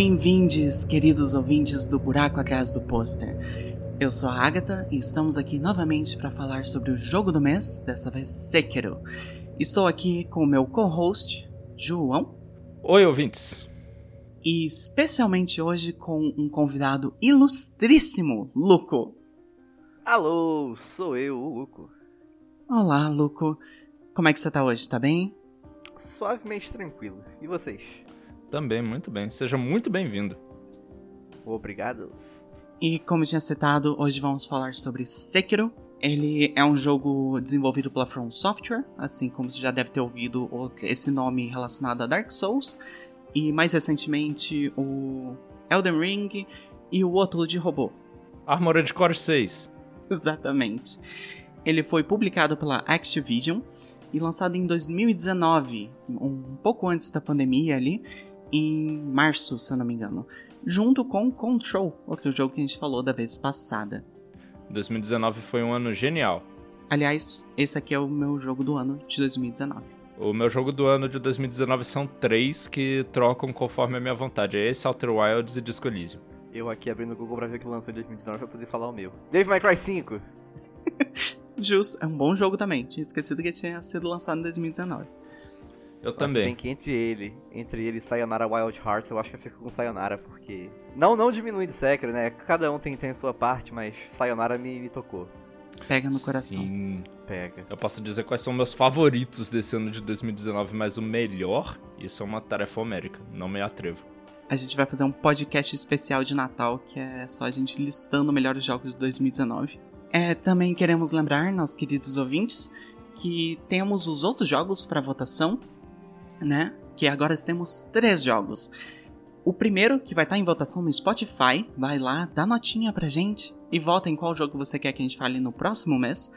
Bem-vindos, queridos ouvintes do Buraco Atrás do Pôster. Eu sou a Agatha e estamos aqui novamente para falar sobre o jogo do mês, dessa vez Sekiro. Estou aqui com o meu co-host, João. Oi, ouvintes. E especialmente hoje com um convidado ilustríssimo, Luco. Alô, sou eu, o Luco. Olá, Luco. Como é que você tá hoje? Tá bem? Suavemente tranquilo. E vocês? Também, muito bem. Seja muito bem-vindo. Obrigado. E como tinha citado, hoje vamos falar sobre Sekiro. Ele é um jogo desenvolvido pela From Software, assim como você já deve ter ouvido esse nome relacionado a Dark Souls, e mais recentemente o Elden Ring e o outro de robô. Armored Core 6. Exatamente. Ele foi publicado pela Activision e lançado em 2019, um pouco antes da pandemia ali, em março, se eu não me engano, junto com Control, outro jogo que a gente falou da vez passada. 2019 foi um ano genial. Aliás, esse aqui é o meu jogo do ano de 2019. O meu jogo do ano de 2019 são três que trocam conforme a minha vontade. É esse, Outer Wilds e Disco Elysium. Eu aqui abrindo o Google pra ver o que lançou em 2019 pra poder falar o meu. Devil May Cry 5! Justo, é um bom jogo também. Tinha esquecido que tinha sido lançado em 2019. Eu também. Bem que entre ele, entre ele e Sayonara Wild Hearts, eu acho que eu fico com Sayonara, porque... Não, não diminui de Sekiro, né? Cada um tem, tem a sua parte, mas Sayonara me, me tocou. Pega no coração. Sim. Pega. Eu posso dizer quais são meus favoritos desse ano de 2019, mas o melhor, isso é uma tarefa homérica. Não me atrevo. A gente vai fazer um podcast especial de Natal, que é só a gente listando melhores jogos de 2019. É, também queremos lembrar, nossos queridos ouvintes, que temos os outros jogos para votação, né? Que agora temos três jogos. O primeiro, que vai estar em votação no Spotify, vai lá, dá notinha pra gente e vota em qual jogo você quer que a gente fale no próximo mês.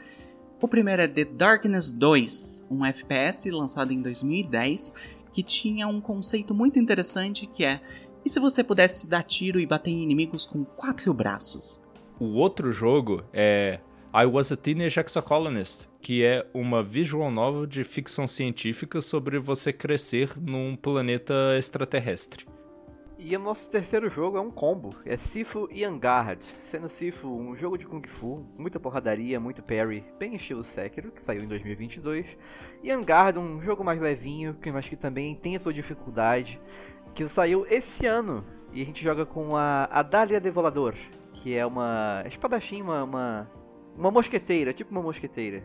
O primeiro é The Darkness 2, um FPS lançado em 2010 que tinha um conceito muito interessante que é: e se você pudesse dar tiro e bater em inimigos com quatro braços? O outro jogo é I Was a Teenage Exocolonist, que é uma visual novel de ficção científica sobre você crescer num planeta extraterrestre. E o nosso terceiro jogo é um combo, é Sifu e Angard. Sendo Sifu um jogo de Kung Fu, muita porradaria, muito parry, bem estilo Sekiro, que saiu em 2022. E Angard, um jogo mais levinho, mas que também tem a sua dificuldade, que saiu esse ano. E a gente joga com a Adalia Devolador, que é uma espadachim, uma, uma, uma mosqueteira, tipo uma mosqueteira.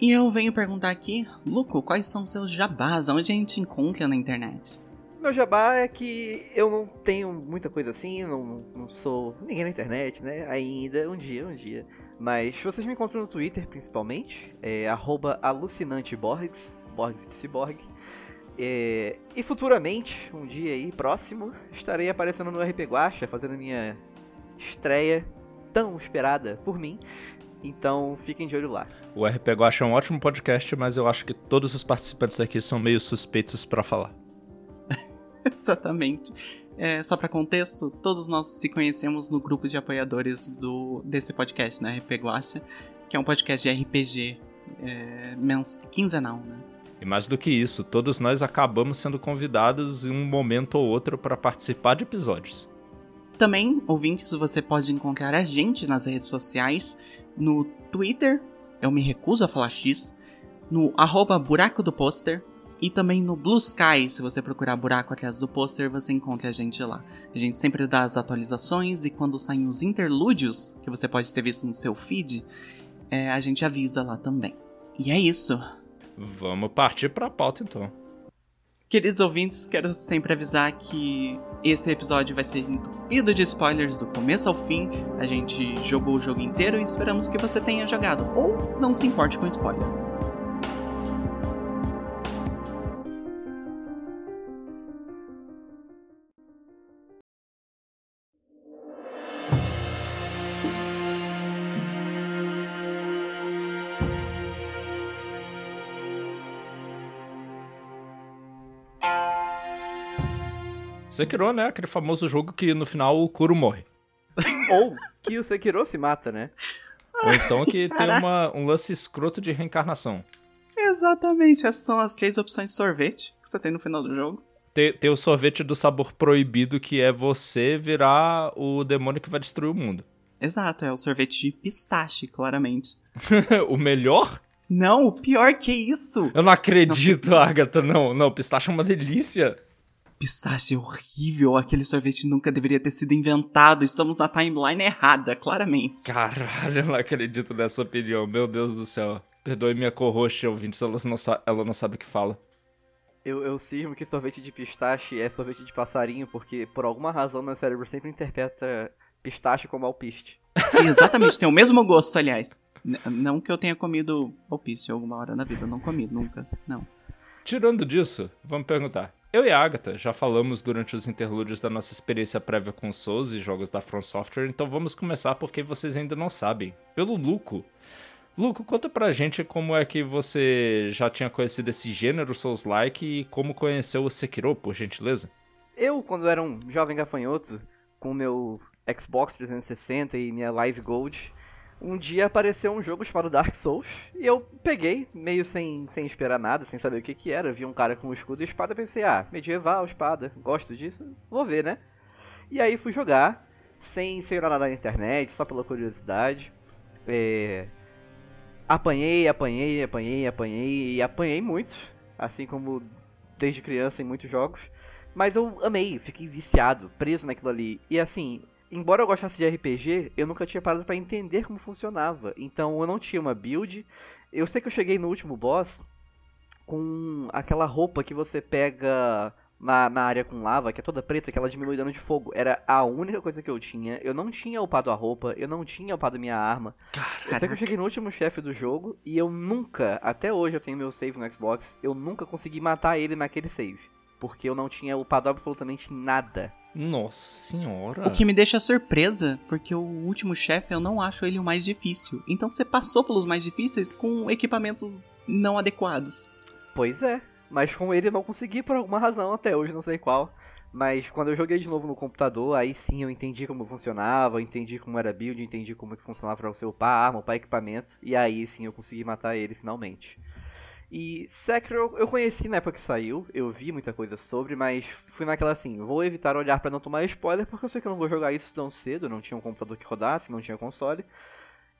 E eu venho perguntar aqui, Luco, quais são os seus jabás? Onde a gente encontra na internet? Meu jabá é que eu não tenho muita coisa assim, não, não sou ninguém na internet, né? Ainda, um dia, um dia. Mas vocês me encontram no Twitter, principalmente, é alucinanteborgs, Borgs de Cyborg. É, e futuramente, um dia aí, próximo, estarei aparecendo no RP Guacha, fazendo minha estreia tão esperada por mim. Então fiquem de olho lá. O RP Guacha é um ótimo podcast, mas eu acho que todos os participantes aqui são meio suspeitos para falar. Exatamente. É, só para contexto, todos nós se conhecemos no grupo de apoiadores do, desse podcast, né? RP Guacha, que é um podcast de RPG é, mens, quinzenal, né? E mais do que isso, todos nós acabamos sendo convidados em um momento ou outro para participar de episódios. Também, ouvintes, você pode encontrar a gente nas redes sociais, no Twitter, eu me recuso a falar X, no arroba buraco do pôster, e também no Blue Sky, se você procurar buraco atrás do pôster, você encontra a gente lá. A gente sempre dá as atualizações e quando saem os interlúdios, que você pode ter visto no seu feed, é, a gente avisa lá também. E é isso. Vamos partir para a pauta então. Queridos ouvintes, quero sempre avisar que esse episódio vai ser entupido de spoilers do começo ao fim. A gente jogou o jogo inteiro e esperamos que você tenha jogado, ou não se importe com spoiler. Sekiro, né? Aquele famoso jogo que no final o Kuro morre. Ou que o Sekiro se mata, né? Ou então que tem uma, um lance escroto de reencarnação. Exatamente, essas são as três opções de sorvete que você tem no final do jogo. tem, tem o sorvete do sabor proibido, que é você virar o demônio que vai destruir o mundo. Exato, é o sorvete de pistache, claramente. o melhor? Não, o pior que isso! Eu não acredito, não. Agatha, não. Não, pistache é uma delícia. Pistache é horrível, aquele sorvete nunca deveria ter sido inventado. Estamos na timeline errada, claramente. Caralho, eu não acredito nessa opinião, meu Deus do céu. Perdoe minha co-host, ouvintes, ela não, ela não sabe o que fala. Eu, eu cismo que sorvete de pistache é sorvete de passarinho, porque por alguma razão meu cérebro sempre interpreta pistache como alpiste. Exatamente, tem o mesmo gosto, aliás. N não que eu tenha comido alpiste alguma hora na vida, não comi, nunca, não. Tirando disso, vamos perguntar. Eu e a Agatha já falamos durante os interlúdios da nossa experiência prévia com Souls e jogos da From Software, então vamos começar porque vocês ainda não sabem. Pelo Luco. Luco, conta pra gente como é que você já tinha conhecido esse gênero Souls-like e como conheceu o Sekiro, por gentileza. Eu, quando era um jovem gafanhoto, com meu Xbox 360 e minha Live Gold, um dia apareceu um jogo chamado Dark Souls e eu peguei, meio sem, sem esperar nada, sem saber o que que era. Vi um cara com um escudo e espada pensei, ah, medieval, espada, gosto disso, vou ver, né? E aí fui jogar, sem, sem nada na internet, só pela curiosidade. É... Apanhei, apanhei, apanhei, apanhei e apanhei muito, assim como desde criança em muitos jogos. Mas eu amei, fiquei viciado, preso naquilo ali. E assim, embora eu gostasse de RPG, eu nunca tinha parado para entender como funcionava. Então eu não tinha uma build. Eu sei que eu cheguei no último boss com aquela roupa que você pega na, na área com lava, que é toda preta, que ela diminui dano de fogo. Era a única coisa que eu tinha. Eu não tinha upado a roupa, eu não tinha upado minha arma. Caraca. Eu sei que eu cheguei no último chefe do jogo e eu nunca, até hoje eu tenho meu save no Xbox, eu nunca consegui matar ele naquele save. Porque eu não tinha upado absolutamente nada. Nossa senhora. O que me deixa surpresa, porque o último chefe eu não acho ele o mais difícil. Então você passou pelos mais difíceis com equipamentos não adequados. Pois é, mas com ele eu não consegui por alguma razão até hoje, não sei qual. Mas quando eu joguei de novo no computador, aí sim eu entendi como funcionava, entendi como era build, entendi como que funcionava para você upar arma, upar equipamento, e aí sim eu consegui matar ele finalmente. E Sekiro eu conheci na época que saiu, eu vi muita coisa sobre, mas fui naquela assim, vou evitar olhar para não tomar spoiler, porque eu sei que eu não vou jogar isso tão cedo, não tinha um computador que rodasse, não tinha console.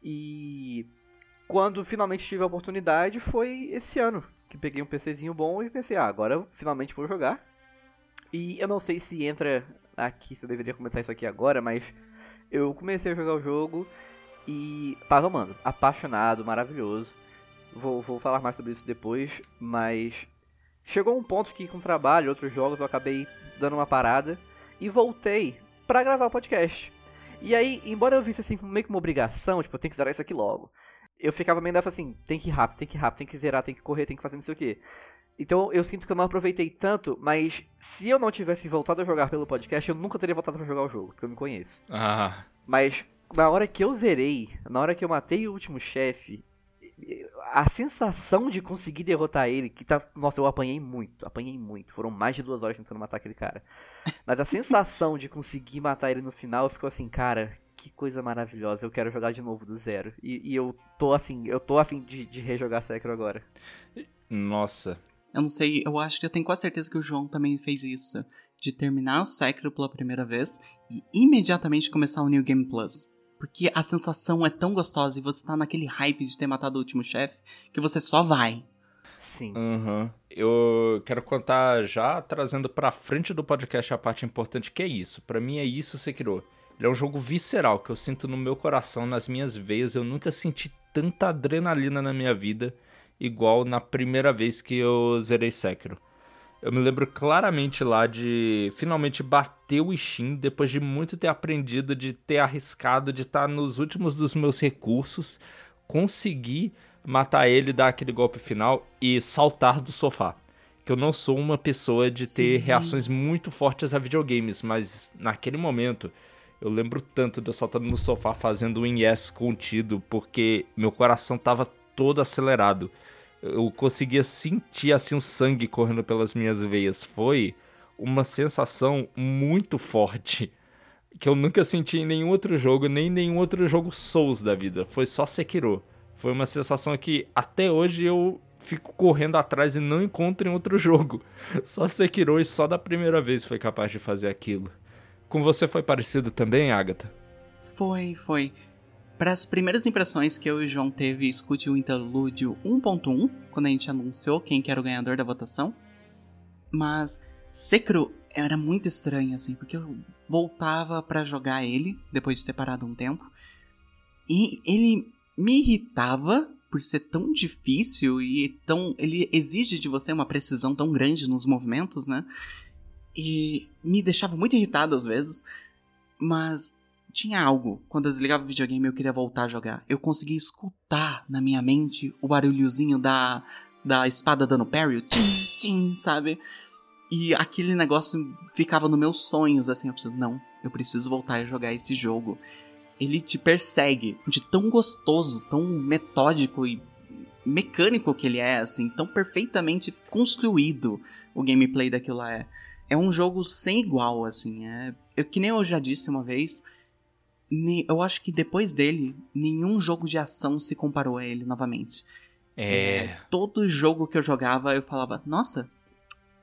E quando finalmente tive a oportunidade foi esse ano, que peguei um PCzinho bom e pensei, ah, agora finalmente vou jogar. E eu não sei se entra aqui, se eu deveria começar isso aqui agora, mas eu comecei a jogar o jogo e tava, mano, apaixonado, maravilhoso. Vou, vou falar mais sobre isso depois, mas chegou um ponto que com trabalho, outros jogos, eu acabei dando uma parada e voltei para gravar o podcast. E aí, embora eu visse assim meio que uma obrigação, tipo, eu tenho que zerar isso aqui logo. Eu ficava meio nessa assim, tem que ir rápido, tem que ir rápido, tem que zerar, tem que correr, tem que fazer não sei o que. Então eu sinto que eu não aproveitei tanto, mas se eu não tivesse voltado a jogar pelo podcast, eu nunca teria voltado para jogar o jogo, porque eu me conheço. Ah. Mas na hora que eu zerei, na hora que eu matei o último chefe, a sensação de conseguir derrotar ele, que tá. Nossa, eu apanhei muito, apanhei muito. Foram mais de duas horas tentando matar aquele cara. Mas a sensação de conseguir matar ele no final ficou assim, cara, que coisa maravilhosa. Eu quero jogar de novo do zero. E, e eu tô assim, eu tô afim de, de rejogar Sekiro agora. Nossa. Eu não sei, eu acho que eu tenho quase certeza que o João também fez isso. De terminar o Sekiro pela primeira vez e imediatamente começar o New Game Plus. Porque a sensação é tão gostosa e você tá naquele hype de ter matado o último chefe que você só vai. Sim. Uhum. Eu quero contar já, trazendo pra frente do podcast a parte importante que é isso. Para mim é isso, Sekiro. Ele é um jogo visceral que eu sinto no meu coração, nas minhas veias. Eu nunca senti tanta adrenalina na minha vida igual na primeira vez que eu zerei Sekiro. Eu me lembro claramente lá de finalmente bater o Ishin depois de muito ter aprendido, de ter arriscado, de estar nos últimos dos meus recursos, conseguir matar ele, dar aquele golpe final e saltar do sofá. Que eu não sou uma pessoa de ter Sim. reações muito fortes a videogames, mas naquele momento eu lembro tanto de eu saltando no sofá fazendo um yes contido, porque meu coração tava todo acelerado eu conseguia sentir assim o sangue correndo pelas minhas veias. Foi uma sensação muito forte que eu nunca senti em nenhum outro jogo, nem em nenhum outro jogo Souls da vida. Foi só Sekiro. Foi uma sensação que até hoje eu fico correndo atrás e não encontro em outro jogo. Só Sekiro e só da primeira vez foi capaz de fazer aquilo. Com você foi parecido também, Agatha? Foi, foi. Para as primeiras impressões que eu e o João teve, escute o interlúdio 1.1, quando a gente anunciou quem que era o ganhador da votação. Mas Sekiro era muito estranho, assim, porque eu voltava para jogar ele, depois de ter parado um tempo, e ele me irritava por ser tão difícil e tão. Ele exige de você uma precisão tão grande nos movimentos, né? E me deixava muito irritado às vezes, mas tinha algo. Quando eu desligava o videogame eu queria voltar a jogar. Eu conseguia escutar na minha mente o barulhozinho da, da espada dando parry, tim, tim, sabe? E aquele negócio ficava nos meus sonhos, assim, eu preciso, não, eu preciso voltar a jogar esse jogo. Ele te persegue de tão gostoso, tão metódico e mecânico que ele é, assim, tão perfeitamente construído o gameplay daquilo lá é. É um jogo sem igual, assim, é... Eu, que nem eu já disse uma vez, eu acho que depois dele, nenhum jogo de ação se comparou a ele novamente. É. é todo jogo que eu jogava, eu falava, nossa,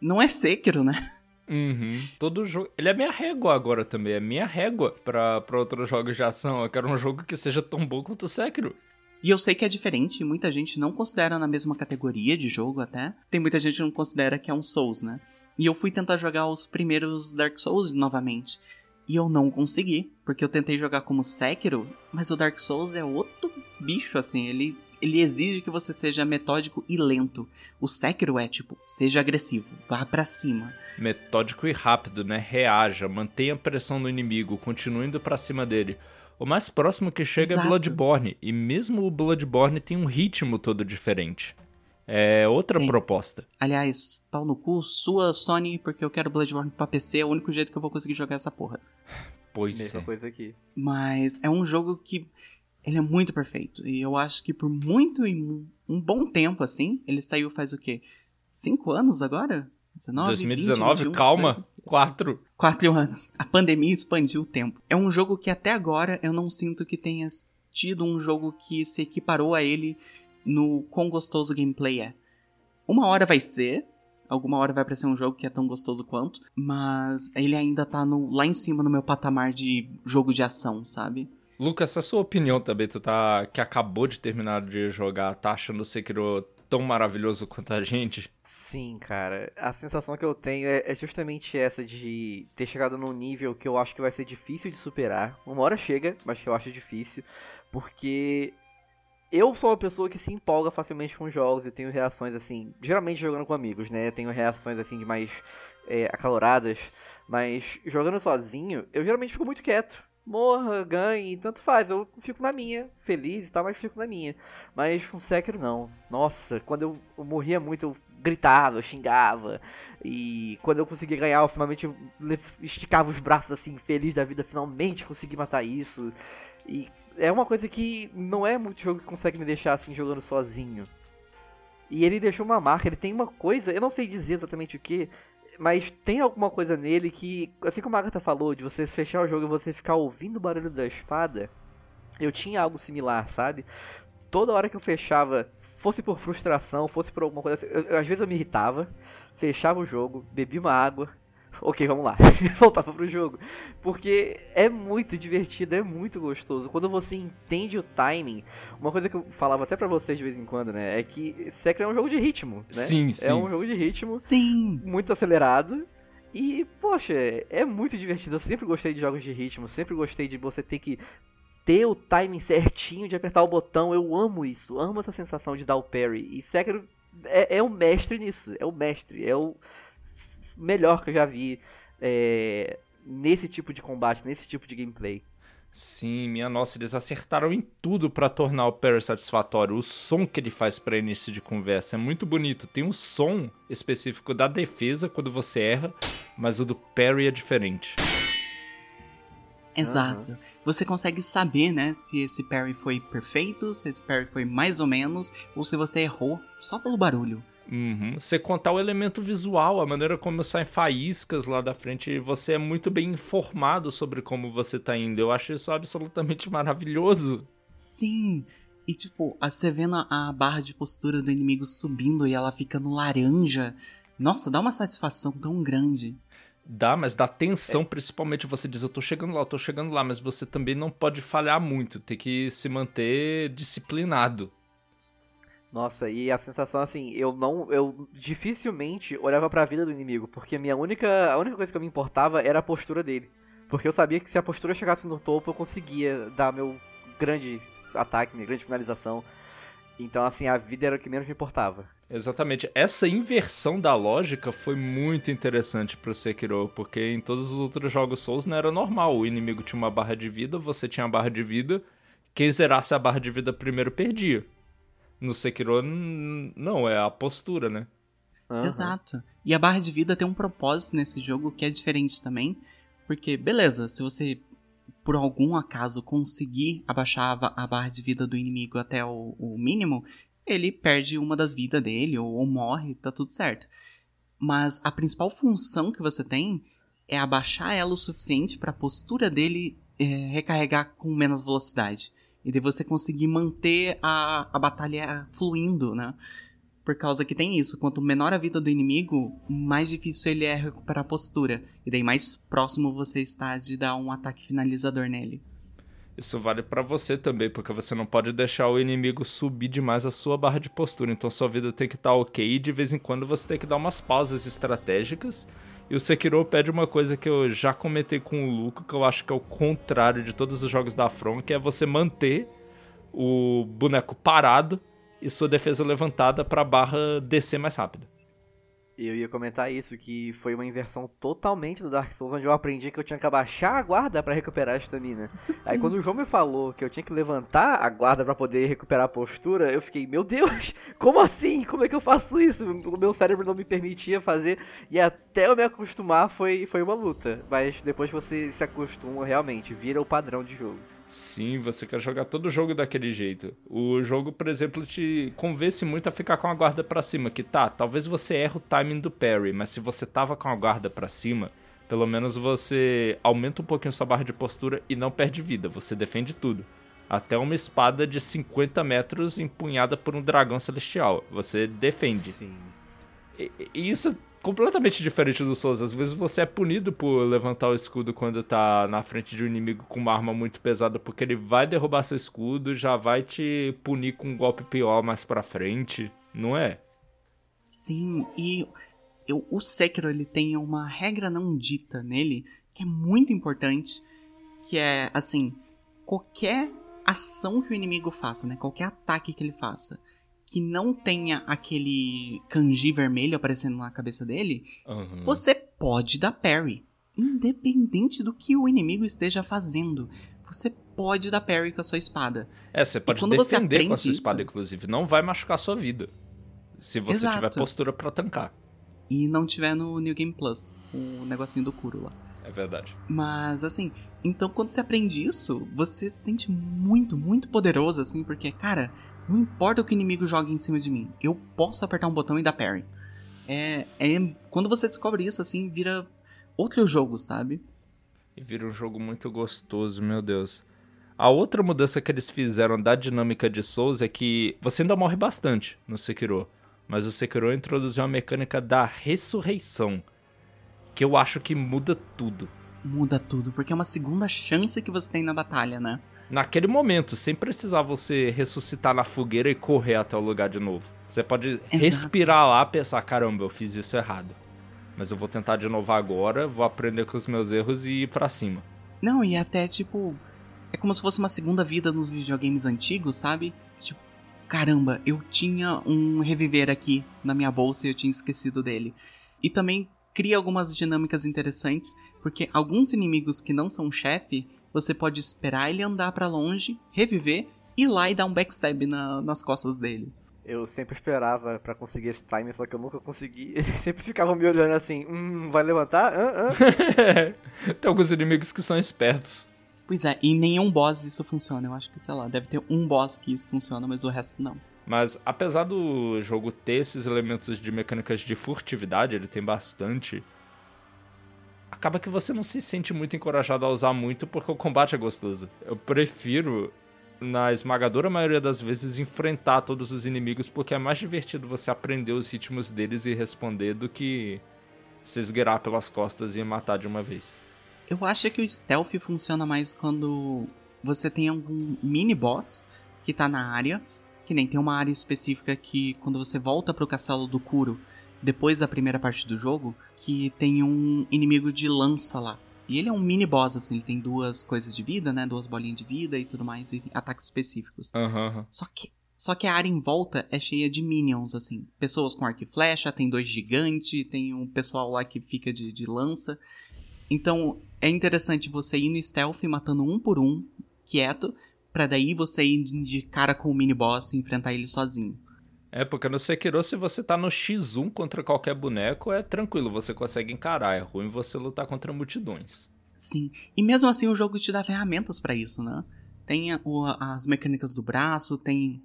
não é Sekiro, né? Uhum. Todo jogo. Ele é minha régua agora também. É minha régua pra, pra outros jogos de ação. Eu quero um jogo que seja tão bom quanto o Sekiro. E eu sei que é diferente, muita gente não considera na mesma categoria de jogo até. Tem muita gente que não considera que é um Souls, né? E eu fui tentar jogar os primeiros Dark Souls novamente. E eu não consegui, porque eu tentei jogar como Sekiro, mas o Dark Souls é outro bicho, assim, ele ele exige que você seja metódico e lento. O Sekiro é tipo, seja agressivo, vá para cima. Metódico e rápido, né? Reaja, mantenha a pressão no inimigo, continue indo para cima dele. O mais próximo que chega é Exato. é Bloodborne, e mesmo o Bloodborne tem um ritmo todo diferente. É outra Sim. proposta. Aliás, pau no cu, sua Sony, porque eu quero Bloodborne pra PC, é o único jeito que eu vou conseguir jogar essa porra. Pois Mesma é. coisa aqui. Mas é um jogo que ele é muito perfeito. E eu acho que por muito um bom tempo, assim, ele saiu faz o quê? Cinco anos agora? 19, 2019, 20, 21, calma. 22, quatro. Quatro anos. A pandemia expandiu o tempo. É um jogo que até agora eu não sinto que tenha tido um jogo que se equiparou a ele no quão gostoso o gameplay é. Uma hora vai ser, alguma hora vai aparecer um jogo que é tão gostoso quanto, mas ele ainda tá no, lá em cima no meu patamar de jogo de ação, sabe? Lucas, a sua opinião também, tu tá. que acabou de terminar de jogar, tá achando o Sekiro tão maravilhoso quanto a gente? Sim, cara. A sensação que eu tenho é, é, justamente essa de ter chegado num nível que eu acho que vai ser difícil de superar. Uma hora chega, mas que eu acho difícil. Porque eu sou uma pessoa que se empolga facilmente com jogos e tenho reações assim, geralmente jogando com amigos, né? Tenho reações assim de mais é, acaloradas, mas jogando sozinho, eu geralmente fico muito quieto morra, ganhe, tanto faz. Eu fico na minha, feliz e tal, mas fico na minha. Mas com Sekiro não. Nossa, quando eu, eu morria muito, eu gritava, eu xingava. E quando eu conseguia ganhar, eu finalmente esticava os braços assim, feliz da vida, finalmente consegui matar isso. E é uma coisa que não é muito jogo que consegue me deixar assim jogando sozinho. E ele deixou uma marca, ele tem uma coisa, eu não sei dizer exatamente o que, mas tem alguma coisa nele que, assim como a Agatha falou, de você fechar o jogo e você ficar ouvindo o barulho da espada, eu tinha algo similar, sabe? Toda hora que eu fechava, fosse por frustração, fosse por alguma coisa assim, eu, eu, às vezes eu me irritava, fechava o jogo, bebia uma água, ok, vamos lá. Voltava pro jogo. Porque é muito divertido, é muito gostoso. Quando você entende o timing, uma coisa que eu falava até para vocês de vez em quando, né? É que Sekiro é um jogo de ritmo, né? Sim, sim. É um jogo de ritmo. Sim. Muito acelerado. E, poxa, é muito divertido. Eu sempre gostei de jogos de ritmo, sempre gostei de você ter que ter o timing certinho de apertar o botão. Eu amo isso, amo essa sensação de dar o parry. E Sekiro é, é o mestre nisso, é o mestre, é o melhor que eu já vi é, nesse tipo de combate, nesse tipo de gameplay. Sim, minha nossa, eles acertaram em tudo para tornar o parry satisfatório. O som que ele faz para início de conversa é muito bonito. Tem um som específico da defesa quando você erra, mas o do parry é diferente. Exato. Uhum. Você consegue saber, né, se esse parry foi perfeito, se esse parry foi mais ou menos, ou se você errou só pelo barulho. Uhum. Você contar o elemento visual, a maneira como saem faíscas lá da frente, você é muito bem informado sobre como você tá indo. Eu acho isso absolutamente maravilhoso. Sim. E tipo, você vendo a barra de postura do inimigo subindo e ela ficando laranja. Nossa, dá uma satisfação tão grande. Dá, mas dá tensão, é. principalmente você diz, eu tô chegando lá, eu tô chegando lá, mas você também não pode falhar muito, tem que se manter disciplinado. Nossa, e a sensação assim, eu não, eu dificilmente olhava para a vida do inimigo, porque minha única, a única coisa que eu me importava era a postura dele. Porque eu sabia que se a postura chegasse no topo, eu conseguia dar meu grande ataque, minha grande finalização. Então, assim, a vida era o que menos me importava. Exatamente. Essa inversão da lógica foi muito interessante pro Sekiro, porque em todos os outros jogos Souls não era normal. O inimigo tinha uma barra de vida, você tinha a barra de vida. Quem zerasse a barra de vida primeiro perdia. No Sekiro, não, é a postura, né? Uhum. Exato. E a barra de vida tem um propósito nesse jogo que é diferente também. Porque, beleza, se você por algum acaso conseguir abaixar a barra de vida do inimigo até o, o mínimo, ele perde uma das vidas dele ou, ou, morre, tá tudo certo. Mas a principal função que você tem é abaixar ela o suficiente para a postura dele é, recarregar com menos velocidade. E de você conseguir manter a, a batalha fluindo, né? Por causa que tem isso, quanto menor a vida do inimigo, mais difícil ele é recuperar a postura. E daí mais próximo você está de dar um ataque finalizador nele. Isso vale para você também, porque você não pode deixar o inimigo subir demais a sua barra de postura. Então sua vida tem que estar tá ok e de vez em quando você tem que dar umas pausas estratégicas. E o Sekiro pede uma coisa que eu já comentei com o Luco, que eu acho que é o contrário de todos os jogos da From, que é você manter o boneco parado e sua defesa levantada para a barra descer mais rápido. Eu ia comentar isso, que foi uma inversão totalmente do Dark Souls, onde eu aprendi que eu tinha que abaixar a guarda para recuperar a estamina. Aí quando o João me falou que eu tinha que levantar a guarda para poder recuperar a postura, eu fiquei, meu Deus, como assim? Como é que eu faço isso? O meu cérebro não me permitia fazer, e até eu me acostumar foi, foi uma luta. Mas depois você se acostuma, realmente, vira o padrão de jogo. Sim, você quer jogar todo o jogo daquele jeito. O jogo, por exemplo, te convence muito a ficar com a guarda para cima, que tá, talvez você erre o timing do parry, mas se você tava com a guarda para cima, pelo menos você aumenta um pouquinho sua barra de postura e não perde vida, você defende tudo. Até uma espada de 50 metros empunhada por um dragão celestial. Você defende. Sim. E, e isso completamente diferente do Souls. Às vezes você é punido por levantar o escudo quando tá na frente de um inimigo com uma arma muito pesada, porque ele vai derrubar seu escudo, já vai te punir com um golpe pior mais pra frente, não é? Sim, e eu, o Sekiro ele tem uma regra não dita nele que é muito importante, que é assim, qualquer ação que o inimigo faça, né, qualquer ataque que ele faça, que não tenha aquele kanji vermelho aparecendo na cabeça dele, uhum. você pode dar parry. Independente do que o inimigo esteja fazendo. Você pode dar parry com a sua espada. É, você pode defender você com a sua espada, isso, inclusive. Não vai machucar a sua vida. Se você Exato. tiver postura para tancar. E não tiver no New Game Plus, o negocinho do Kuro lá. É verdade. Mas, assim, então quando você aprende isso, você se sente muito, muito poderoso, assim, porque, cara, não importa o que o inimigo jogue em cima de mim, eu posso apertar um botão e dar parry. É, é quando você descobre isso, assim, vira outro jogo, sabe? E vira um jogo muito gostoso, meu Deus. A outra mudança que eles fizeram da dinâmica de Souls é que você ainda morre bastante no Sekiro, mas o Sekiro introduziu a mecânica da ressurreição, que eu acho que muda tudo. Muda tudo, porque é uma segunda chance que você tem na batalha, né? Naquele momento, sem precisar você ressuscitar na fogueira e correr até o lugar de novo. Você pode Exato. respirar lá e pensar: caramba, eu fiz isso errado. Mas eu vou tentar de novo agora, vou aprender com os meus erros e ir pra cima. Não, e até tipo. É como se fosse uma segunda vida nos videogames antigos, sabe? Tipo, caramba, eu tinha um reviver aqui na minha bolsa e eu tinha esquecido dele. E também cria algumas dinâmicas interessantes, porque alguns inimigos que não são chefe, você pode esperar ele andar para longe, reviver, ir lá e dar um backstab na, nas costas dele. Eu sempre esperava para conseguir esse time, só que eu nunca consegui. Eles sempre ficavam me olhando assim, hum, vai levantar? Ah, ah. Tem alguns inimigos que são espertos. Pois é, e nenhum boss isso funciona. Eu acho que, sei lá, deve ter um boss que isso funciona, mas o resto não. Mas apesar do jogo ter esses elementos de mecânicas de furtividade, ele tem bastante acaba que você não se sente muito encorajado a usar muito porque o combate é gostoso. Eu prefiro na esmagadora maioria das vezes, enfrentar todos os inimigos, porque é mais divertido você aprender os ritmos deles e responder do que se esgueirar pelas costas e matar de uma vez. Eu acho que o stealth funciona mais quando você tem algum mini boss que tá na área, que nem tem uma área específica que quando você volta pro castelo do Kuro, depois da primeira parte do jogo, que tem um inimigo de lança lá. E ele é um mini boss, assim, ele tem duas coisas de vida, né? Duas bolinhas de vida e tudo mais, e ataques específicos. Uhum. Só que. Só que a área em volta é cheia de minions, assim. Pessoas com arco e flecha, tem dois gigantes, tem um pessoal lá que fica de, de lança. Então, é interessante você ir no stealth matando um por um, quieto, para daí você ir de cara com o mini boss e enfrentar ele sozinho. É, porque no Sekiro, se você tá no X1 contra qualquer boneco, é tranquilo, você consegue encarar. É ruim você lutar contra multidões. Sim, e mesmo assim o jogo te dá ferramentas para isso, né? Tem as mecânicas do braço, tem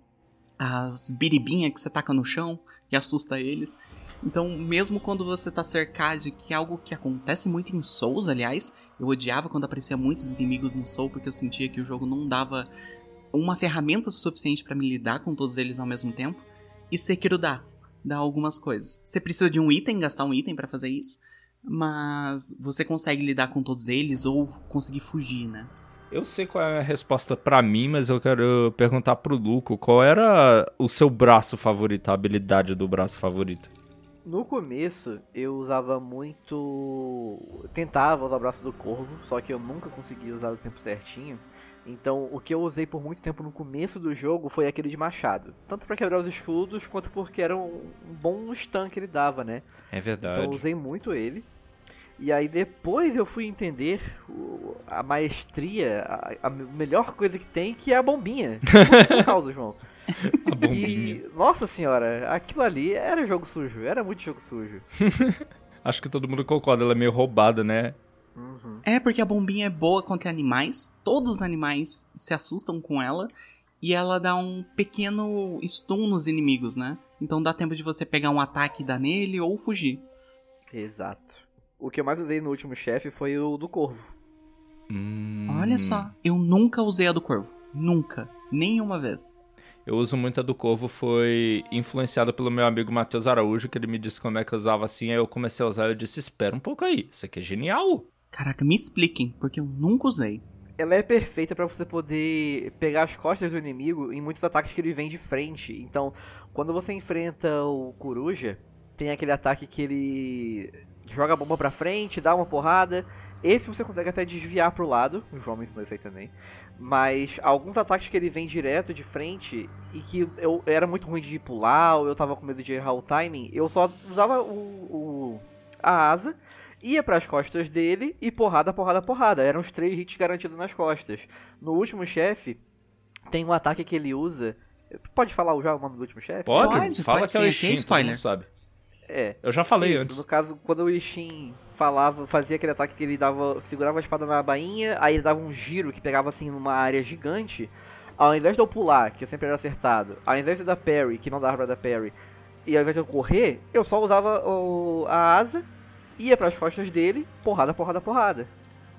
as biribinhas que você taca no chão e assusta eles. Então, mesmo quando você tá cercado de que é algo que acontece muito em Souls, aliás, eu odiava quando aparecia muitos inimigos no Soul porque eu sentia que o jogo não dava uma ferramenta suficiente para me lidar com todos eles ao mesmo tempo. E Sekiro dá, dá algumas coisas. Você precisa de um item, gastar um item para fazer isso, mas você consegue lidar com todos eles ou conseguir fugir, né? Eu sei qual é a resposta para mim, mas eu quero perguntar pro Luco, qual era o seu braço favorito, a habilidade do braço favorito? No começo, eu usava muito. Tentava usar o braço do corvo, só que eu nunca conseguia usar o tempo certinho. Então, o que eu usei por muito tempo no começo do jogo foi aquele de machado. Tanto para quebrar os escudos, quanto porque era um, bom stun que ele dava, né? É verdade. Então, eu usei muito ele. E aí depois eu fui entender a maestria, a, a, melhor coisa que tem, que é a bombinha. Por causa, João. A bombinha. E, nossa senhora, aquilo ali era jogo sujo, era muito jogo sujo. Acho que todo mundo concorda, ela é meio roubada, né? Uhum. É, porque a bombinha é boa contra animais, todos os animais se assustam com ela, e ela dá um pequeno stun nos inimigos, né? Então dá tempo de você pegar um ataque e dar nele ou fugir. Exato. O que eu mais usei no último chefe foi o do corvo. Hum... Olha só, eu nunca usei a do corvo. Nunca. Nenhuma vez. Eu uso muito a do corvo, foi influenciado pelo meu amigo Matheus Araújo, que ele me disse como é que eu usava assim, aí eu comecei a usar e eu disse, espera um pouco aí, isso aqui é genial. Caraca, me expliquem, porque eu nunca usei. Ela é perfeita para você poder pegar as costas do inimigo em muitos ataques que ele vem de frente. Então, quando você enfrenta o Coruja, tem aquele ataque que ele joga a bomba pra frente, dá uma porrada. Esse você consegue até desviar pro lado, o João me ensinou isso aí também. Mas alguns ataques que ele vem direto de frente e que eu era muito ruim de pular, ou eu tava com medo de errar o timing, eu só usava o, o a asa, ia para as costas dele e porrada, porrada, porrada. Eram os três hits garantidos nas costas. No último chefe, tem um ataque que ele usa. Pode falar já o nome do último chefe? Pode, pode, fala pode que é o Ishin, spoiler. sabe. É. Eu já falei isso, antes. No caso, quando o Ishin falava, fazia aquele ataque que ele dava, segurava a espada na bainha, aí ele dava um giro que pegava assim numa área gigante. Ao invés de eu pular, que eu sempre era acertado, ao invés de dar parry, que não dava pra dar parry, e ao invés de eu correr, eu só usava o, a asa, ia pras costas dele, porrada, porrada, porrada.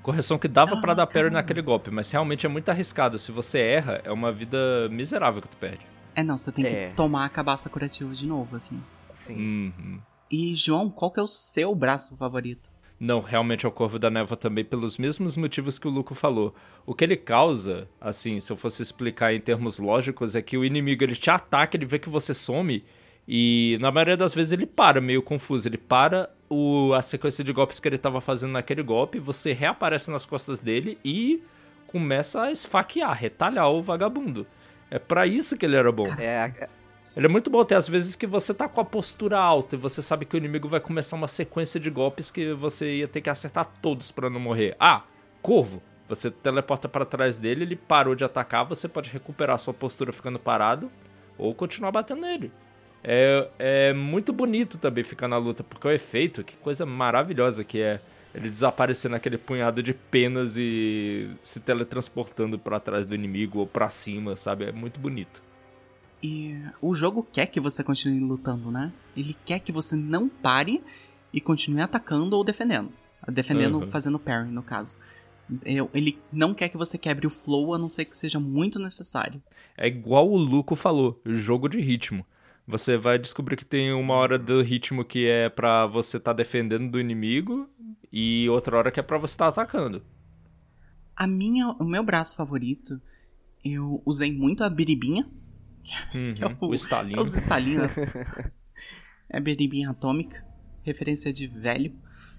Correção que dava ah, para dar parry naquele golpe, mas realmente é muito arriscado. Se você erra, é uma vida miserável que tu perde. É, não, você tem é. que tomar a cabaça curativa de novo, assim. Sim. Uhum. E, João, qual que é o seu braço favorito? Não, realmente é o Corvo da Névoa também, pelos mesmos motivos que o Luco falou. O que ele causa, assim, se eu fosse explicar em termos lógicos, é que o inimigo ele te ataca, ele vê que você some, e na maioria das vezes ele para, meio confuso. Ele para o, a sequência de golpes que ele estava fazendo naquele golpe, você reaparece nas costas dele e começa a esfaquear, retalhar o vagabundo. É para isso que ele era bom. É, ele é muito bom ter às vezes que você tá com a postura alta e você sabe que o inimigo vai começar uma sequência de golpes que você ia ter que acertar todos para não morrer. Ah, corvo. Você teleporta para trás dele, ele parou de atacar, você pode recuperar sua postura ficando parado ou continuar batendo nele. É, é muito bonito também ficar na luta, porque o efeito, que coisa maravilhosa que é ele desaparecer naquele punhado de penas e se teletransportando para trás do inimigo ou para cima, sabe? É muito bonito. E o jogo quer que você continue lutando, né? Ele quer que você não pare e continue atacando ou defendendo. Defendendo, uhum. fazendo parry, no caso. Eu- Ele não quer que você quebre o flow, a não ser que seja muito necessário. É igual o Luco falou, jogo de ritmo. Você vai descobrir que tem uma hora do ritmo que é pra você tá defendendo do inimigo e outra hora que é pra você tá atacando. A minha, o meu braço favorito, eu usei muito a biribinha. Uhum, Que é o- o estalinho. É os estalinos. é a biribinha atômica. Referência de velho.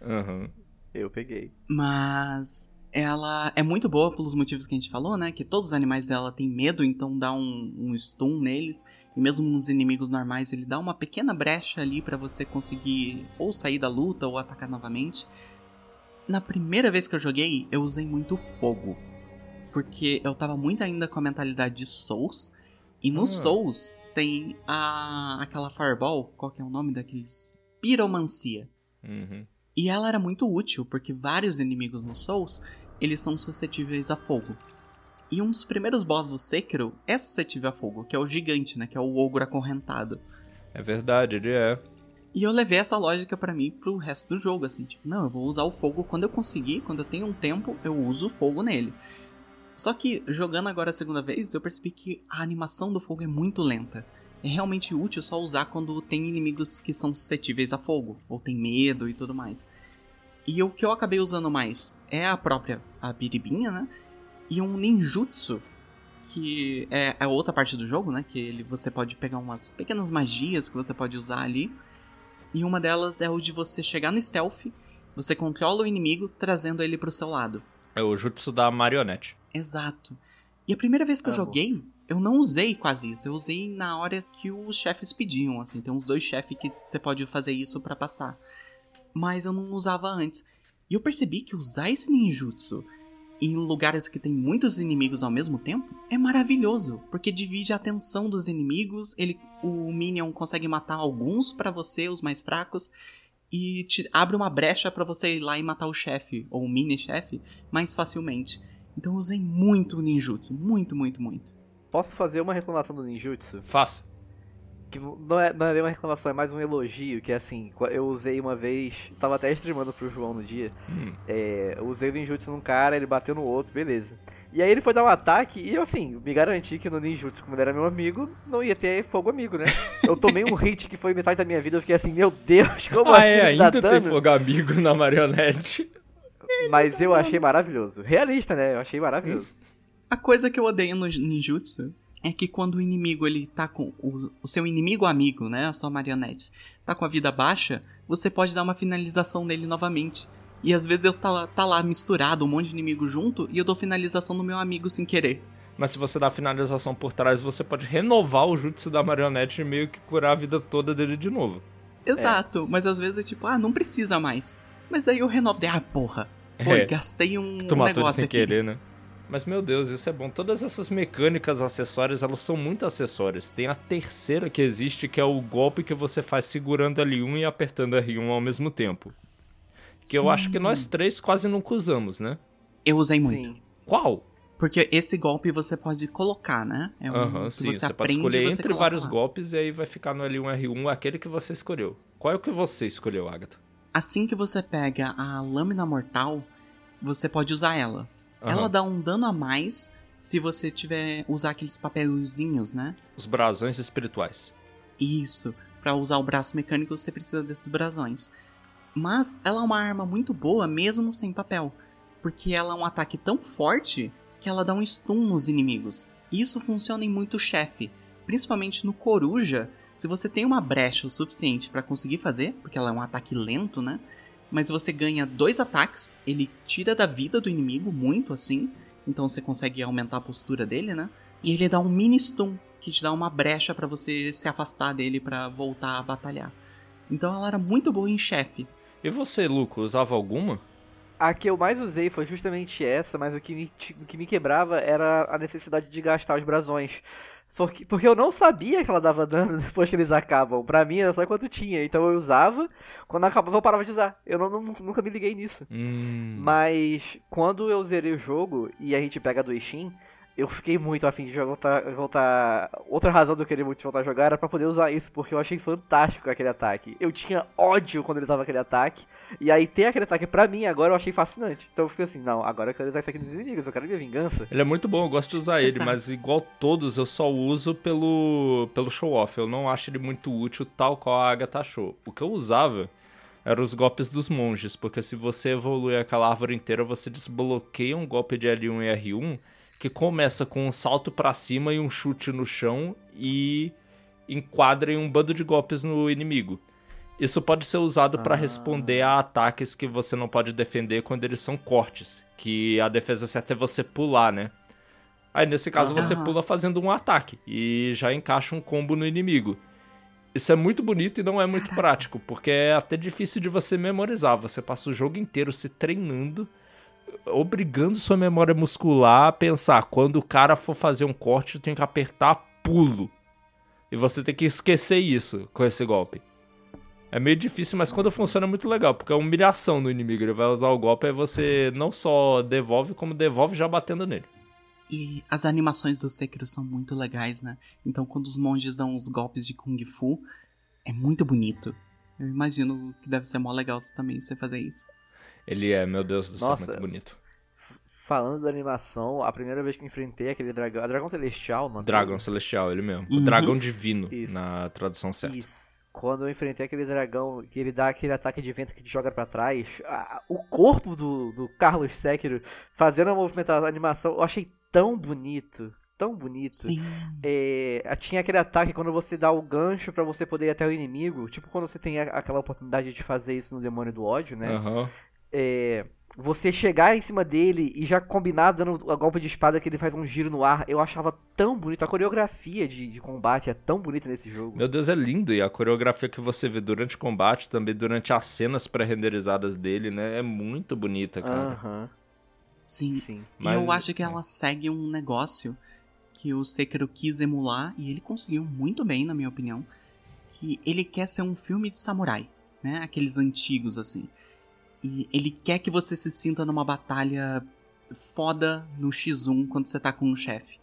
Aham. Eu peguei. Mas ela é muito boa pelos motivos que a gente falou, né? Que todos os animais dela têm medo, então dá um, um stun neles. E mesmo nos inimigos normais, ele dá uma pequena brecha ali pra você conseguir ou sair da luta ou atacar novamente. Na primeira vez que eu joguei, eu usei muito fogo. Porque eu tava muito ainda com a mentalidade de Souls. E no Ah. Souls tem a, aquela Fireball, qual que é o nome daqueles? Piromancia. Uhum. E ela era muito útil, porque vários inimigos no Souls, eles são suscetíveis a fogo. E um dos primeiros bosses do Sekiro é suscetível a fogo, que é o gigante, né? Que é o ogro acorrentado. É verdade, ele é. E eu levei essa lógica pra mim pro resto do jogo, assim, tipo, não, eu vou usar o fogo quando eu conseguir, quando eu tenho um tempo, eu uso o fogo nele. Só que jogando agora a segunda vez, eu percebi que a animação do fogo é muito lenta. É realmente útil só usar quando tem inimigos que são suscetíveis a fogo, ou tem medo e tudo mais. E o que eu acabei usando mais é a própria a biribinha, né? E um ninjutsu, que é a outra parte do jogo, né? Que ele, você pode pegar umas pequenas magias que você pode usar ali. E uma delas é o de você chegar no stealth, você controla o inimigo trazendo ele pro seu lado. É o jutsu da marionete. Exato. E a primeira vez que eu Amo. joguei, eu não usei quase isso. Eu usei na hora que os chefes pediam, assim. Tem uns dois chefes que você pode fazer isso pra passar. Mas eu não usava antes. E eu percebi que usar esse ninjutsu em lugares que tem muitos inimigos ao mesmo tempo é maravilhoso, porque divide a atenção dos inimigos, ele o minion consegue matar alguns pra você, os mais fracos, e te abre uma brecha pra você ir lá e matar o chefe ou o mini chefe mais facilmente. Então eu usei muito o ninjutsu, muito, muito, muito. Posso fazer uma reclamação do ninjutsu? Faça. Que não é, não é bem uma reclamação, é mais um elogio, que é assim, eu usei uma vez, tava até streamando pro João no dia, Hum. é, eu usei o ninjutsu num cara, ele bateu no outro, beleza. E aí ele foi dar um ataque e eu assim, me garanti que no ninjutsu, como ele era meu amigo, não ia ter fogo amigo, né? Eu tomei um hit que foi metade da minha vida, eu fiquei assim, meu Deus, como ah, assim é, dá ainda tem dano? fogo amigo na marionete. Mas eu achei maravilhoso. Realista, né? Eu achei maravilhoso. A coisa que eu odeio no ninjutsu é que quando o inimigo ele tá com o, o seu inimigo amigo, né, a sua marionete, tá com a vida baixa, você pode dar uma finalização nele novamente. E às vezes eu tá, tá lá misturado, um monte de inimigo junto, e eu dou finalização no meu amigo sem querer. Mas se você dá finalização por trás, você pode renovar o jutsu da marionete e meio que curar a vida toda dele de novo. Exato, mas às vezes é tipo, ah, não precisa mais. Mas daí eu renovo, daí, ah, porra, foi, É. gastei um Tu matou ele negócio sem aqui. querer, né? Mas meu Deus, isso é bom. Todas essas mecânicas acessórias, elas são muito acessórias. Tem a terceira que existe, que é o golpe que você faz segurando L1 e apertando R1 ao mesmo tempo. Que eu Sim. acho que nós três quase nunca usamos, né? Eu usei muito. Sim. Qual? Porque esse golpe você pode colocar, né? É um Aham, que sim. você, Você, pode aprende escolher você entre coloca vários golpes e aí vai ficar no L1 R1 aquele que você escolheu. Qual é o que você escolheu, Agatha? Assim que você pega a lâmina mortal, você pode usar ela. Aham. Ela dá um dano a mais se você tiver usar aqueles papelzinhos, né? Os brasões espirituais. Isso. Pra usar o braço mecânico você precisa desses brasões. Mas ela é uma arma muito boa mesmo sem papel, porque ela é um ataque tão forte que ela dá um stun nos inimigos. E isso funciona em muito chefe, principalmente no coruja. Se você tem uma brecha o suficiente pra conseguir fazer, porque ela é um ataque lento, né? Mas você ganha dois ataques, ele tira da vida do inimigo muito assim, então você consegue aumentar a postura dele, né? E ele dá um mini stun, que te dá uma brecha pra você se afastar dele pra voltar a batalhar. Então ela era muito boa em chefe. E você, Luco, usava alguma? A que eu mais usei foi justamente essa, mas o que me, o que me quebrava era a necessidade de gastar os brasões. Só que, porque eu não sabia que ela dava dano depois que eles acabam. Pra mim era só quanto tinha. Então eu usava, quando acabava eu parava de usar. Eu não, não- nunca me liguei nisso. Hum. Mas quando eu zerei o jogo e a gente pega do Steam, eu fiquei muito afim de voltar, voltar. Outra razão de eu querer muito voltar a jogar era pra poder usar isso, porque eu achei fantástico aquele ataque. Eu tinha ódio quando ele usava aquele ataque, e aí ter aquele ataque pra mim agora eu achei fascinante. Então eu fiquei assim, não, agora eu quero usar isso aqui nos inimigos, eu quero minha vingança. Ele é muito bom, eu gosto de usar ele, mas igual todos, eu só uso pelo, pelo show-off. Eu não acho ele muito útil, tal qual a Agatha achou. O que eu usava eram os golpes dos monges, porque se você evolui aquela árvore inteira, você desbloqueia um golpe de L1 e R1 que começa com um salto para cima e um chute no chão e enquadra em um bando de golpes no inimigo. Isso pode ser usado ah. para responder a ataques que você não pode defender quando eles são cortes, que a defesa certa é você pular, né? Aí nesse caso você pula fazendo um ataque e já encaixa um combo no inimigo. Isso é muito bonito e não é muito prático, porque é até difícil de você memorizar. Você passa o jogo inteiro se treinando obrigando sua memória muscular a pensar, quando o cara for fazer um corte, eu tenho que apertar pulo. E você tem que esquecer isso com esse golpe. É meio difícil, mas quando funciona é muito legal, porque é humilhação no inimigo. Ele vai usar o golpe e você não só devolve, como devolve já batendo nele. E as animações do Sekiro são muito legais, né? Então quando os monges dão os golpes de Kung Fu, é muito bonito. Eu imagino que deve ser mó legal também você fazer isso. Ele é, meu Deus do céu, muito bonito. Falando da animação, a primeira vez que enfrentei aquele dragão. A dragão celestial, mano. Dragão celestial, ele mesmo. Uhum. O dragão divino, Isso. na tradução certa. Isso. Quando eu enfrentei aquele dragão, que ele dá aquele ataque de vento que te joga para trás, a, o corpo do, do Carlos Sekiro fazendo a movimentação, a animação, eu achei tão bonito tão bonito. Sim. É, tinha aquele ataque quando você dá o gancho para você poder ir até o inimigo. Tipo quando você tem aquela oportunidade de fazer isso no Demônio do Ódio, né? Uhum é, você chegar em cima dele e já combinar dando a golpe de espada que ele faz um giro no ar, eu achava tão bonito. A coreografia de, de combate é tão bonita nesse jogo. Meu Deus, é lindo. E a coreografia que você vê durante o combate, também durante as cenas pré-renderizadas dele, né? É muito bonita, cara. Uhum. Sim. Sim. Mas... Eu acho que ela segue um negócio que o Sekiro quis emular e ele conseguiu muito bem, na minha opinião. Que ele quer ser um filme de samurai, né? Aqueles antigos, assim. E ele quer que você se sinta numa batalha foda no X1 quando você tá com um chefe.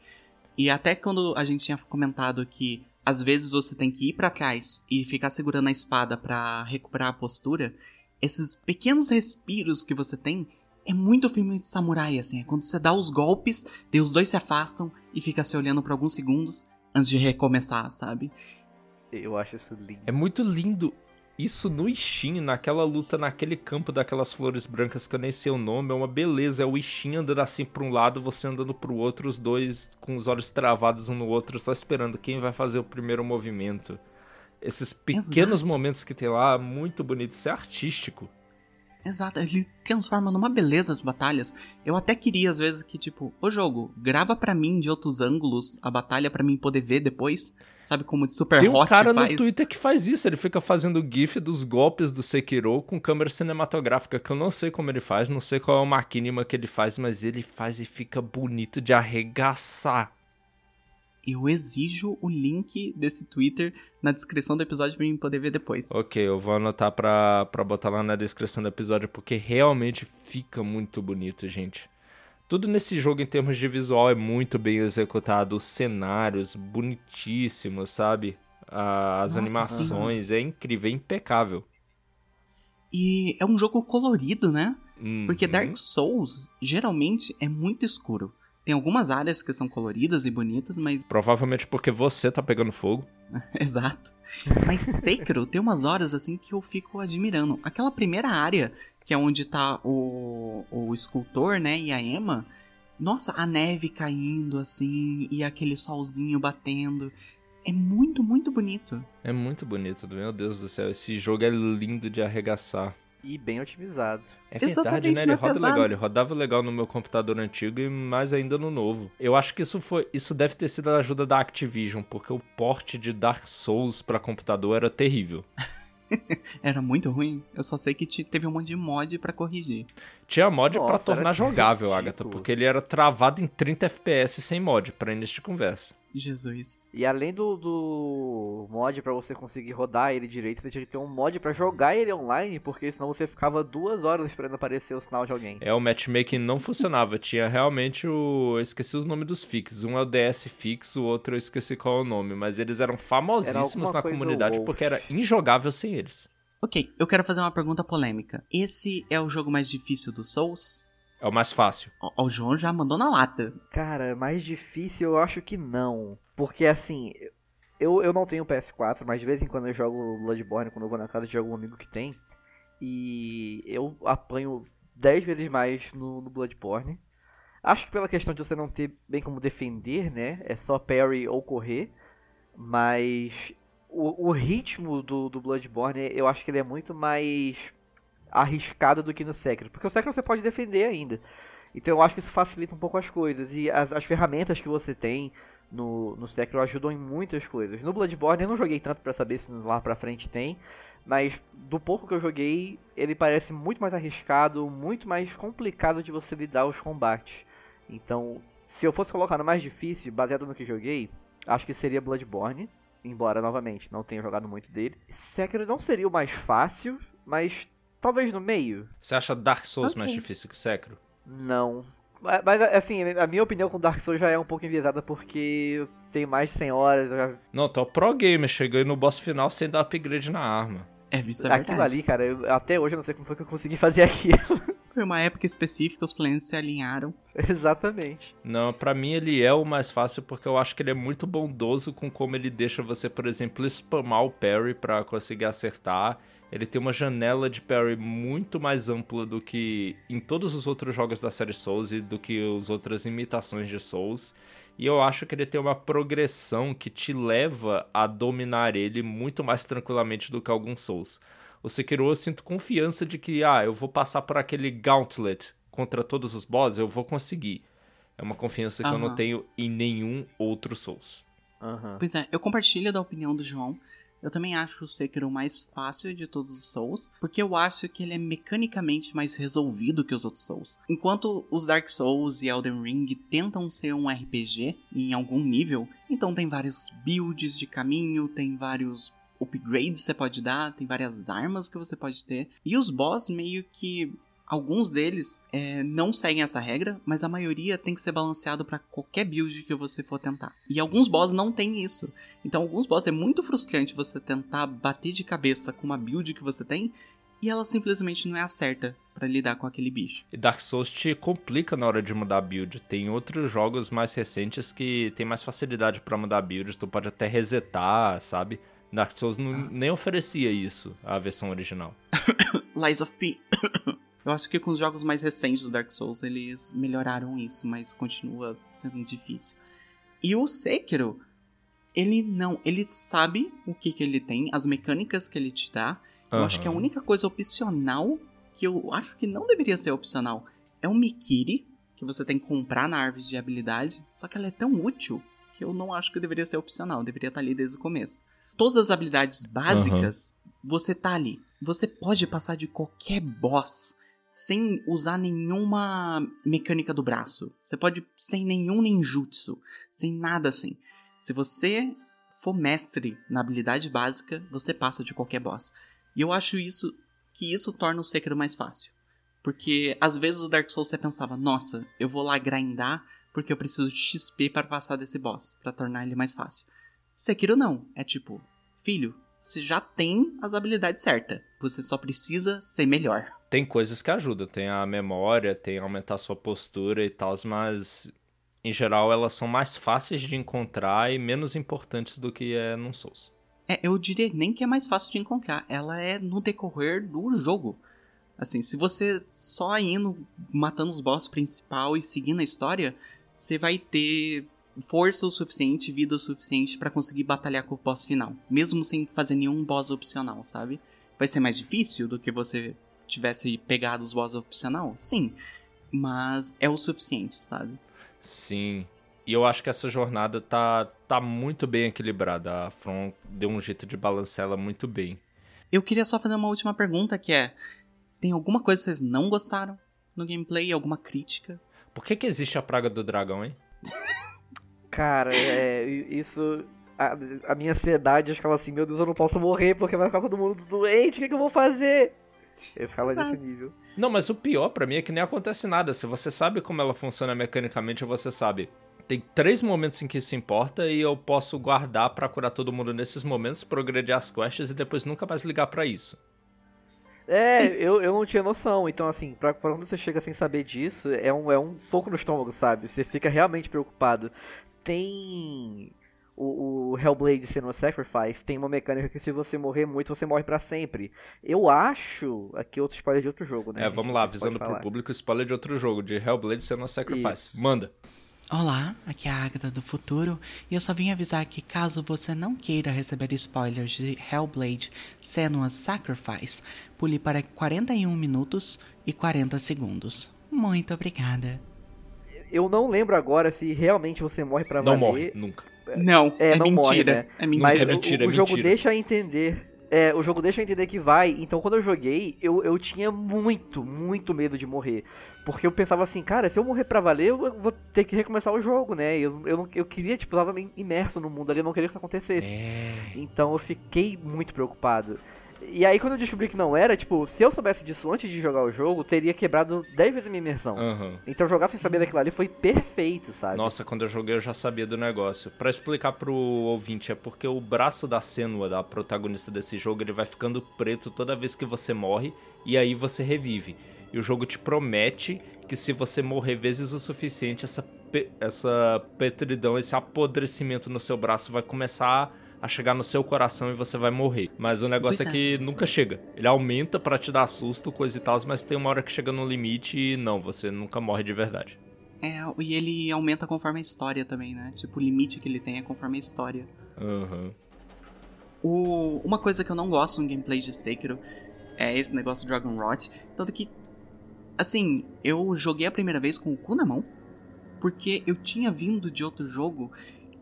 E até quando a gente tinha comentado que às vezes você tem que ir para trás e ficar segurando a espada para recuperar a postura, esses pequenos respiros que você tem é muito filme de samurai, assim. É quando você dá os golpes, daí os dois se afastam e fica se olhando por alguns segundos antes de recomeçar, sabe? Eu acho isso lindo. É muito lindo isso no Ishin, naquela luta naquele campo daquelas flores brancas que eu nem sei o nome, é uma beleza. É o Ishin andando assim pra um lado, você andando pro outro, os dois com os olhos travados um no outro, só esperando quem vai fazer o primeiro movimento. Esses pequenos Exato. momentos que tem lá, muito bonito, isso é artístico. Exato, ele transforma numa beleza as batalhas. Eu até queria às vezes que tipo, o jogo, grava para mim de outros ângulos a batalha para mim poder ver depois. Sabe como de super Tem um cara faz? no Twitter que faz isso, ele fica fazendo gif dos golpes do Sekiro com câmera cinematográfica, que eu não sei como ele faz, não sei qual é o maquinima que ele faz, mas ele faz e fica bonito de arregaçar. Eu exijo o link desse Twitter na descrição do episódio pra mim poder ver depois. Ok, eu vou anotar pra, pra botar lá na descrição do episódio, porque realmente fica muito bonito, gente. Tudo nesse jogo, em termos de visual, é muito bem executado. Os cenários bonitíssimos, sabe? As Nossa, animações, sim. é incrível, é impecável. E é um jogo colorido, né? Uhum. Porque Dark Souls geralmente é muito escuro. Tem algumas áreas que são coloridas e bonitas, mas. Provavelmente porque você tá pegando fogo. Exato. Mas Sekiro tem umas horas assim que eu fico admirando. Aquela primeira área que é onde tá o, o escultor, né, e a Emma. Nossa, a neve caindo assim e aquele solzinho batendo. É muito, muito bonito. É muito bonito, meu Deus do céu. Esse jogo é lindo de arregaçar. E bem otimizado. É verdade, Exatamente, né? Ele é roda pesado. legal. Ele rodava legal no meu computador antigo e mais ainda no novo. Eu acho que isso foi. Isso deve ter sido a ajuda da Activision, porque o porte de Dark Souls para computador era terrível. era muito ruim. Eu só sei que teve um monte de mod para corrigir. Tinha mod para tornar jogável, Agatha, porque ele era travado em 30 FPS sem mod, para início de conversa. Jesus. E além do, do mod pra você conseguir rodar ele direito, você tinha que ter um mod pra jogar ele online, porque senão você ficava duas horas esperando aparecer o sinal de alguém. É, o matchmaking não funcionava. Tinha realmente o. Eu esqueci os nomes dos fixos. Um é o DS Fix, o outro eu esqueci qual é o nome. Mas eles eram famosíssimos na comunidade porque era injogável sem eles. Ok, eu quero fazer uma pergunta polêmica. Esse é o jogo mais difícil do Souls? É o mais fácil. Ó, ó, o João já mandou na lata. Cara, mais difícil eu acho que não. Porque assim, eu, eu não tenho PS4, mas de vez em quando eu jogo Bloodborne quando eu vou na casa de algum amigo que tem. E eu apanho 10 vezes mais no, no Bloodborne. Acho que pela questão de você não ter bem como defender, né? É só parry ou correr. Mas o, o ritmo do, do Bloodborne, eu acho que ele é muito mais arriscado do que no Sekiro. Porque o Sekiro você pode defender ainda. Então eu acho que isso facilita um pouco as coisas. E as, as ferramentas que você tem no, no Sekiro ajudam em muitas coisas. No Bloodborne eu não joguei tanto pra saber se lá pra frente tem. Mas do pouco que eu joguei, ele parece muito mais arriscado, muito mais complicado de você lidar os combates. Então, se eu fosse colocar no mais difícil, baseado no que joguei, acho que seria Bloodborne. Embora, novamente, não tenha jogado muito dele. Sekiro não seria o mais fácil, mas talvez no meio. Você acha Dark Souls Ok. mais difícil que Sekiro? Não. Mas, assim, a minha opinião com Dark Souls já é um pouco enviesada porque eu tenho mais de 100 horas. eu já- Não, o pro gamer, chegou aí no boss final sem dar upgrade na arma. É, isso é Aquilo verdade. ali, cara, eu- até hoje eu não sei como foi que eu consegui fazer aquilo. Foi uma época específica, os planetas se alinharam. Exatamente. Não, pra mim ele é o mais fácil porque eu acho que ele é muito bondoso com como ele deixa você, por exemplo, spamar o parry pra conseguir acertar. Ele tem uma janela de parry muito mais ampla do que em todos os outros jogos da série Souls e do que as outras imitações de Souls. E eu acho que ele tem uma progressão que te leva a dominar ele muito mais tranquilamente do que alguns Souls. O Sekiro eu sinto confiança de que, ah, eu vou passar por aquele gauntlet contra todos os bosses, eu vou conseguir. É uma confiança que eu não tenho em nenhum outro Souls. Aham. Pois é, eu compartilho da opinião do João. Eu também acho o Sekiro mais fácil de todos os Souls, porque eu acho que ele é mecanicamente mais resolvido que os outros Souls. Enquanto os Dark Souls e Elden Ring tentam ser um RPG em algum nível, então tem vários builds de caminho, tem vários upgrades que você pode dar, tem várias armas que você pode ter, e os boss meio que Alguns deles é, não seguem essa regra, mas a maioria tem que ser balanceado para qualquer build que você for tentar. E alguns boss não tem isso. Então, alguns boss é muito frustrante você tentar bater de cabeça com uma build que você tem e ela simplesmente não é a certa para lidar com aquele bicho. E Dark Souls te complica na hora de mudar a build. Tem outros jogos mais recentes que tem mais facilidade pra mudar a build, tu pode até resetar, sabe? Dark Souls não- nem oferecia isso, a versão original. Lies of P. Eu acho que com os jogos mais recentes do Dark Souls eles melhoraram isso, mas continua sendo difícil. E o Sekiro, ele não, ele sabe o que que ele tem, as mecânicas que ele te dá. Eu acho que a única coisa opcional que eu acho que não deveria ser opcional é o Mikiri, que você tem que comprar na árvore de habilidade, só que ela é tão útil que eu não acho que deveria ser opcional, deveria estar ali desde o começo. Todas as habilidades básicas, você tá ali. Você pode passar de qualquer boss sem usar nenhuma mecânica do braço. Você pode sem nenhum ninjutsu, sem nada assim. Se você for mestre na habilidade básica, você passa de qualquer boss. E eu acho isso que isso torna o Sekiro mais fácil. Porque às vezes o Dark Souls você pensava, nossa, eu vou lá grindar porque eu preciso de XP para passar desse boss, para tornar ele mais fácil. Sekiro não, é tipo, filho, você já tem as habilidades certas, você só precisa ser melhor. Tem coisas que ajudam, tem a memória, tem aumentar a sua postura e tal, mas em geral elas são mais fáceis de encontrar e menos importantes do que é num Souls. É, eu diria nem que é mais fácil de encontrar, ela é no decorrer do jogo. Assim, se você só indo matando os boss principal e seguindo a história, você vai ter força o suficiente, vida o suficiente pra conseguir batalhar com o boss final, mesmo sem fazer nenhum boss opcional, sabe? Vai ser mais difícil do que você tivesse pegado os boss opcional? Sim, mas é o suficiente, sabe? Sim. E eu acho que essa jornada tá, tá muito bem equilibrada. A From deu um jeito de balancear ela muito bem. Eu queria só fazer uma última pergunta que é: tem alguma coisa que vocês não gostaram no gameplay? Alguma crítica? Por que, que existe a praga do dragão, hein? Cara, é, isso. A, a minha ansiedade, eu ficava assim, meu Deus, eu não posso morrer porque vai ficar todo mundo doente, o que, que eu vou fazer? Eu ficava nesse nível. Não, mas o pior para mim é que nem acontece nada. Se você sabe como ela funciona mecanicamente, você sabe. Tem três momentos em que isso importa e eu posso guardar para curar todo mundo nesses momentos, progredir as quests e depois nunca mais ligar para isso. É, eu, eu não tinha noção. Então, assim, pra, pra quando você chega sem saber disso, é um, é um soco no estômago, sabe? Você fica realmente preocupado. Tem. O, o Hellblade Senua Sacrifice tem uma mecânica que se você morrer muito, você morre para sempre. Eu acho. Aqui outro spoiler de outro jogo, né? É, vamos lá, avisando pro público spoiler de outro jogo, de Hellblade Senua Sacrifice. Isso. Manda. Olá, aqui é a Agatha do futuro e eu só vim avisar que caso você não queira receber spoilers de Hellblade Senua's Sacrifice, pule para 41 minutos e 40 segundos. Muito obrigada. Eu não lembro agora se realmente você morre para valer. Não morre, nunca. Não, é, é não mentira. Morre, né? É mentira. Mas é mentira, o, o é jogo mentira. deixa entender é, o jogo deixa entender que vai. Então, quando eu joguei, eu, eu tinha muito, muito medo de morrer. Porque eu pensava assim, cara, se eu morrer pra valer, eu vou ter que recomeçar o jogo, né? Eu, eu, eu queria, tipo, eu tava imerso no mundo ali, eu não queria que isso acontecesse. É. Então, eu fiquei muito preocupado. E aí quando eu descobri que não era, tipo, se eu soubesse disso antes de jogar o jogo, teria quebrado 10 vezes a minha imersão. Uhum. Então jogar sem saber daquilo ali foi perfeito, sabe? Nossa, quando eu joguei eu já sabia do negócio. Para explicar pro ouvinte, é porque o braço da Senua, da protagonista desse jogo, ele vai ficando preto toda vez que você morre e aí você revive. E o jogo te promete que se você morrer vezes o suficiente, essa, pe essa petridão, esse apodrecimento no seu braço vai começar a chegar no seu coração e você vai morrer. Mas o negócio pois é que é. nunca chega. Ele aumenta para te dar susto, coisa e tal, mas tem uma hora que chega no limite e não, você nunca morre de verdade. É, e ele aumenta conforme a história também, né? Tipo, o limite que ele tem é conforme a história. Uhum. O, uma coisa que eu não gosto no gameplay de Sekiro é esse negócio do Dragon Rot. Tanto que, assim, eu joguei a primeira vez com o cu na mão. Porque eu tinha vindo de outro jogo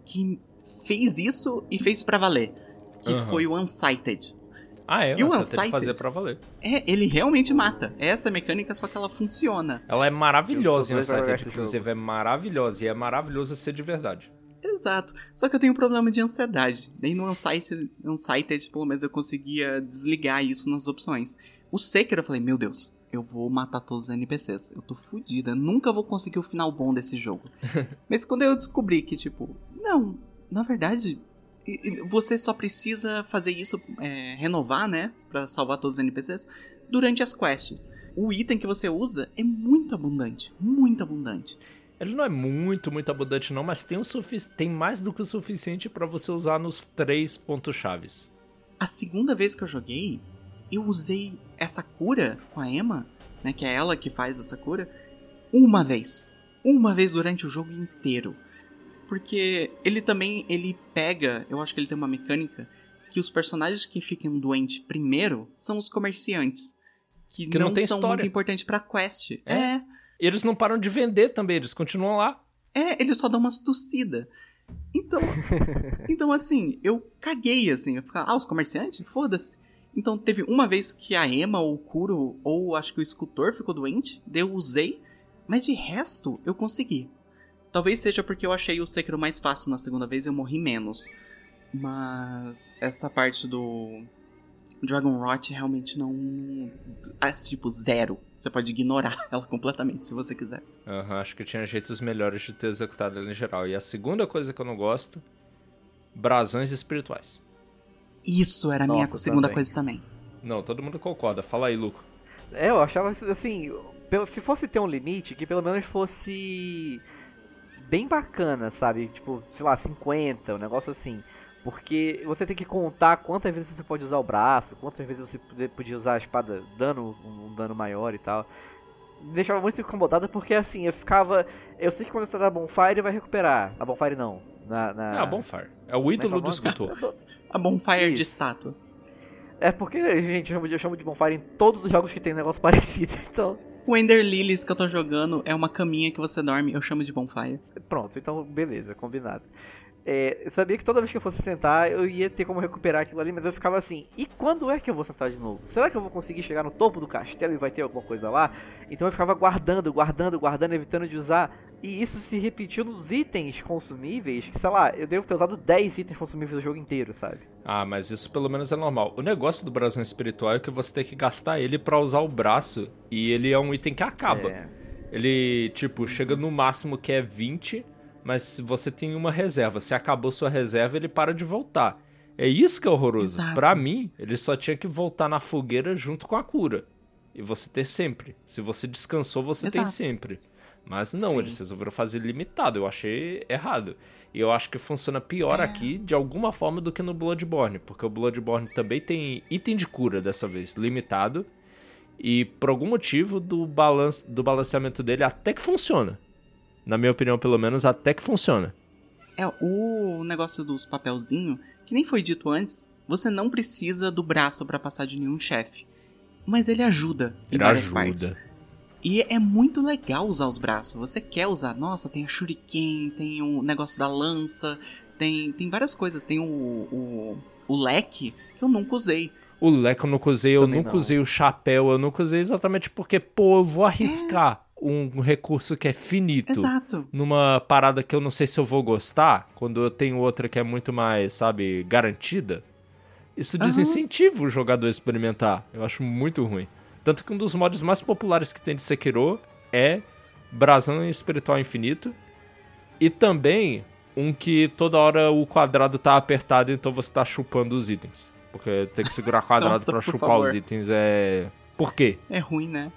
que fez isso e fez para valer. Que uhum. foi o Unsighted. Ah, é? E o Unsighted fazer pra valer. É, ele realmente mata. Essa mecânica, só que ela funciona. Ela é maravilhosa em Unsighted, inclusive. É maravilhosa. E é maravilhoso ser de verdade. Exato. Só que eu tenho um problema de ansiedade. Nem no Unsighted, Unsighted, pelo menos, eu conseguia desligar isso nas opções. O Sekiro, eu falei, meu Deus, eu vou matar todos os NPCs. Eu tô fodida. Nunca vou conseguir o final bom desse jogo. Mas quando eu descobri que, tipo, não, na verdade, você só precisa fazer isso, é, renovar, né? Pra salvar todos os NPCs durante as quests. O item que você usa é muito abundante. Muito abundante. Ele não é muito, muito abundante, não, mas tem, o tem mais do que o suficiente para você usar nos três pontos chaves. A segunda vez que eu joguei, eu usei essa cura com a Emma, né? Que é ela que faz essa cura, uma vez. Uma vez durante o jogo inteiro. Porque ele também, ele pega, eu acho que ele tem uma mecânica que os personagens que ficam doentes primeiro são os comerciantes. Que, que não, não são história. muito importantes pra quest. É. é. E eles não param de vender também, eles continuam lá. É, eles só dão umas tossidas. Então, então assim, eu caguei, assim. Eu ficava, ah, os comerciantes? Foda-se. Então teve uma vez que a Emma ou o Kuro, ou acho que o escultor ficou doente, eu usei, mas de resto eu consegui. Talvez seja porque eu achei o Sekiro mais fácil na segunda vez e eu morri menos. Mas essa parte do Dragon Rot realmente não. É tipo zero. Você pode ignorar ela completamente se você quiser. Uhum, acho que tinha jeitos melhores de ter executado ela em geral. E a segunda coisa que eu não gosto: brasões espirituais. Isso era a minha segunda também. coisa também. Não, todo mundo concorda. Fala aí, Luco. É, eu achava assim. Se fosse ter um limite, que pelo menos fosse bem bacana, sabe? Tipo, sei lá, 50, um negócio assim. Porque você tem que contar quantas vezes você pode usar o braço, quantas vezes você podia usar a espada dano, um dano maior e tal. Me deixava muito incomodada porque assim, eu ficava. Eu sei que quando você tá na Bonfire vai recuperar. Na Bonfire não. Na, na... É a Bonfire. É o ídolo é do escultor. a Bonfire Isso. de estátua. É porque, gente, eu chamo, de, eu chamo de Bonfire em todos os jogos que tem negócio parecido, então. O Ender Lilies que eu tô jogando é uma caminha que você dorme, eu chamo de Bonfire. Pronto, então beleza, combinado. É, eu sabia que toda vez que eu fosse sentar, eu ia ter como recuperar aquilo ali, mas eu ficava assim, e quando é que eu vou sentar de novo? Será que eu vou conseguir chegar no topo do castelo e vai ter alguma coisa lá? Então eu ficava guardando, guardando, guardando, evitando de usar E isso se repetiu nos itens consumíveis, que sei lá, eu devo ter usado 10 itens consumíveis do jogo inteiro, sabe? Ah, mas isso pelo menos é normal. O negócio do brasão espiritual é que você tem que gastar ele para usar o braço e ele é um item que acaba. É. Ele, tipo, chega no máximo que é 20, mas você tem uma reserva. Se acabou sua reserva, ele para de voltar. É isso que é horroroso. Pra mim, ele só tinha que voltar na fogueira junto com a cura. E você ter sempre. Se você descansou, você Exato. tem sempre. Mas não, Sim. eles resolveram fazer limitado. Eu achei errado. E eu acho que funciona pior é. aqui, de alguma forma, do que no Bloodborne. Porque o Bloodborne também tem item de cura dessa vez, limitado. E por algum motivo do, balance, do balanceamento dele até que funciona. Na minha opinião, pelo menos, até que funciona. É, o negócio dos papelzinhos, que nem foi dito antes, você não precisa do braço para passar de nenhum chefe. Mas ele ajuda em ele ajuda. partes. E é muito legal usar os braços. Você quer usar. Nossa, tem a shuriken, tem o negócio da lança, tem, tem várias coisas. Tem o, o, o leque que eu nunca usei. O leque eu nunca usei, eu Também nunca não. usei o chapéu, eu nunca usei exatamente porque, pô, eu vou arriscar é. um recurso que é finito. Exato. Numa parada que eu não sei se eu vou gostar, quando eu tenho outra que é muito mais, sabe, garantida. Isso desincentiva uhum. o jogador a experimentar. Eu acho muito ruim. Tanto que um dos modos mais populares que tem de Sekiro é Brasão Espiritual Infinito. E também um que toda hora o quadrado tá apertado, então você tá chupando os itens. Porque tem que segurar quadrado para chupar favor. os itens é. Por quê? É ruim, né?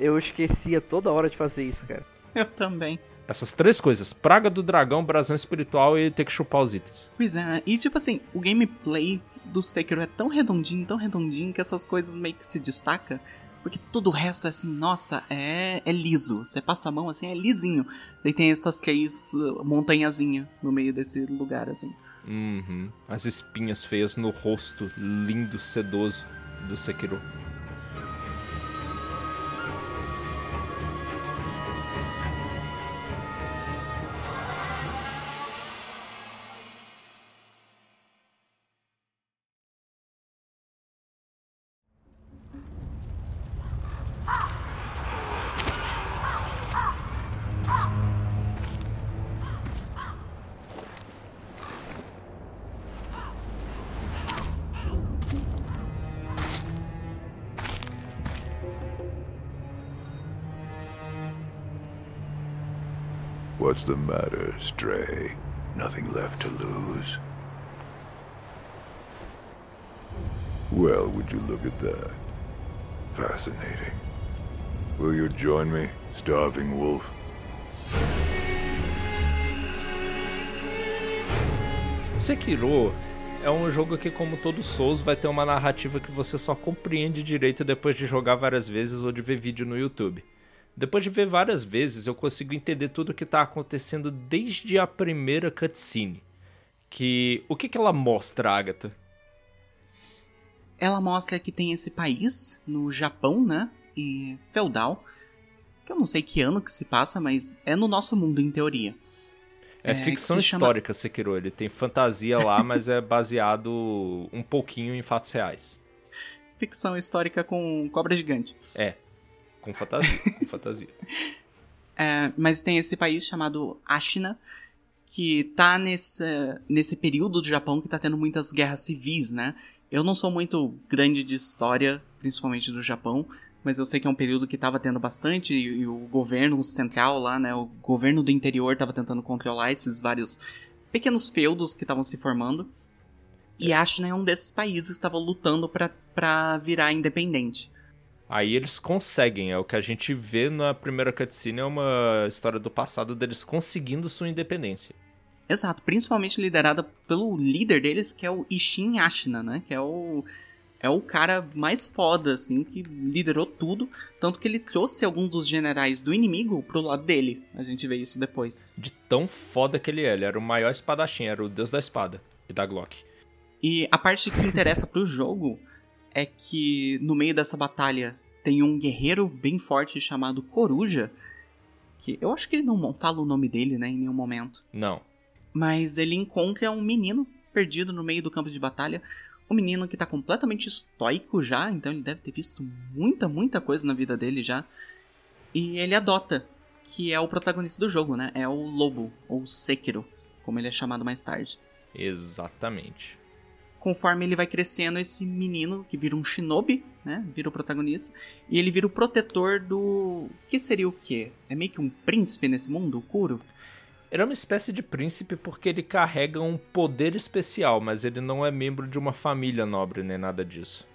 Eu esquecia toda hora de fazer isso, cara. Eu também. Essas três coisas: Praga do Dragão, Brasão Espiritual e ter que chupar os itens. Pois é, e tipo assim, o gameplay do Sekiro é tão redondinho, tão redondinho, que essas coisas meio que se destacam. Porque todo o resto é assim, nossa, é, é liso. Você passa a mão assim, é lisinho. Daí tem essas três uh, montanhazinhas no meio desse lugar, assim. Uhum. As espinhas feias no rosto, lindo, sedoso do Sekiro. What's the matter, Stray? Nothing left to lose? Well, would you look at that? Fascinating. Will you join me, Starving Wolf? Sekiro é um jogo que, como todo Souls, vai ter uma narrativa que você só compreende direito depois de jogar várias vezes ou de ver vídeo no YouTube. Depois de ver várias vezes, eu consigo entender tudo o que está acontecendo desde a primeira cutscene. Que o que, que ela mostra, Agatha? Ela mostra que tem esse país no Japão, né? E feudal. Que eu não sei que ano que se passa, mas é no nosso mundo em teoria. É, é ficção histórica, chama... Sekiro. Ele tem fantasia lá, mas é baseado um pouquinho em fatos reais. Ficção histórica com cobra gigante. É. Com fantasia, com fantasia. É, mas tem esse país chamado Ashina, que tá nesse, nesse período do Japão que tá tendo muitas guerras civis, né? Eu não sou muito grande de história, principalmente do Japão, mas eu sei que é um período que tava tendo bastante, e, e o governo central lá, né? O governo do interior tava tentando controlar esses vários pequenos feudos que estavam se formando. E Ashina é um desses países que estava lutando para virar independente. Aí eles conseguem, é o que a gente vê na primeira cutscene, é uma história do passado deles conseguindo sua independência. Exato, principalmente liderada pelo líder deles, que é o Ishin Ashina, né? Que é o é o cara mais foda, assim, que liderou tudo. Tanto que ele trouxe alguns dos generais do inimigo pro lado dele. A gente vê isso depois. De tão foda que ele é. Ele era o maior espadachim, era o deus da espada e da Glock. E a parte que interessa pro jogo é que no meio dessa batalha tem um guerreiro bem forte chamado Coruja, que eu acho que ele não fala o nome dele, né, em nenhum momento. Não. Mas ele encontra um menino perdido no meio do campo de batalha, um menino que tá completamente estoico já, então ele deve ter visto muita, muita coisa na vida dele já. E ele adota que é o protagonista do jogo, né? É o Lobo, ou Sekiro, como ele é chamado mais tarde. Exatamente. Conforme ele vai crescendo, esse menino que vira um shinobi, né? Vira o protagonista. E ele vira o protetor do. que seria o quê? É meio que um príncipe nesse mundo, o Kuro? Ele é uma espécie de príncipe porque ele carrega um poder especial, mas ele não é membro de uma família nobre nem nada disso.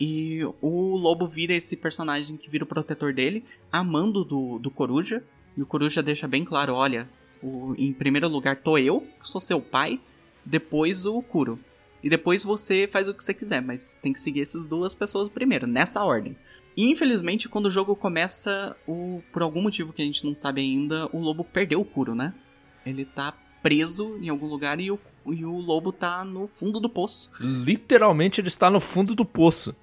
E o lobo vira esse personagem que vira o protetor dele, amando do, do Coruja. E o Coruja deixa bem claro: olha, o, em primeiro lugar tô eu, que sou seu pai, depois o Kuro. E depois você faz o que você quiser, mas tem que seguir essas duas pessoas primeiro, nessa ordem. E infelizmente, quando o jogo começa, o, por algum motivo que a gente não sabe ainda, o lobo perdeu o Kuro, né? Ele tá preso em algum lugar e o, e o lobo tá no fundo do poço. Literalmente ele está no fundo do poço.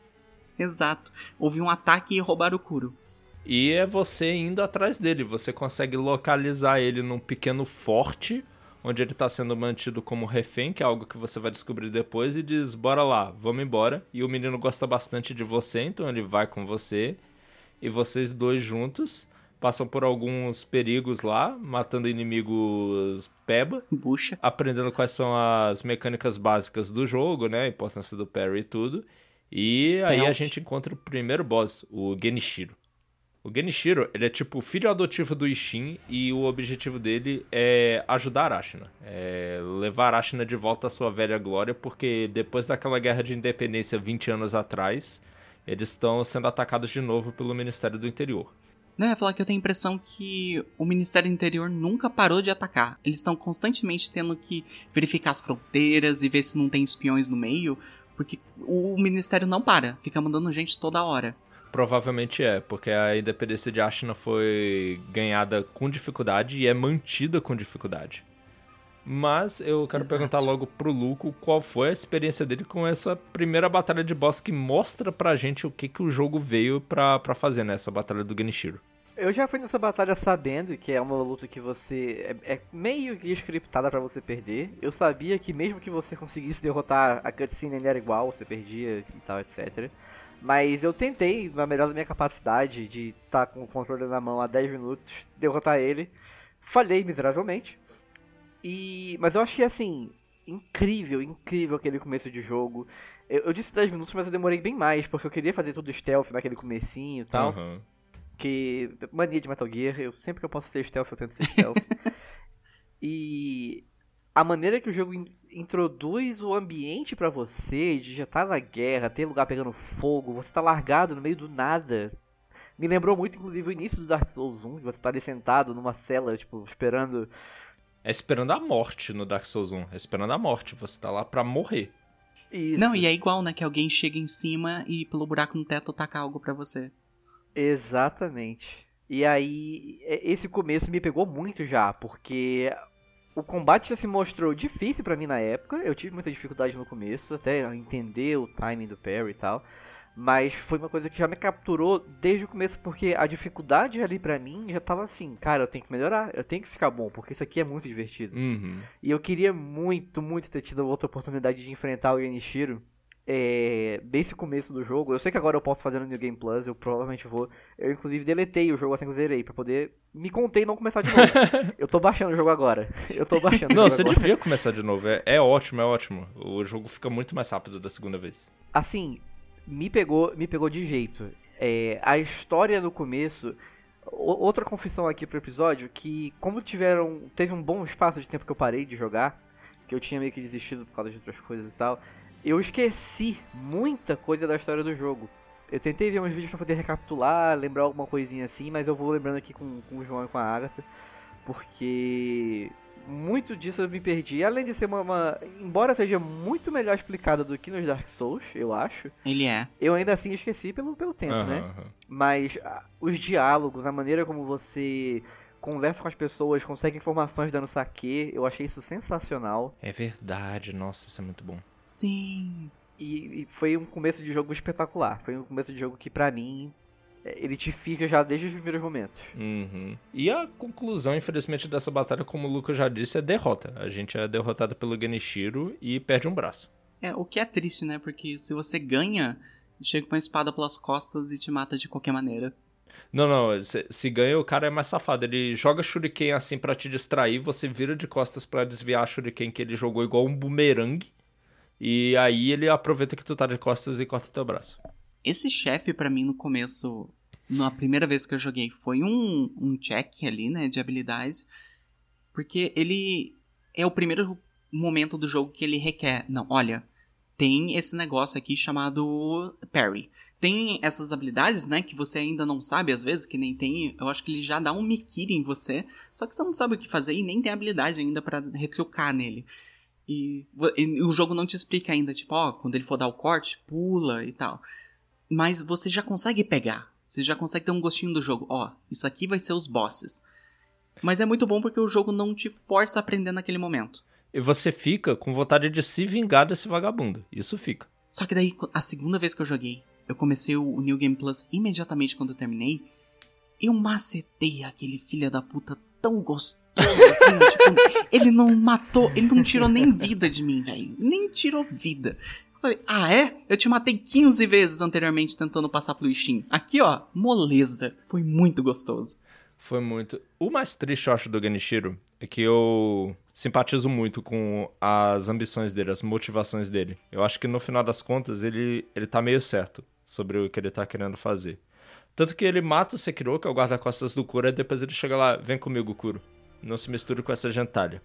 Exato. Houve um ataque e roubaram o Kuro. E é você indo atrás dele. Você consegue localizar ele num pequeno forte, onde ele está sendo mantido como refém, que é algo que você vai descobrir depois, e diz: Bora lá, vamos embora. E o menino gosta bastante de você, então ele vai com você. E vocês dois juntos passam por alguns perigos lá, matando inimigos peba, Bucha. aprendendo quais são as mecânicas básicas do jogo, né? A importância do parry e tudo. E aí a Stealth. gente encontra o primeiro boss, o Genichiro. O Genichiro, ele é tipo filho adotivo do Ishin e o objetivo dele é ajudar Arashina. É levar Arashina de volta à sua velha glória, porque depois daquela guerra de independência 20 anos atrás, eles estão sendo atacados de novo pelo Ministério do Interior. Não, eu ia falar que eu tenho a impressão que o Ministério do Interior nunca parou de atacar. Eles estão constantemente tendo que verificar as fronteiras e ver se não tem espiões no meio, porque o Ministério não para, fica mandando gente toda hora. Provavelmente é, porque a independência de Ashina foi ganhada com dificuldade e é mantida com dificuldade. Mas eu quero Exato. perguntar logo pro Luco qual foi a experiência dele com essa primeira batalha de boss que mostra pra gente o que, que o jogo veio pra, pra fazer nessa batalha do Genichiro. Eu já fui nessa batalha sabendo que é uma luta que você é, é meio que scriptada pra você perder. Eu sabia que mesmo que você conseguisse derrotar a cutscene ainda era igual, você perdia e tal, etc. Mas eu tentei, na melhor da minha capacidade, de estar com o controle na mão há 10 minutos, derrotar ele. Falhei miseravelmente. E, mas eu achei assim, incrível, incrível aquele começo de jogo. Eu, eu disse 10 minutos, mas eu demorei bem mais, porque eu queria fazer tudo stealth naquele comecinho e tal. Aham. Que. Mania de Metal Gear, eu sempre que eu posso ser stealth, eu tento ser stealth. e. A maneira que o jogo in- introduz o ambiente pra você, de já tá na guerra, ter lugar pegando fogo, você tá largado no meio do nada. Me lembrou muito, inclusive, o início do Dark Souls 1, de você tá ali sentado numa cela, tipo, esperando. É esperando a morte no Dark Souls 1. É esperando a morte. Você tá lá pra morrer. Isso. Não, e é igual, né? Que alguém chega em cima e pelo buraco no teto taca algo pra você. Exatamente. E aí, esse começo me pegou muito já, porque o combate já se mostrou difícil pra mim na época. Eu tive muita dificuldade no começo, até entender o timing do parry e tal. Mas foi uma coisa que já me capturou desde o começo, porque a dificuldade ali pra mim já tava assim, cara, eu tenho que melhorar, eu tenho que ficar bom, porque isso aqui é muito divertido. Uhum. E eu queria muito, muito ter tido outra oportunidade de enfrentar o Genichiro é, desse começo do jogo. Eu sei que agora eu posso fazer no New Game Plus, eu provavelmente vou. Eu inclusive deletei o jogo assim que eu zerei, pra poder me conter e não começar de novo. eu tô baixando o jogo agora. Eu tô baixando o Não, jogo você agora. devia começar de novo. É, é ótimo, é ótimo. O jogo fica muito mais rápido da segunda vez. Assim, me pegou, me pegou de jeito. É, a história no começo. o- Outra confissão aqui pro episódio, que como tiveram. Teve um bom espaço de tempo que eu parei de jogar, que eu tinha meio que desistido por causa de outras coisas e tal, eu esqueci muita coisa da história do jogo. Eu tentei ver uns vídeos pra poder recapitular, lembrar alguma coisinha assim, mas eu vou lembrando aqui com, com o João e com a Agatha, porque muito disso eu me perdi. Além de ser uma, uma- Embora seja muito melhor explicado do que nos Dark Souls, eu acho, Ele é. eu ainda assim esqueci pelo, pelo tempo, Aham, né? aham. Mas ah, os diálogos, a maneira como você conversa com as pessoas, consegue informações dando saque, eu achei isso sensacional. É verdade, nossa, isso é muito bom. Sim. E, e foi um começo de jogo espetacular. Foi um começo de jogo que, pra mim, é, ele te fica já desde os primeiros momentos. Uhum. E a conclusão, infelizmente, dessa batalha, como o Lucas já disse, é derrota. A gente é derrotado pelo Genichiro e perde um braço. É, o que é triste, né? Porque se você ganha, chega com uma espada pelas costas e te mata de qualquer maneira. Não, não, se, se, ganha, o cara é mais safado. Ele joga shuriken assim para te distrair, você vira de costas para desviar a shuriken que ele jogou igual um bumerangue. E aí ele aproveita que tu tá de costas e corta teu braço. Esse chefe, para mim, no começo, na primeira vez que eu joguei, foi um, um check ali, né, de habilidade. Porque ele é o primeiro momento do jogo que ele requer. Não, olha, tem esse negócio aqui chamado parry. Tem essas habilidades, né, que você ainda não sabe às vezes, que nem tem. Eu acho que ele já dá um Mikiri em você, só que você não sabe o que fazer e nem tem habilidade ainda para retrucar nele. E, e, o jogo não te explica ainda, tipo, ó, quando ele for dar o corte, pula e tal. Mas você já consegue pegar. Você já consegue ter um gostinho do jogo. Ó, isso aqui vai ser os bosses. Mas é muito bom porque o jogo não te força a aprender naquele momento. E você fica com vontade de se vingar desse vagabundo. Isso fica. Só que daí, a segunda vez que eu joguei, eu comecei o New Game Plus imediatamente quando eu terminei. Eu macetei aquele filho da puta tão gostoso assim, tipo, ele não matou, ele não tirou nem vida de mim, velho. Nem tirou vida. Eu falei, ah é? Eu te matei 15 vezes anteriormente tentando passar pelo Steam. Aqui, ó, moleza. Foi muito gostoso. Foi muito. O mais triste, eu acho, do Genichiro é que eu simpatizo muito com as ambições dele, as motivações dele. Eu acho que no final das contas ele, ele tá meio certo sobre o que ele tá querendo fazer. Tanto que ele mata o Sekiro, que é o guarda-costas do Kuro, e depois ele chega lá, vem comigo, Kuro. Não se misture com essa gentalha.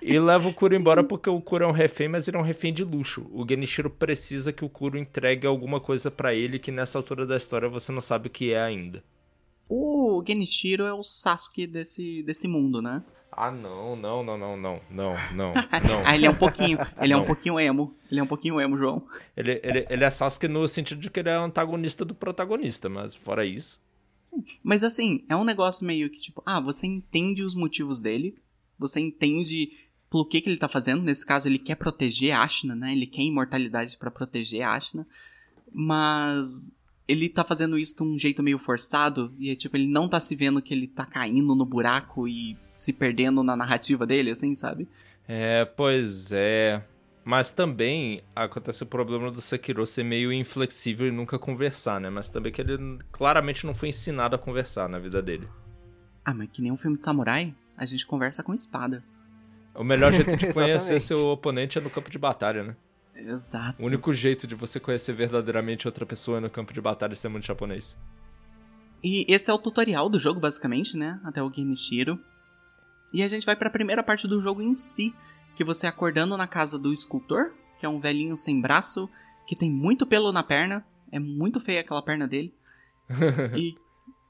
E leva o Kuro embora porque o Kuro é um refém, mas ele é um refém de luxo. O Genichiro precisa que o Kuro entregue alguma coisa para ele que nessa altura da história você não sabe o que é ainda. O Genichiro é o Sasuke desse, desse mundo, né? Ah, não, não, não, não, não, não, não. ah, ele é um pouquinho, ele não. é um pouquinho emo. Ele é um pouquinho emo, João. Ele, ele, ele é Sasuke no sentido de que ele é antagonista do protagonista, mas fora isso. Sim, mas assim, é um negócio meio que tipo, ah, você entende os motivos dele, você entende pelo que, que ele tá fazendo, nesse caso ele quer proteger a Ashna, né? Ele quer imortalidade para proteger a Ashna, mas ele tá fazendo isso de um jeito meio forçado. E é tipo, ele não tá se vendo que ele tá caindo no buraco e se perdendo na narrativa dele, assim, sabe? É, pois é. Mas também acontece o problema do Sekiro ser meio inflexível e nunca conversar, né? Mas também que ele claramente não foi ensinado a conversar na vida dele. Ah, mas que nem um filme de samurai, a gente conversa com espada. O melhor jeito de conhecer seu oponente é no campo de batalha, né? Exato. O único jeito de você conhecer verdadeiramente outra pessoa é no campo de batalha ser muito japonês. E esse é o tutorial do jogo, basicamente, né? Até o Genichiro. E a gente vai para a primeira parte do jogo em si, que você acordando na casa do escultor, que é um velhinho sem braço, que tem muito pelo na perna, é muito feia aquela perna dele. e,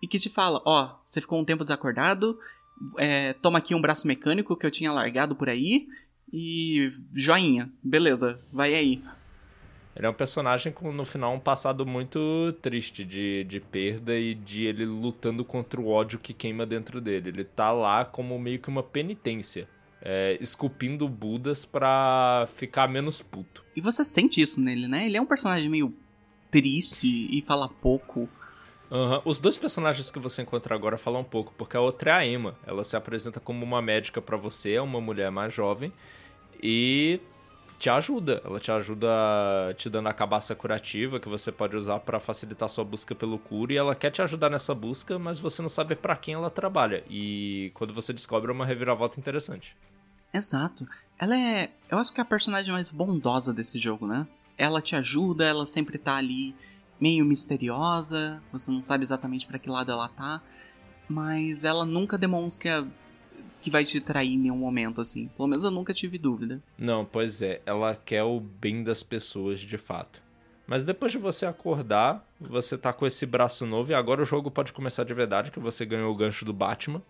e que te fala, ó, oh, você ficou um tempo desacordado, é, toma aqui um braço mecânico que eu tinha largado por aí, e joinha, beleza, vai aí. Ele é um personagem com, no final, um passado muito triste de, de perda e de ele lutando contra o ódio que queima dentro dele. Ele tá lá como meio que uma penitência. É, esculpindo Budas pra ficar menos puto. E você sente isso nele, né? Ele é um personagem meio triste e fala pouco. Uhum. Os dois personagens que você encontra agora falam um pouco, porque a outra é a Emma. Ela se apresenta como uma médica para você, é uma mulher mais jovem, e te ajuda. Ela te ajuda te dando a cabaça curativa que você pode usar para facilitar sua busca pelo cura e ela quer te ajudar nessa busca, mas você não sabe para quem ela trabalha. E quando você descobre é uma reviravolta interessante. Exato. Ela é, eu acho que é a personagem mais bondosa desse jogo, né? Ela te ajuda, ela sempre tá ali meio misteriosa, você não sabe exatamente para que lado ela tá, mas ela nunca demonstra que vai te trair em nenhum momento, assim. Pelo menos eu nunca tive dúvida. Não, pois é, ela quer o bem das pessoas de fato. Mas depois de você acordar, você tá com esse braço novo e agora o jogo pode começar de verdade, que você ganhou o gancho do Batman.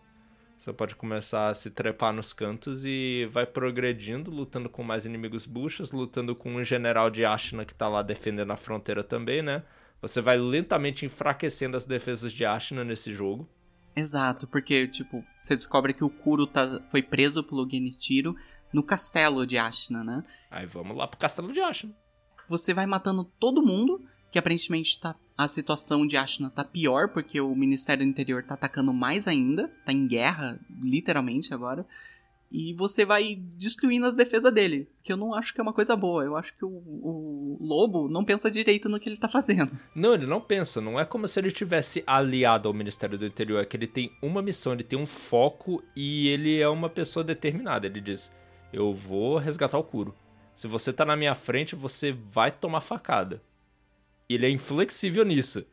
Você pode começar a se trepar nos cantos e vai progredindo, lutando com mais inimigos buchas, lutando com um general de Ashina que tá lá defendendo a fronteira também, né? Você vai lentamente enfraquecendo as defesas de Ashina nesse jogo. Exato, porque, tipo, você descobre que o Kuro tá, foi preso pelo Genichiro no castelo de Ashina, né? Aí vamos lá pro castelo de Ashina. Você vai matando todo mundo, que aparentemente tá, a situação de Ashina tá pior, porque o Ministério do Interior tá atacando mais ainda, tá em guerra, literalmente agora. E você vai destruindo as defesas dele. Que eu não acho que é uma coisa boa. Eu acho que o, o lobo não pensa direito no que ele tá fazendo. Não, ele não pensa. Não é como se ele tivesse aliado ao Ministério do Interior. É que ele tem uma missão, ele tem um foco e ele é uma pessoa determinada. Ele diz: Eu vou resgatar o Kuro. Se você tá na minha frente, você vai tomar facada. Ele é inflexível nisso.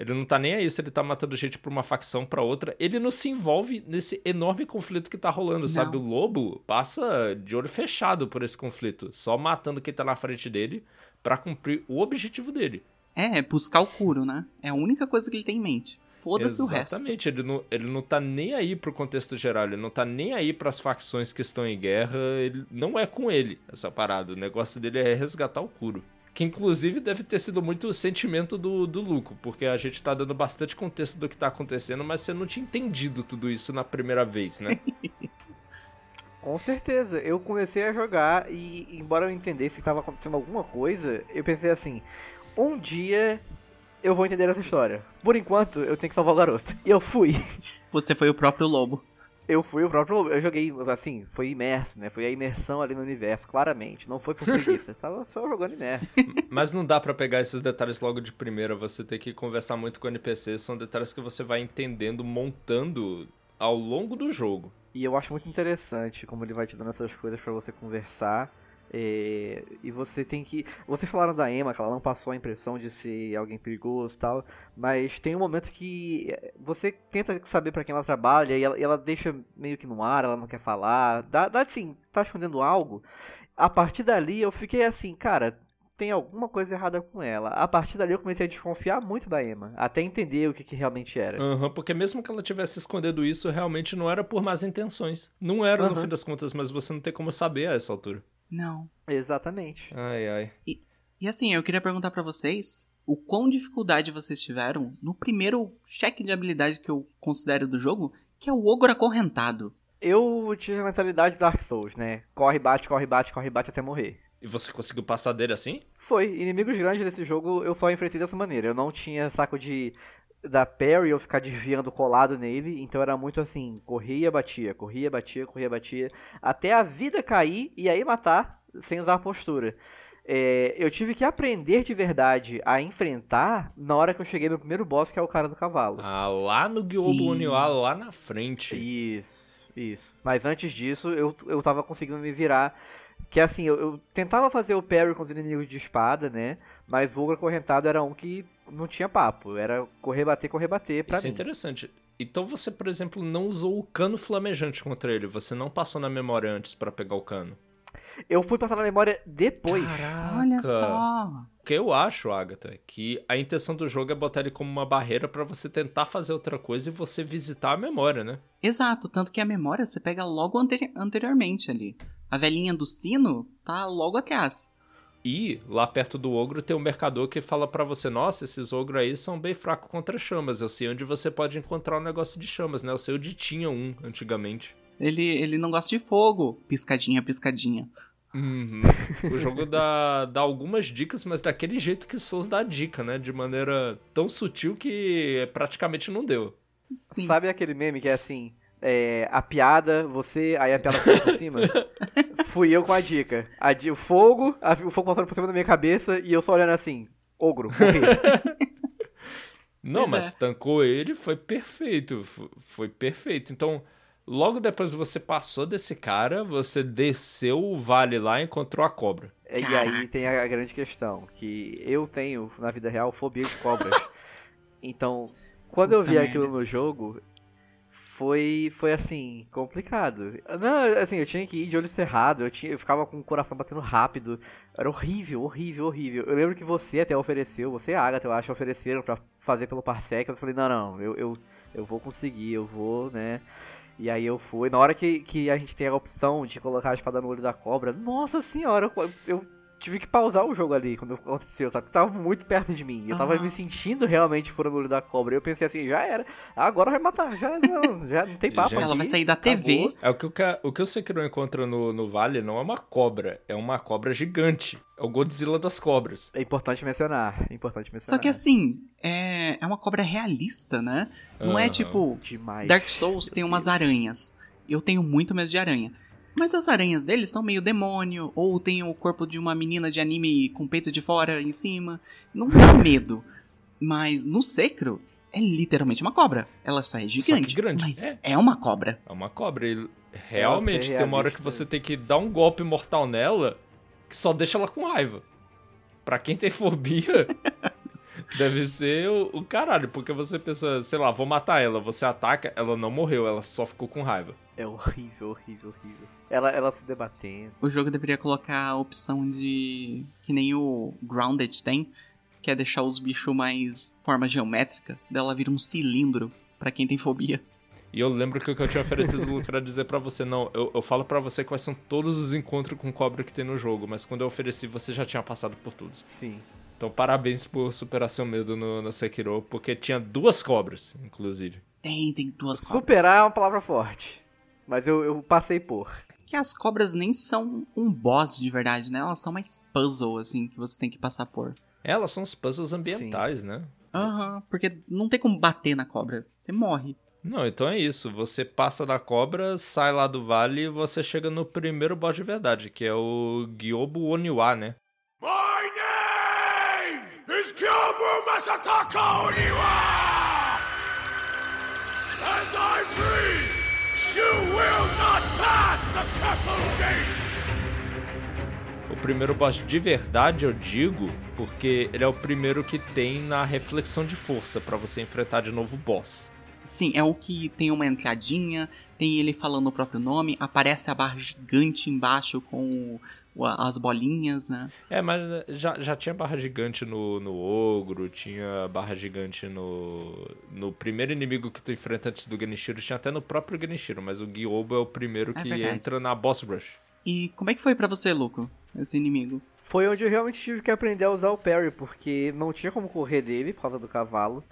Ele não tá nem aí se ele tá matando gente por uma facção pra outra. Ele não se envolve nesse enorme conflito que tá rolando, Não. sabe? O lobo passa de olho fechado por esse conflito, só matando quem tá na frente dele pra cumprir o objetivo dele. É, é buscar o Kuro, né? É a única coisa que ele tem em mente. Foda-se o resto. Exatamente, ele não, ele não tá nem aí pro contexto geral, ele não tá nem aí pras facções que estão em guerra, ele não é com ele essa parada. O negócio dele é resgatar o Kuro. Que inclusive deve ter sido muito o sentimento do, do Luco, porque a gente tá dando bastante contexto do que tá acontecendo, mas você não tinha entendido tudo isso na primeira vez, né? Com certeza, eu comecei a jogar e, embora eu entendesse que estava acontecendo alguma coisa, eu pensei assim: um dia eu vou entender essa história. Por enquanto, eu tenho que salvar o garoto. E eu fui. Você foi o próprio lobo. Eu fui o próprio. Eu joguei, assim, foi imerso, né? Foi a imersão ali no universo, claramente. Não foi por preguiça. Tava só jogando imerso. Mas não dá pra pegar esses detalhes logo de primeira, você tem que conversar muito com o NPC, são detalhes que você vai entendendo, montando ao longo do jogo. E eu acho muito interessante como ele vai te dando essas coisas pra você conversar. É, e você tem que. Vocês falaram da Emma, que ela não passou a impressão de ser alguém perigoso e tal. Mas tem um momento que é, você tenta saber pra quem ela trabalha e ela, e ela deixa meio que no ar, ela não quer falar. Dá, dá assim, tá escondendo algo. A partir dali eu fiquei assim, cara. Tem alguma coisa errada com ela. A partir dali eu comecei a desconfiar muito da Emma. Até entender o que, que realmente era. Aham, porque mesmo que ela tivesse escondendo isso, realmente não era por más intenções. Não era, no Aham. fim das contas, mas você não tem como saber a essa altura. Não. Exatamente. Ai, ai. E assim, eu queria perguntar pra vocês o quão dificuldade vocês tiveram no primeiro cheque de habilidade que eu considero do jogo, que é o ogro acorrentado. Eu tive a mentalidade Dark Souls, né? Corre, bate, corre, bate, corre, bate até morrer. E você conseguiu passar dele assim? Foi, inimigos grandes desse jogo eu só enfrentei dessa maneira. Eu não tinha saco de da parry ou ficar desviando colado nele, então era muito assim, corria, batia, corria, batia, corria, batia, até a vida cair e aí matar sem usar a postura. É, eu tive que aprender de verdade a enfrentar na hora que eu cheguei no primeiro boss, que é o cara do cavalo. Ah, lá no. Oniwa, lá na frente. Isso, isso. Mas antes disso, eu, eu tava conseguindo me virar. Que assim, eu, eu tentava fazer o parry com os inimigos de espada, né? Mas o ogro acorrentado era um que não tinha papo. Era correr, bater, correr, bater pra Isso é mim. interessante. Então você, por exemplo, não usou o cano flamejante contra ele. Você não passou na memória antes pra pegar o cano. Eu fui passar na memória depois. Olha só. O que eu acho, Agatha, é que a intenção do jogo é botar ele como uma barreira pra você tentar fazer outra coisa e você visitar a memória, né? Exato, tanto que a memória você pega logo anteri- anteriormente ali. A velhinha do sino tá logo atrás. E lá perto do ogro tem um mercador que fala pra você: Nossa, esses ogros aí são bem fracos contra chamas. Eu sei onde você pode encontrar um negócio de chamas, né? Eu sei onde tinha um antigamente. Ele, ele não gosta de fogo. Piscadinha, piscadinha. Uhum. O jogo dá, dá algumas dicas, mas daquele jeito que Souls dá dica, né? De maneira tão sutil que praticamente não deu. Sim. Sabe aquele meme que é assim? É, a piada, você, aí a piada passa por cima? Fui eu com a dica. A o fogo, a- o fogo passando por cima da minha cabeça e eu só olhando assim. Ogro, morri. Não, Pois mas é. tancou ele, foi perfeito. fo- Foi perfeito. Então, logo depois você passou desse cara, você desceu o vale lá e encontrou a cobra. E aí tem a grande questão, que eu tenho, na vida real, fobia de cobras. então, quando eu vi aquilo no jogo, foi, foi assim, complicado. Não, assim, eu tinha que ir de olho cerrado, eu, tinha, eu ficava com o coração batendo rápido. Era horrível, horrível, horrível. Eu lembro que você até ofereceu, você e a Agatha, eu acho, ofereceram pra fazer pelo Parsec. Eu falei, não, não, eu, eu, eu vou conseguir, eu vou, né... E aí eu fui. Na hora que, que a gente tem a opção de colocar a espada no olho da cobra, nossa senhora, eu, eu tive que pausar o jogo ali quando aconteceu, sabe? Tava muito perto de mim. Eu tava Aham. me sentindo realmente no olho da cobra. Eu pensei assim, já era. Agora vai matar. Já não, já não tem papo Gente. Ela vai sair da acabou. TV. É o que o, o que o Sekiro encontra no, no vale não é uma cobra, é uma cobra gigante. É o Godzilla das cobras. É importante mencionar. É importante mencionar. Só que assim, é, é uma cobra realista, né? Não é Aham. tipo. Demais. Dark Souls tem umas aranhas. Eu tenho muito medo de aranha. Mas as aranhas dele são meio demônio, ou tem o corpo de uma menina de anime com peito de fora em cima. Não dá medo. Mas no Sekiro, é literalmente uma cobra. Ela só é gigante. grande, Mas é. é. uma cobra. É uma cobra. E realmente tem uma hora que você tem que dar um golpe mortal nela que só deixa ela com raiva. Pra quem tem fobia, deve ser o, o caralho. Porque você pensa, sei lá, vou matar ela. Você ataca, ela não morreu, ela só ficou com raiva. É horrível, horrível, horrível. Ela, ela se debatendo. O jogo deveria colocar a opção de. que nem o Grounded tem, que é deixar os bichos mais forma geométrica. Dela vira um cilindro pra quem tem fobia. E eu lembro que o que eu tinha oferecido, era dizer pra você, não, eu, eu falo pra você quais são todos os encontros com cobra que tem no jogo, mas quando eu ofereci, você já tinha passado por tudo. Sim. Então parabéns por superar seu medo no, no Sekiro, porque tinha duas cobras, inclusive. Tem, tem duas cobras. Superar é uma palavra forte. Mas eu, eu passei por. Que as cobras nem são um boss de verdade, né? Elas são mais puzzle, assim, que você tem que passar por. Elas são os puzzles ambientais, né? Aham, porque não tem como bater na cobra. Você morre. Não, então é isso. Você passa da cobra, sai lá do vale e você chega no primeiro boss de verdade, que é o Gyobu Oniwa, né? My name is Kyobu Masataka Oniwa! O primeiro boss de verdade, eu digo, porque ele é o primeiro que tem na reflexão de força pra você enfrentar de novo o boss. Sim, é o que tem uma entradinha, tem ele falando o próprio nome, aparece a barra gigante embaixo com o- as bolinhas, né? É, mas já, já tinha barra gigante no, no ogro, tinha barra gigante no, no primeiro inimigo que tu enfrenta antes do Genichiro, tinha até no próprio Genichiro, mas o Gyobo é o primeiro É que verdade. entra na boss rush. E como é que foi pra você, Luco, esse inimigo? Foi onde eu realmente tive que aprender a usar o parry, porque não tinha como correr dele por causa do cavalo.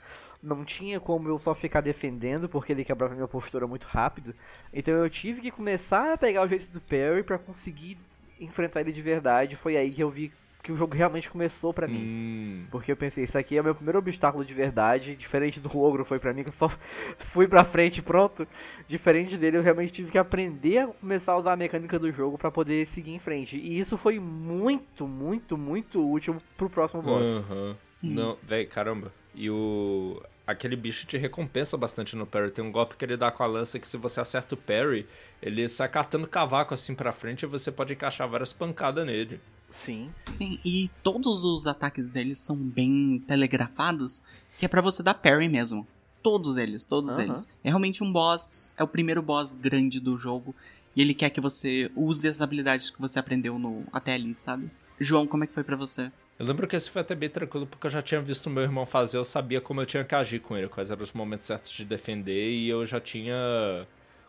Não tinha como eu só ficar defendendo, porque ele quebrava minha postura muito rápido. Então eu tive que começar a pegar o jeito do parry pra conseguir enfrentar ele de verdade. Foi aí que eu vi que o jogo realmente começou pra mim. Hum. Porque eu pensei, isso aqui é o meu primeiro obstáculo de verdade, diferente do ogro foi pra mim, que eu só fui pra frente e pronto. Diferente dele, eu realmente tive que aprender a começar a usar a mecânica do jogo pra poder seguir em frente. E isso foi muito, muito, muito útil pro próximo boss. Aham. Sim. Não, véi, caramba. E o. Aquele bicho te recompensa bastante no parry. Tem um golpe que ele dá com a lança que se você acerta o parry, ele sai catando cavaco assim pra frente e você pode encaixar várias pancadas nele. Sim. Sim, e todos os ataques deles são bem telegrafados, que é pra você dar parry mesmo. Todos eles, todos Aham. eles. É realmente um boss, é o primeiro boss grande do jogo, e ele quer que você use as habilidades que você aprendeu no até ali, sabe? João, como é que foi pra você? Eu lembro que esse foi até bem tranquilo porque eu já tinha visto meu irmão fazer, eu sabia como eu tinha que agir com ele, quais eram os momentos certos de defender e eu já tinha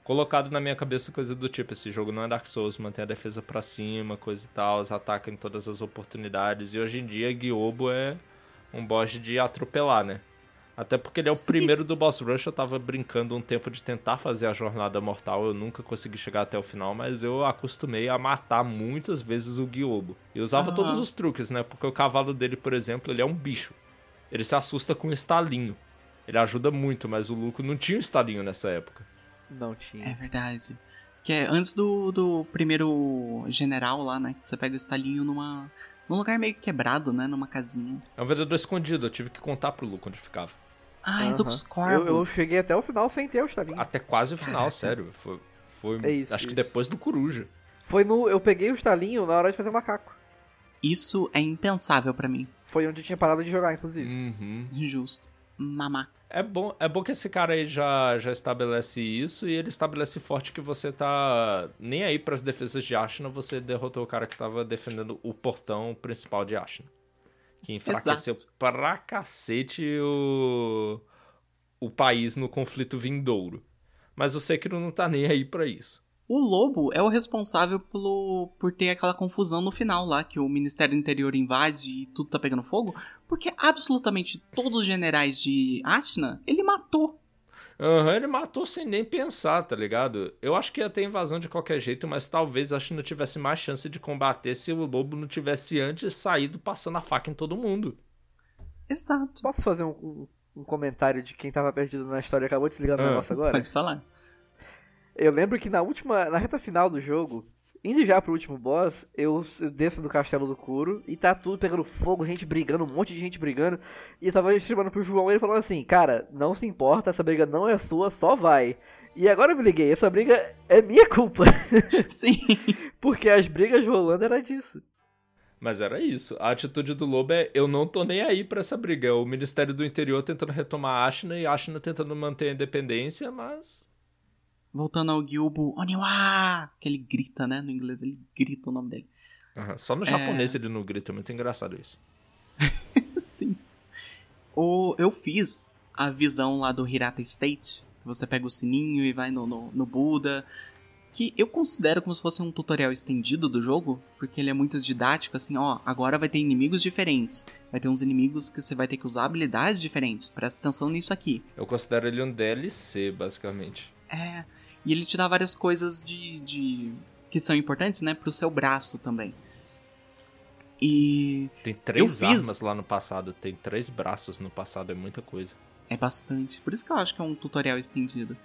colocado na minha cabeça coisa do tipo, esse jogo não é Dark Souls, mantém a defesa pra cima, coisa e tal, ataca em todas as oportunidades e hoje em dia Gyobo é um boss de atropelar, né? Até porque ele é o Sim. primeiro do Boss Rush, eu tava brincando um tempo de tentar fazer a jornada mortal, eu nunca consegui chegar até o final, mas eu acostumei a matar muitas vezes o Gyobo. E usava todos os truques, né? Porque o cavalo dele, por exemplo, ele é um bicho. Ele se assusta com um estalinho. Ele ajuda muito, mas o Luco não tinha um estalinho nessa época. Não tinha. É verdade. Que é antes do, do primeiro general lá, né? Que você pega o estalinho numa. num lugar meio quebrado, né? Numa casinha. É um vendedor escondido, eu tive que contar pro Luco onde ficava. Ah, é dos Aham. Eu, corvos. eu cheguei até o final sem ter o estalinho. Até quase o final, Caraca. sério. Foi, foi É isso, acho que isso. depois do Coruja. Foi no. Eu peguei o estalinho na hora de fazer o macaco. Isso é impensável pra mim. Foi onde eu tinha parado de jogar, inclusive. Uhum. Justo. Mamá. É bom, é bom que esse cara aí já, já estabelece isso e ele estabelece forte que você tá nem aí pras defesas de Ashna, você derrotou o cara que tava defendendo o portão principal de Ashna. Que enfraqueceu Exato. pra cacete o, o país no conflito vindouro. Mas o Sekiro não tá nem aí pra isso. O lobo é o responsável pelo, por ter aquela confusão no final lá, que o Ministério do Interior invade e tudo tá pegando fogo, porque absolutamente todos os generais de Ashna ele matou. Aham, ele matou sem nem pensar, tá ligado? Eu acho que ia ter invasão de qualquer jeito, mas talvez a China tivesse mais chance de combater se o lobo não tivesse antes saído passando a faca em todo mundo. Exato. Posso fazer um, um- um comentário de quem tava perdido na história e acabou de se ligar no Ah, negócio agora? Pode falar. Eu lembro que na última, na reta final do jogo, indo já pro último boss, eu, eu desço do castelo do Kuro e tá tudo pegando fogo, gente brigando, um monte de gente brigando. E eu tava streamando pro João e ele falando assim, cara, não se importa, essa briga não é sua, só vai. E agora eu me liguei, essa briga é minha culpa. Sim. Porque as brigas rolando era disso. Mas era isso. A atitude do Lobo é: eu não tô nem aí pra essa briga. É o Ministério do Interior tentando retomar a Ashina e a Ashina tentando manter a independência, mas. Voltando ao Gyubo, Oniwa! Que ele grita, né? No inglês ele grita o nome dele. Uhum. Só no japonês ele não grita, é muito engraçado isso. Sim. O, eu fiz a visão lá do Hirata State. Você pega o sininho e vai no, no, no Buda. Que eu considero como se fosse um tutorial estendido do jogo, porque ele é muito didático, assim, ó, agora vai ter inimigos diferentes. Vai ter uns inimigos que você vai ter que usar habilidades diferentes. Presta atenção nisso aqui. Eu considero ele um DLC, basicamente. É. E ele te dá várias coisas de. de que são importantes, né, pro seu braço também. E. Tem três fiz- armas lá no passado, tem três braços no passado, é muita coisa. É bastante. Por isso que eu acho que é um tutorial estendido.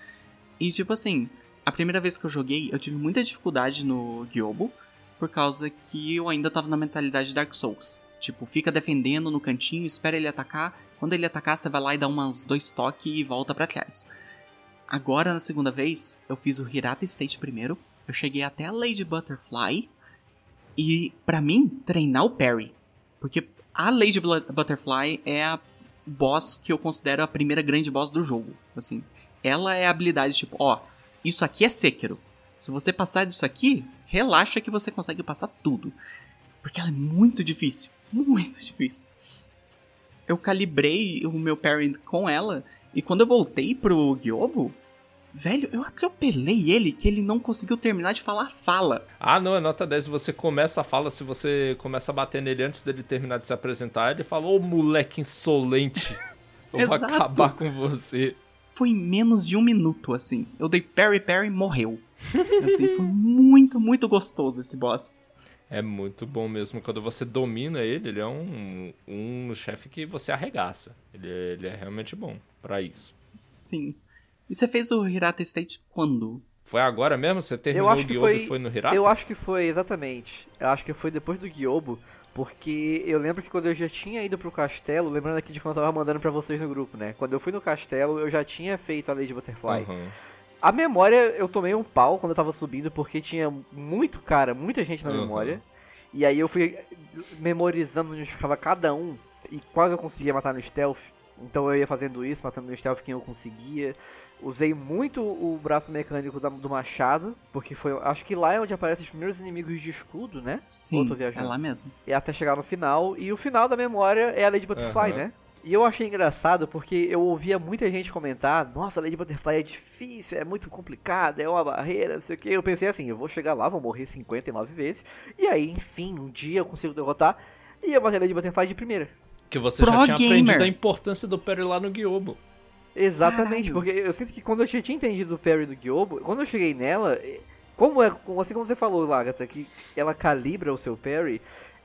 E tipo assim, a primeira vez que eu joguei, eu tive muita dificuldade no Gyobo, por causa que eu ainda tava na mentalidade de Dark Souls. Tipo, fica defendendo no cantinho, espera ele atacar. Quando ele atacar, você vai lá e dá umas dois toques e volta pra trás. Agora, na segunda vez, eu fiz o Hirata State primeiro. Eu cheguei até a Lady Butterfly. E, pra mim, treinar o parry. Porque a Lady Butterfly é a boss que eu considero a primeira grande boss do jogo. Assim, ela é a habilidade tipo, ó, isso aqui é Sekiro. Se você passar disso aqui, relaxa que você consegue passar tudo. Porque ela é muito difícil, muito difícil. Eu calibrei o meu parry com ela e quando eu voltei pro Gyobo, velho, eu atropelei ele que ele não conseguiu terminar de falar a fala. Ah, não, é nota 10. Você começa a fala, se você começa a bater nele antes dele terminar de se apresentar, ele fala: Ô moleque insolente, eu vou acabar com você. Foi em menos de um minuto, assim. Eu dei parry, parry, morreu. Assim, foi muito, muito gostoso esse boss. É muito bom mesmo. Quando você domina ele, ele é um, um chefe que você arregaça. Ele, é- ele é realmente bom pra isso. Sim. E você fez o Hirata State quando? Foi agora mesmo? Você terminou acho o que Gyobo foi- e foi no Hirata? Eu acho que foi, exatamente. Eu acho que foi depois do Gyobo, porque eu lembro que quando eu já tinha ido pro castelo, lembrando aqui de quando eu tava mandando pra vocês no grupo, né? Quando eu fui no castelo, eu já tinha feito a Lady Butterfly. Aham. A memória, eu tomei um pau quando eu tava subindo, porque tinha muito cara, muita gente na Aham. memória. E aí eu fui memorizando onde ficava cada um, e quase eu conseguia matar no stealth. Então eu ia fazendo isso, matando no stealth quem eu conseguia. Usei muito o braço mecânico da- do machado, porque foi, acho que lá é onde aparecem os primeiros inimigos de escudo, né? Sim, é lá mesmo. E até chegar no final. E o final da memória é a Lady Butterfly, Aham. né? E eu achei engraçado porque eu ouvia muita gente comentar: Nossa, a Lady Butterfly é difícil, é muito complicada, é uma barreira, não sei o que. Eu pensei assim: Eu vou chegar lá, vou morrer 59 vezes. E aí, enfim, um dia eu consigo derrotar. E eu matei a Lady Butterfly de primeira. Que você Pro já tinha gamer. aprendido a importância do Perry lá no Gyobo. Exatamente, Caralho. porque eu sinto que quando eu já tinha entendido o parry do Gyobo, quando eu cheguei nela, como é, assim como você falou, Lagatha, que ela calibra o seu parry,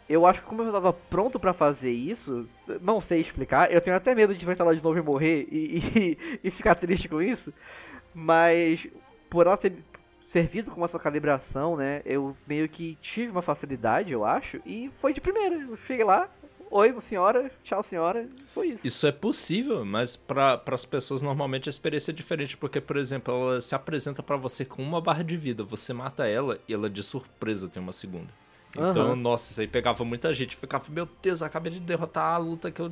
eu acho que como eu tava pronto pra fazer isso, não sei explicar, eu tenho até medo de enfrentar ela de novo e morrer e, e, e ficar triste com isso, mas por ela ter servido como essa calibração, né, eu meio que tive uma facilidade, eu acho, e foi de primeira, eu cheguei lá, oi senhora, tchau senhora, foi isso. Isso é possível, mas para as pessoas normalmente a experiência é diferente, porque, por exemplo, ela se apresenta pra você com uma barra de vida, você mata ela e ela de surpresa tem uma segunda. Então, Aham. nossa, isso aí pegava muita gente. Ficava, meu Deus, eu acabei de derrotar a luta que eu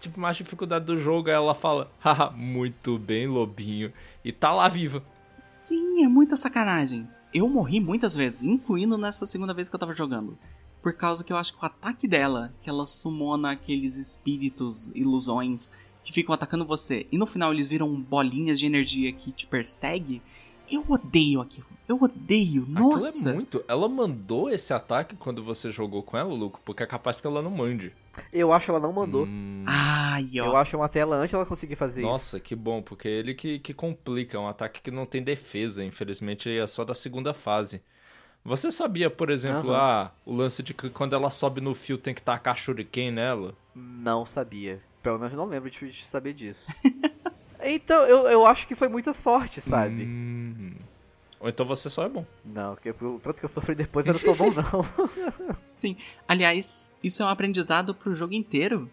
tive mais dificuldade do jogo. Aí ela fala, haha, muito bem, lobinho. E tá lá viva. Sim, é muita sacanagem. Eu morri muitas vezes, incluindo nessa segunda vez que eu tava jogando. Por causa que eu acho que o ataque dela, que ela sumona aqueles espíritos, ilusões, que ficam atacando você, e no final eles viram bolinhas de energia que te persegue, eu odeio aquilo. Eu odeio. Nossa! Aquilo é muito. Ela mandou esse ataque quando você jogou com ela, Luco, porque é capaz que ela não mande. Eu acho que ela não mandou. Hum, Ai, ó. Eu acho uma tela antes ela conseguir fazer isso. Nossa, que bom, porque é ele que, que complica. É um ataque que não tem defesa. Infelizmente, é só da segunda fase. Você sabia, por exemplo, Aham. ah, o lance de que quando ela sobe no fio tem que tacar shuriken nela? Não sabia. Pelo menos não lembro de, de saber disso. então, eu, eu acho que foi muita sorte, sabe? Hum, Ou então você só é bom. Não, porque o tanto que eu sofri depois eu não sou bom, não. Sim. Aliás, isso é um aprendizado pro jogo inteiro.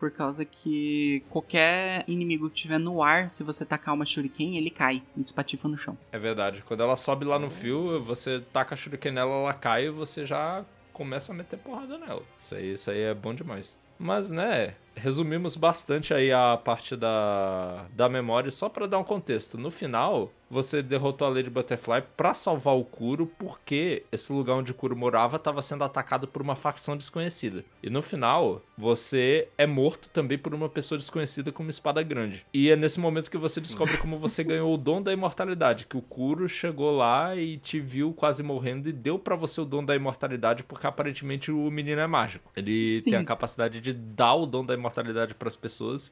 Por causa que qualquer inimigo que tiver no ar, se você tacar uma shuriken, ele cai e se patifa no chão. É verdade. Quando ela sobe lá no fio, você taca a shuriken nela, ela cai e você já começa a meter porrada nela. Isso aí, isso aí é bom demais. Mas, né, resumimos bastante aí a parte da, da memória, só para dar um contexto. No final, você derrotou a Lady Butterfly para salvar o Kuro, porque esse lugar onde o Kuro morava estava sendo atacado por uma facção desconhecida. E no final, você é morto também por uma pessoa desconhecida com uma espada grande. E é nesse momento que você descobre como você ganhou o dom da imortalidade, que o Kuro chegou lá e te viu quase morrendo e deu para você o dom da imortalidade, porque aparentemente o menino é mágico. Ele Sim. tem a capacidade de dar o dom da imortalidade para as pessoas.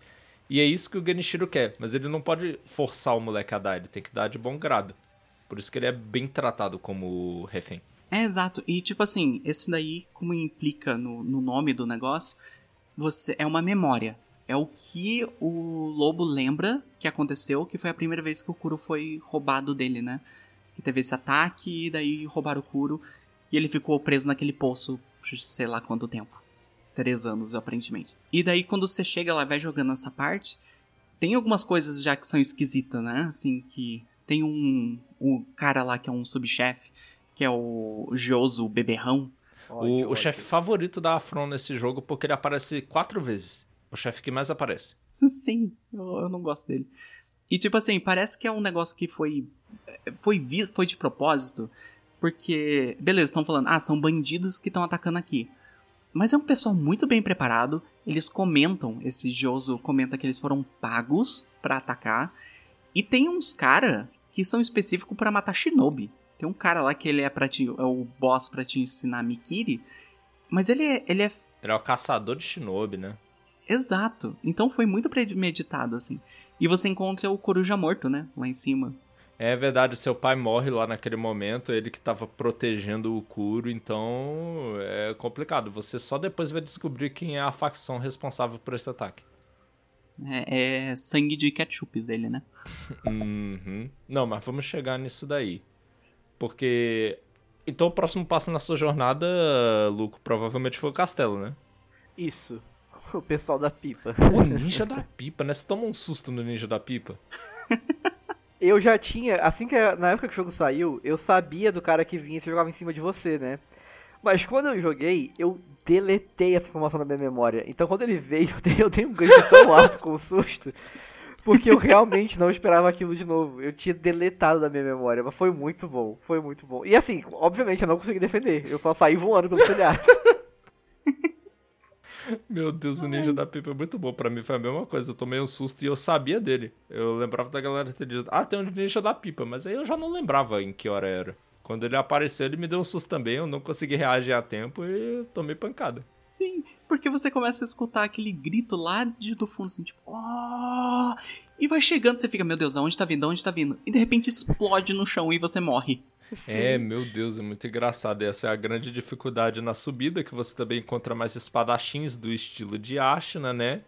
E é isso que o Genichiro quer, mas ele não pode forçar o moleque a dar, ele tem que dar de bom grado. Por isso que ele é bem tratado como refém. É, exato. E tipo assim, esse daí, como implica no, no nome do negócio, você é uma memória. É o que o lobo lembra que aconteceu, que foi a primeira vez que o Kuro foi roubado dele, né? Que teve esse ataque, e daí roubaram o Kuro, e ele ficou preso naquele poço, sei lá quanto tempo. Três anos, aparentemente. E daí, quando você chega lá e vai jogando essa parte, tem algumas coisas já que são esquisitas, né? Assim, que tem um, um cara lá que é um subchefe, que é o Joso o Beberrão. O, o chefe favorito da Afron nesse jogo, porque ele aparece quatro vezes. O chefe que mais aparece. Sim, eu, eu não gosto dele. E tipo assim, parece que é um negócio que foi foi vi, foi de propósito, porque beleza, estão falando, ah, são bandidos que estão atacando aqui. Mas é um pessoal muito bem preparado. Eles comentam, esse Joso comenta que eles foram pagos pra atacar. E tem uns cara que são específicos pra matar Shinobi. Tem um cara lá que ele é para te, é o boss pra te ensinar Mikiri, mas ele é, ele é Ele é o caçador de Shinobi, né? exato. Então foi muito premeditado assim. E você encontra o coruja morto, né, lá em cima. É verdade, seu pai morre lá naquele momento, ele que tava protegendo o Kuro, então é complicado. Você só depois vai descobrir quem é a facção responsável por esse ataque. É, é sangue de ketchup dele, né? Uhum. Não, mas vamos chegar nisso daí. Porque. Então o próximo passo na sua jornada, Luco, provavelmente foi o castelo, né? Isso. O pessoal da pipa. O ninja da pipa, né? Você toma um susto no ninja da pipa. Eu já tinha, assim que na época que o jogo saiu, eu sabia do cara que vinha e jogava em cima de você, né? Mas quando eu joguei, eu deletei essa informação da minha memória. Então quando ele veio, eu dei, eu dei um grito tão alto com o susto, porque eu realmente não esperava aquilo de novo. Eu tinha deletado da minha memória, mas foi muito bom, foi muito bom. E assim, obviamente eu não consegui defender, eu só saí voando pelo telhado. Meu Deus, o ninja da pipa é muito bom. Pra mim foi a mesma coisa. Eu tomei um susto e eu sabia dele. Eu lembrava da galera ter dito, ah, tem um ninja da pipa, mas aí eu já não lembrava em que hora era. Quando ele apareceu, ele me deu um susto também, eu não consegui reagir a tempo e tomei pancada. Sim, porque você começa a escutar aquele grito lá de, do fundo, assim, tipo, oh! E vai chegando, você fica, meu Deus, de onde tá vindo, de onde tá vindo? E de repente explode no chão e você morre. É, meu Deus, é muito engraçado. Essa é a grande dificuldade na subida, que você também encontra mais espadachins do estilo de Ashina, né?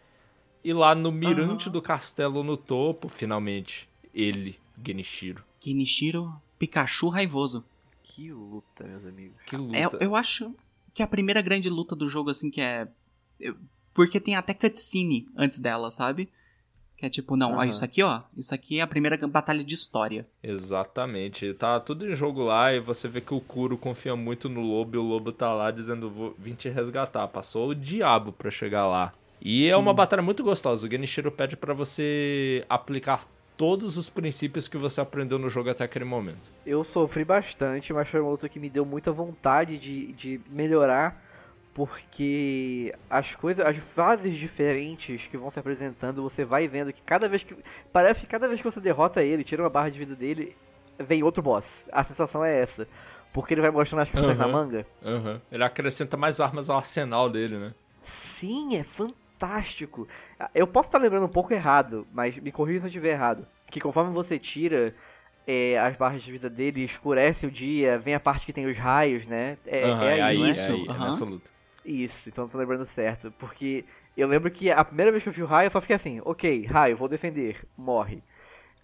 E lá no mirante Aham. do castelo no topo, finalmente, ele, Genichiro. Kenichiro Pikachu raivoso. Que luta, meus amigos. Que luta. É, eu acho que a primeira grande luta do jogo, assim, que é. eu- Porque tem até cutscene antes dela, sabe? Que é tipo, não, ó, Aham. isso aqui, ó. Isso aqui é a primeira batalha de história. Exatamente. Tá tudo em jogo lá e você vê que o Kuro confia muito no lobo e o lobo tá lá dizendo: Vou vim te resgatar. Passou o diabo pra chegar lá. E é Sim. uma batalha muito gostosa. O Genichiro pede pra você aplicar todos os princípios que você aprendeu no jogo até aquele momento. Eu sofri bastante, mas foi uma luta que me deu muita vontade de, de melhorar, porque as coisas, as fases diferentes que vão se apresentando, você vai vendo que cada vez que. Parece que cada vez que você derrota ele, tira uma barra de vida dele, vem outro boss. A sensação é essa. Porque ele vai mostrando as cartas na Aham. manga. Aham. Ele acrescenta mais armas ao arsenal dele, né? Sim, é fantástico. Eu posso estar lembrando um pouco errado, mas me corrija se eu estiver errado. Que conforme você tira é, as barras de vida dele, escurece o dia, vem a parte que tem os raios, né? É, Aham, é aí, é? isso, é aí, é aham. nessa luta. Isso, então eu tô lembrando certo. Porque eu lembro que a primeira vez que eu vi o raio, eu só fiquei assim, ok, raio, vou defender, morre.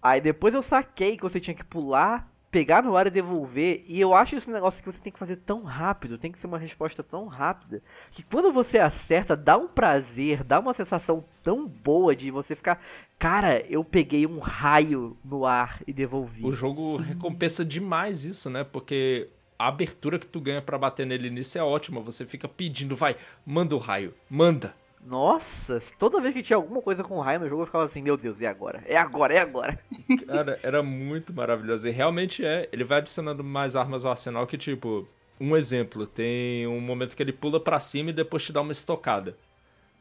Aí depois eu saquei que você tinha que pular pegar no ar e devolver. E eu acho esse negócio que você tem que fazer tão rápido, tem que ser uma resposta tão rápida, que quando você acerta, dá um prazer, dá uma sensação tão boa de você ficar. Cara, eu peguei um raio no ar e devolvi. O jogo Sim. recompensa demais isso, né? Porque a abertura que tu ganha para bater nele nisso é ótima. Você fica pedindo, vai, manda o raio, manda. Nossa, toda vez que tinha alguma coisa com raio no jogo, eu ficava assim, meu Deus, e agora? É agora, é agora. Cara, era muito maravilhoso. E realmente é. Ele vai adicionando mais armas ao arsenal que, tipo, um exemplo, tem um momento que ele pula para cima e depois te dá uma estocada.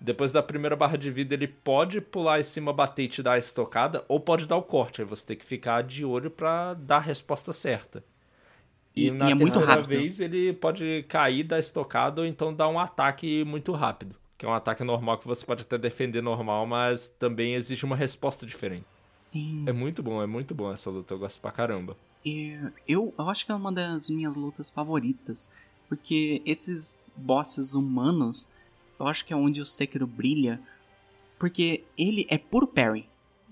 Depois da primeira barra de vida, ele pode pular em cima, bater e te dar a estocada, ou pode dar o corte. Aí você tem que ficar de olho para dar a resposta certa. E, e na e terceira é vez, ele pode cair, dar estocada, ou então dar um ataque muito rápido que é um ataque normal que você pode até defender normal, mas também exige uma resposta diferente. Sim. É muito bom, é muito bom essa luta, eu gosto pra caramba. E eu, eu acho que é uma das minhas lutas favoritas, porque esses bosses humanos, eu acho que é onde o Sekiro brilha, porque ele é puro parry.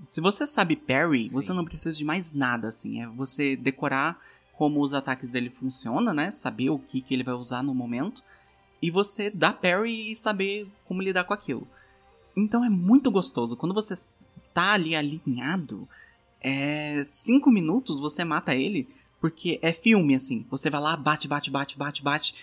Se você sabe parry, Sim. você não precisa de mais nada, assim, é você decorar como os ataques dele funcionam, né? Saber o que, que ele vai usar no momento e você dar parry e saber como lidar com aquilo. Então é muito gostoso. Quando você tá ali alinhado, é. Cinco minutos você mata ele. Porque é filme, assim. Você vai lá, bate, bate, bate, bate, bate.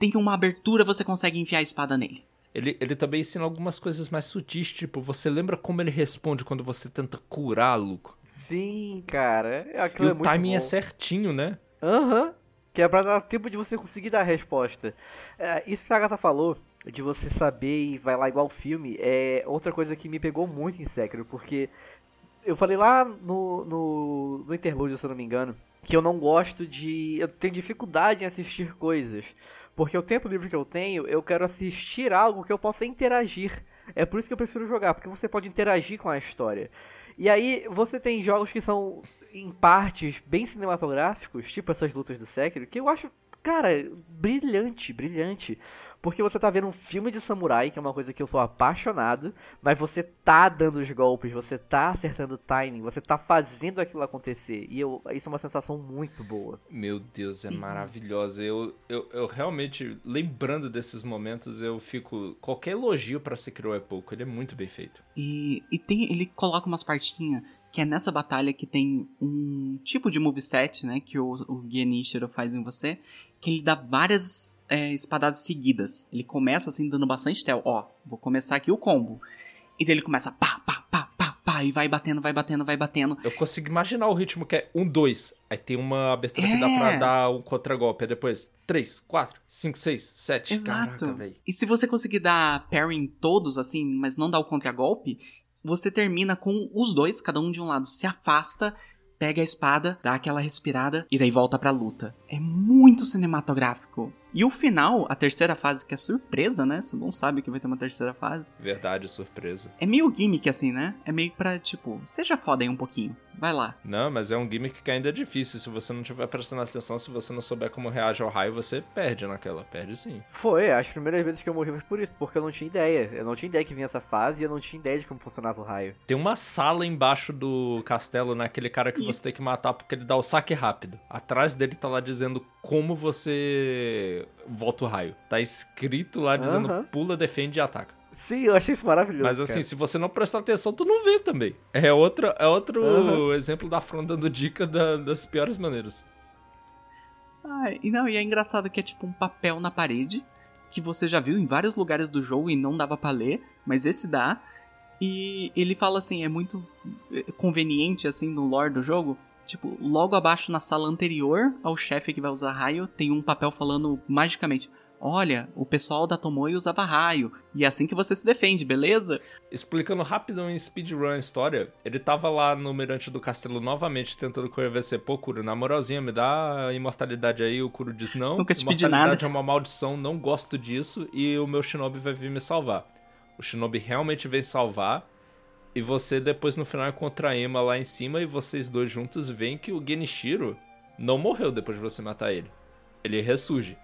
Tem uma abertura, você consegue enfiar a espada nele. Ele, ele também ensina algumas coisas mais sutis, tipo, você lembra como ele responde quando você tenta curar, Luco? Sim, cara. Aquilo e é o timing bom. é certinho, né? Aham. Uhum. Que é pra dar tempo de você conseguir dar a resposta. É, isso que a Agatha falou, de você saber e vai lá igual filme, é outra coisa que me pegou muito em Sekiro, porque eu falei lá no, no, no interlúdio, se eu não me engano, que eu não gosto de. Eu tenho dificuldade em assistir coisas. Porque o tempo livre que eu tenho, eu quero assistir algo que eu possa interagir. É por isso que eu prefiro jogar, porque você pode interagir com a história. E aí você tem jogos que são em partes bem cinematográficos, tipo essas lutas do Sekiro, que eu acho, cara, brilhante, brilhante. Porque você tá vendo um filme de samurai, que é uma coisa que eu sou apaixonado, mas você tá dando os golpes, você tá acertando o timing, você tá fazendo aquilo acontecer. E eu, isso é uma sensação muito boa. Meu Deus, é Sim. é maravilhosa. Eu, eu, eu realmente, lembrando desses momentos, eu fico. Qualquer elogio pra Sekiro é pouco, ele é muito bem feito. E, e tem, ele coloca umas partinhas que é nessa batalha que tem um tipo de moveset, né, que o, o Genishiro faz em você, que ele dá várias é, espadadas seguidas. Ele começa assim dando bastante tel. Ó, vou começar aqui o combo. E daí ele começa pá, pá, pá, pá, pá, e vai batendo, vai batendo, vai batendo. Eu consigo imaginar o ritmo que é um, dois. Aí tem uma abertura é. que dá pra é. dar um contragolpe. Aí depois, três, quatro, cinco, seis, sete. Exato. Caraca, e se você conseguir dar parry em todos, assim, mas não dar o contragolpe, você termina com os dois, cada um de um lado se afasta, pega a espada, dá aquela respirada e daí volta pra luta. É muito cinematográfico. E o final, a terceira fase, que é surpresa, né? Você não sabe que vai ter uma terceira fase. Verdade, surpresa. É meio gimmick, assim, né? É meio pra, tipo, seja foda aí um pouquinho. Vai lá. Não, mas é um gimmick que ainda é difícil. Se você não estiver prestando atenção, se você não souber como reage ao raio, você perde naquela. Perde sim. Foi, as primeiras vezes que eu morri foi por isso, porque eu não tinha ideia. Eu não tinha ideia que vinha essa fase e eu não tinha ideia de como funcionava o raio. Tem uma sala embaixo do castelo, né? Aquele cara que isso. você tem que matar porque ele dá o saque rápido. Atrás dele tá lá dizendo como você volta o raio. Tá escrito lá dizendo uhum. pula, defende e ataca. Sim, eu achei isso maravilhoso. Mas assim, cara. se você não prestar atenção, tu não vê também. É, outra, é outro uhum. exemplo da Fron dando dica da, das piores maneiras. Ah, e não, e é engraçado que é tipo um papel na parede, que você já viu em vários lugares do jogo e não dava para ler, mas esse dá. E ele fala assim, é muito eh, conveniente assim no lore do jogo, Tipo, logo abaixo na sala anterior ao chefe que vai usar raio, tem um papel falando magicamente: Olha, o pessoal da Tomoe usava raio, e é assim que você se defende, beleza? Explicando rapidão em speedrun a história, ele tava lá no mirante do castelo novamente tentando convencer, pô, Kuro, na moralzinha, me dá a imortalidade aí, o Kuro diz não, Nunca imortalidade nada. é uma maldição, não gosto disso, e o meu shinobi vai vir me salvar. O shinobi realmente vem salvar, e você depois no final encontra a Emma lá em cima e vocês dois juntos veem que o Genichiro não morreu depois de você matar ele. Ele ressurge.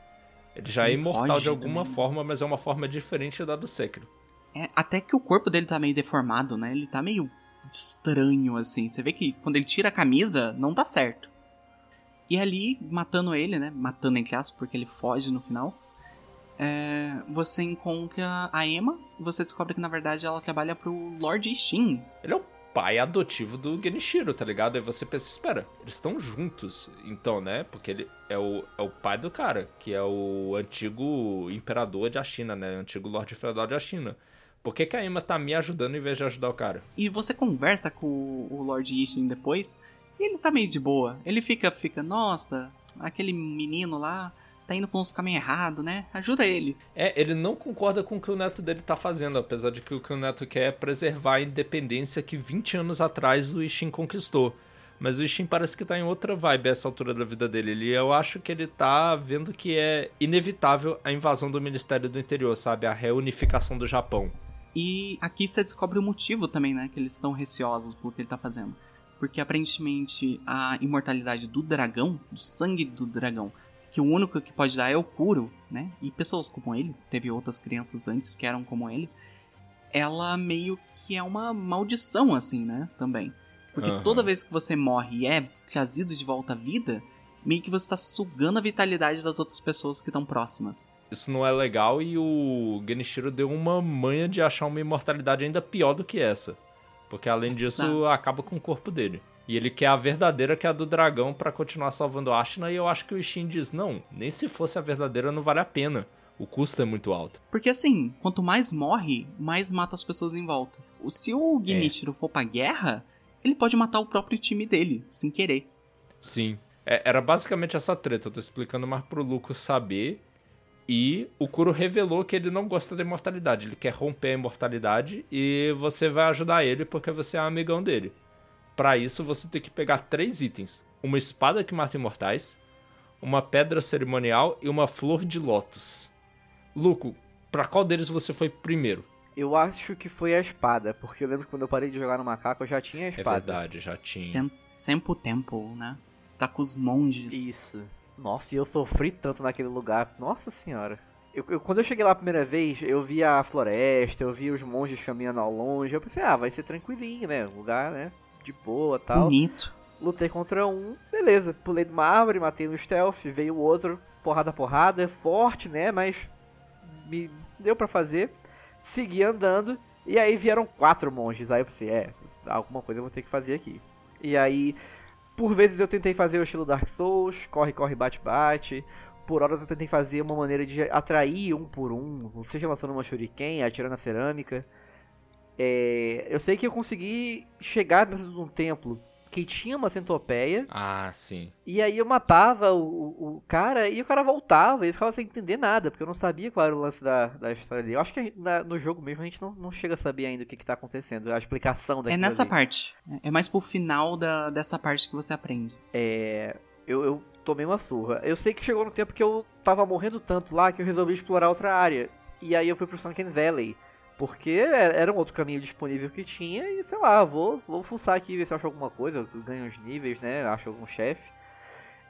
Ele já é ele é imortal de alguma né? forma, mas é uma forma diferente da do Sekiro. É, até que o corpo dele tá meio deformado, né? Ele tá meio estranho, assim. Você vê que quando ele tira a camisa, não tá certo. E ali, matando ele, né? Matando entre aspas, porque ele foge no final. É, você encontra a Emma e você descobre que na verdade ela trabalha pro Lord Shin. Ele é o pai adotivo do Genichiro, tá ligado? Aí você pensa, espera, eles estão juntos, então, né? Porque ele é o, é o pai do cara, que é o antigo imperador de China, né? Antigo Lorde Feudal de China. Por que, que a Emma tá me ajudando em vez de ajudar o cara? E você conversa com o o Lord Ishin depois, e ele tá meio de boa. Ele fica, fica, nossa, aquele menino lá tá indo pra uns caminhos errados, né? Ajuda ele. É, ele não concorda com o que o neto dele tá fazendo, apesar de que o que o neto quer é preservar a independência que 20 anos atrás o Ishin conquistou. Mas o Ishin parece que tá em outra vibe a essa altura da vida dele. Ele, eu acho que ele tá vendo que é inevitável a invasão do Ministério do Interior, sabe? A reunificação do Japão. E aqui você descobre o motivo também, né? Que eles estão receosos por que ele tá fazendo. Porque aparentemente a imortalidade do dragão, do sangue do dragão, que o único que pode dar é o Kuro, né? E pessoas como ele, teve outras crianças antes que eram como ele. Ela meio que é uma maldição, assim, né? Também. Porque Aham. toda vez que você morre e é trazido de volta à vida, meio que você tá sugando a vitalidade das outras pessoas que estão próximas. Isso não é legal e o Genichiro deu uma manha de achar uma imortalidade ainda pior do que essa. Porque além disso, Exato. acaba com o corpo dele. E ele quer a verdadeira, que é a do dragão, pra continuar salvando Ashina. E eu acho que o Ishin diz: não, nem se fosse a verdadeira não vale a pena. O custo é muito alto. Porque assim, quanto mais morre, mais mata as pessoas em volta. O- Se o Genichiro for pra guerra, ele pode matar o próprio time dele, sem querer. Sim. É- era basicamente essa treta. Eu tô explicando mais pro Luco saber. E o Kuro revelou que ele não gosta da imortalidade. Ele quer romper a imortalidade e você vai ajudar ele porque você é amigão dele. Pra isso, você tem que pegar três itens: uma espada que mata imortais, uma pedra cerimonial e uma flor de lótus. Luco, pra qual deles você foi primeiro? Eu acho que foi a espada, porque eu lembro que quando eu parei de jogar no macaco eu já tinha a É espada. verdade, já tinha. Sem, Sempo Temple, né? Tá com os monges. Isso. Nossa, e eu sofri tanto naquele lugar. Nossa senhora. Eu, eu- quando eu cheguei lá a primeira vez, eu vi a floresta, eu vi os monges caminhando ao longe. Eu pensei, ah, vai ser tranquilinho, né? Um lugar, né? De boa tal. Bonito. Lutei contra um, beleza. Pulei de uma árvore, matei no stealth, veio o outro, porrada, porrada. Forte, né? Mas me deu pra fazer. Segui andando. E aí vieram quatro monges. Aí eu pensei, é, alguma coisa eu vou ter que fazer aqui. E aí, por vezes eu tentei fazer o estilo Dark Souls, corre, corre, bate, bate. Por horas eu tentei fazer uma maneira de atrair um por um, seja lançando uma shuriken, atirando na cerâmica. É, eu sei que eu consegui chegar dentro de um templo que tinha uma centopeia, Ah, sim. e aí eu matava o, o- o cara e o cara voltava e eu ficava sem entender nada, porque eu não sabia qual era o lance da, da história dele. Eu acho que na- no jogo mesmo a gente não, não chega a saber ainda o que, que tá acontecendo, a explicação É daquilo nessa ali. parte. É mais pro final da, dessa parte que você aprende. É, eu, eu tomei uma surra. Eu sei que chegou no tempo que eu tava morrendo tanto lá que eu resolvi explorar outra área. E aí eu fui pro Sunken Valley. Porque era um outro caminho disponível que tinha e sei lá, vou, vou fuçar aqui, ver se eu acho alguma coisa, ganho uns níveis, né? Acho algum chefe.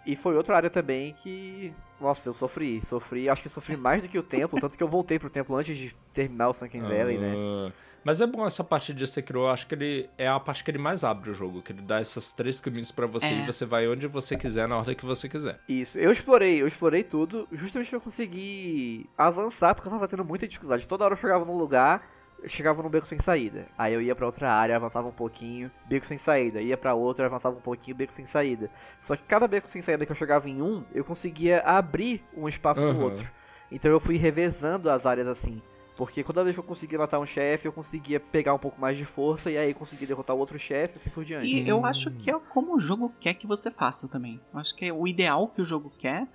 E foi outra área também que. Nossa, eu sofri, sofri, acho que sofri mais do que o templo, tanto que eu voltei pro templo antes de terminar o Sunken Valley, né? Mas é bom essa parte de Sekiro, eu acho que ele é a parte que ele mais abre o jogo, que ele dá esses três caminhos pra você É. e você vai onde você quiser, na ordem que você quiser. Isso, eu explorei, eu explorei tudo justamente pra conseguir avançar, porque eu tava tendo muita dificuldade. Toda hora eu chegava num lugar, eu chegava num beco sem saída. Aí eu ia pra outra área, avançava um pouquinho, beco sem saída. Ia pra outra, avançava um pouquinho, beco sem saída. Só que cada beco sem saída que eu chegava em um, eu conseguia abrir um espaço no Aham. outro. Então eu fui revezando as áreas assim. Porque toda vez que eu conseguia matar um chefe, eu conseguia pegar um pouco mais de força e aí conseguia derrotar o outro chefe e assim por diante. E eu acho que é como o jogo quer que você faça também. Eu acho que é o ideal que o jogo quer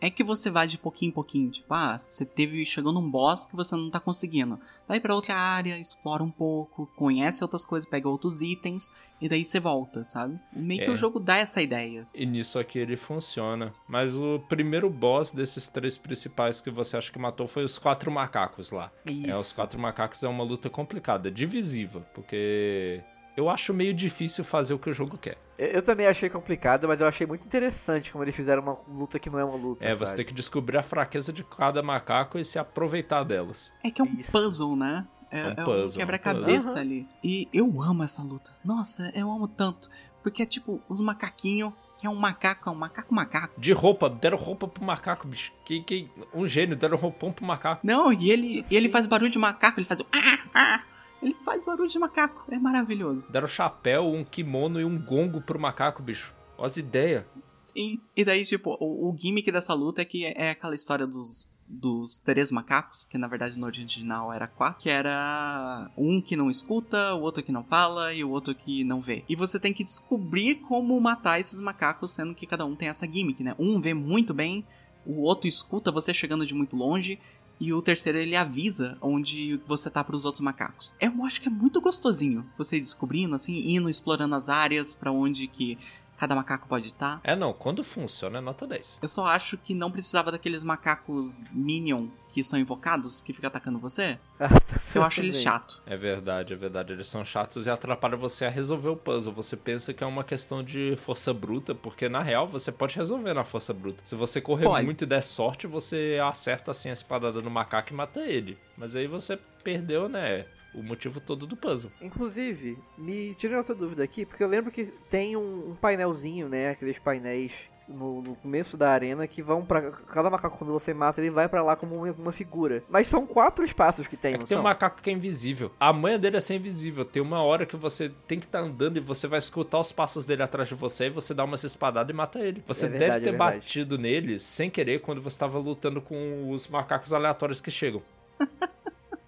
é que você vá de pouquinho em pouquinho. Tipo, ah, você teve chegando num boss que você não tá conseguindo. Vai pra outra área, explora um pouco, conhece outras coisas, pega outros itens e daí você volta, sabe? Meio que É. o jogo dá essa ideia. E nisso aqui ele funciona. Mas o primeiro boss desses três principais que você acha que matou foi os quatro macacos lá. É, os Isso. quatro macacos é uma luta complicada, divisiva, porque eu acho meio difícil fazer o que o jogo quer. Eu, também achei complicado, mas eu achei muito interessante como eles fizeram uma luta que não é uma luta. É, você sabe? tem que descobrir a fraqueza de cada macaco e se aproveitar delas. É que é um Isso. puzzle, né? É, É um é puzzle, um é um quebra-cabeça puzzle. ali. E eu amo essa luta. Nossa, eu amo tanto. Porque é tipo, os macaquinhos que é um macaco, é um macaco macaco. De roupa, deram roupa pro macaco, bicho. Que, que, um gênio, deram roupão pro macaco. Não, e ele, e ele faz barulho de macaco, ele faz o ah, ah. Ele faz barulho de macaco, é maravilhoso. Deram chapéu, um kimono e um gongo pro macaco, bicho. Olha as ideias. Sim. E daí, tipo, o, o gimmick dessa luta é que é aquela história dos, dos três macacos, que na verdade no original era quatro, que era um que não escuta, o outro que não fala e o outro que não vê. E você tem que descobrir como matar esses macacos, sendo que cada um tem essa gimmick, né? Um vê muito bem, o outro escuta você chegando de muito longe. E o terceiro ele avisa onde você tá para os outros macacos. Eu acho que é muito gostosinho você descobrindo, assim, indo explorando as áreas para onde que cada macaco pode estar. É, não, quando funciona é nota 10. Eu só acho que não precisava daqueles macacos Minion que são invocados, que fica atacando você. Eu acho eles chato. É verdade, é verdade. Eles são chatos e atrapalham você a resolver o puzzle. Você pensa que é uma questão de força bruta, porque na real você pode resolver na força bruta. Se você correr Pode. muito e der sorte, você acerta assim a espadada no macaco e mata ele. Mas aí você perdeu, né? O motivo todo do puzzle. Inclusive, me tira outra dúvida aqui, porque eu lembro que tem um, um painelzinho, né? Aqueles painéis no, no começo da arena que vão pra. Cada macaco, quando você mata, ele vai pra lá como uma, uma figura. Mas são quatro espaços que tem, É que tem um são? macaco que é invisível. A manha dele é ser invisível. Tem uma hora que você tem que estar andando e você vai escutar os passos dele atrás de você e você dá umas espadadas e mata ele. Você É verdade, deve ter é batido nele sem querer quando você estava lutando com os macacos aleatórios que chegam.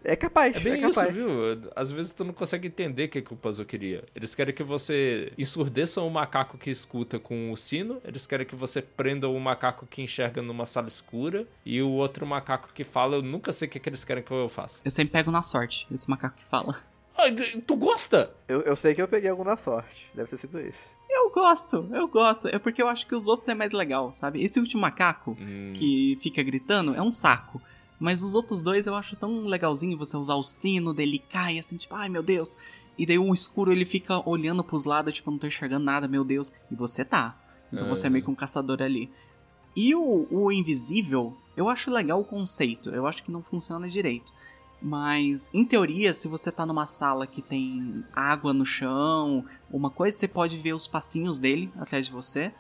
É capaz, É é, bem isso, capaz. viu? Às vezes tu não consegue entender o que, que o puzzle queria. Eles querem que você ensurdeça o macaco que escuta com o sino, eles querem que você prenda o macaco que enxerga numa sala escura, e o outro macaco que fala, eu nunca sei o que, que eles querem que eu faça. Eu sempre pego na sorte, esse macaco que fala. Tu gosta? Eu, eu sei que eu peguei algum na sorte. Deve ter sido esse. Eu gosto, eu gosto. É porque eu acho que os outros é mais legal, sabe? Esse último macaco Hum. que fica gritando é um saco. Mas os outros dois eu acho tão legalzinho você usar o sino dele cai assim, tipo, ai meu Deus. E daí o escuro ele fica olhando pros lados, tipo, não tô enxergando nada, meu Deus. E você tá. Então você é meio que um caçador ali. E o, o invisível, eu acho legal o conceito. Eu acho que não funciona direito. Mas, em teoria, se você tá numa sala que tem água no chão, uma coisa, você pode ver os passinhos dele atrás de você.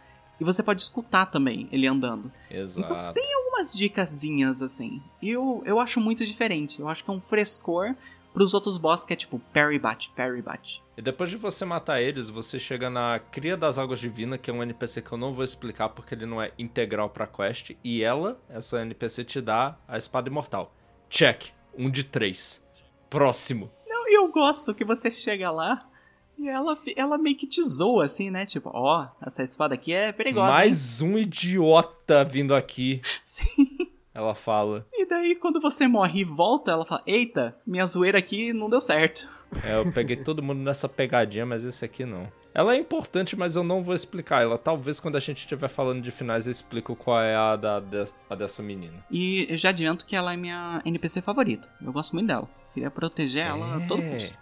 E você pode escutar também ele andando. Exato. Então tem algumas dicasinhas assim. E eu, eu acho muito diferente. Eu acho que é um frescor pros outros boss que é tipo parry bate, parry bate. E depois de você matar eles, você chega na Cria das Águas Divinas, que é um NPC que eu não vou explicar porque ele não é integral pra quest. E ela, essa NPC, te dá a espada imortal. Check. Um de três. Próximo. Não, e eu gosto que você chega lá e ela, ela meio que te zoa assim, né? Tipo, ó, essa espada aqui é perigosa. hein?" Mais um idiota vindo aqui. Sim. Ela fala. E daí quando você morre e volta, ela fala: Eita, minha zoeira aqui não deu certo. É, eu peguei todo mundo nessa pegadinha, mas esse aqui não. Ela é importante, mas eu não vou explicar ela. Talvez quando a gente estiver falando de finais eu explico qual é a, da, des- a dessa menina. E já adianto que ela é minha NPC favorita. Eu gosto muito dela. Queria proteger ela a todo É. custo.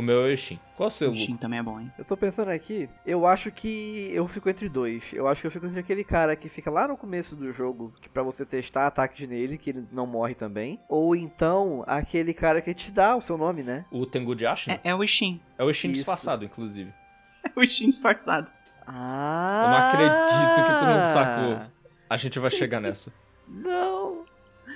O meu é o Ishin. Qual o seu, Luco? também é bom, hein? Eu tô pensando aqui, eu acho que eu fico entre dois. Eu acho que eu fico entre aquele cara que fica lá no começo do jogo, que pra você testar ataques nele, que ele não morre também. Ou então, aquele cara que te dá o seu nome, né? O Tengu de Ashin? É, é o Ishin. É, o Ishin Isso. disfarçado, inclusive. É o Ishin disfarçado. Ah! Eu não acredito que tu não sacou. A gente vai Sim. chegar nessa. Não!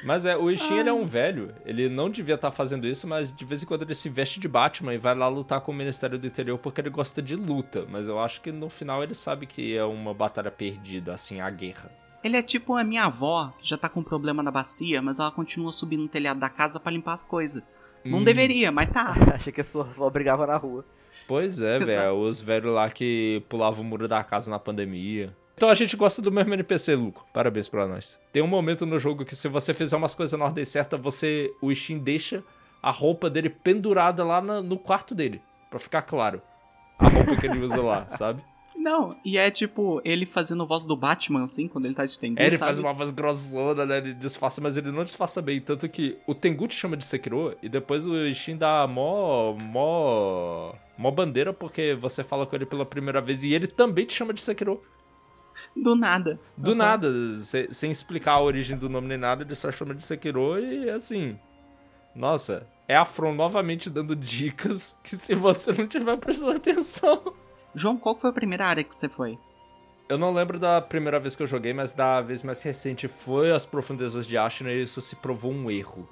Mas é, o Ishin ele é um velho. Ele não devia estar fazendo isso, mas de vez em quando ele se veste de Batman e vai lá lutar com o Ministério do Interior porque ele gosta de luta. Mas eu acho que no final ele sabe que é uma batalha perdida, assim, a guerra. Ele é tipo a minha avó, que já tá com problema na bacia, mas ela continua subindo no telhado da casa pra limpar as coisas. Não Hum. deveria, mas tá. Achei que a sua avó brigava na rua. Pois é, velho. Os velhos lá que pulavam o muro da casa na pandemia. Então a gente gosta do mesmo NPC, Luco. Parabéns pra nós. Tem um momento no jogo que se você fizer umas coisas na ordem certa, você. O Ishin deixa a roupa dele pendurada lá na- no quarto dele. Pra ficar claro. A roupa que ele usa lá, sabe? Não, e é tipo ele fazendo voz do Batman, assim, quando ele tá de Tengu, É, ele sabe? faz uma voz grossona, né? Ele disfarça, mas ele não disfarça bem. Tanto que o Tengu te chama de Sekiro e depois o Ishin dá mó. mó. mó bandeira porque você fala com ele pela primeira vez e ele também te chama de Sekiro. Do nada. Do Uhum. nada, se- sem explicar a origem do nome nem nada, ele só chama de Sekiro e assim. Nossa, é a From novamente dando dicas que se você não tiver prestando atenção. João, qual foi a primeira área que você foi? Eu não lembro da primeira vez que eu joguei, mas da vez mais recente foi as profundezas de Ashina e isso se provou um erro.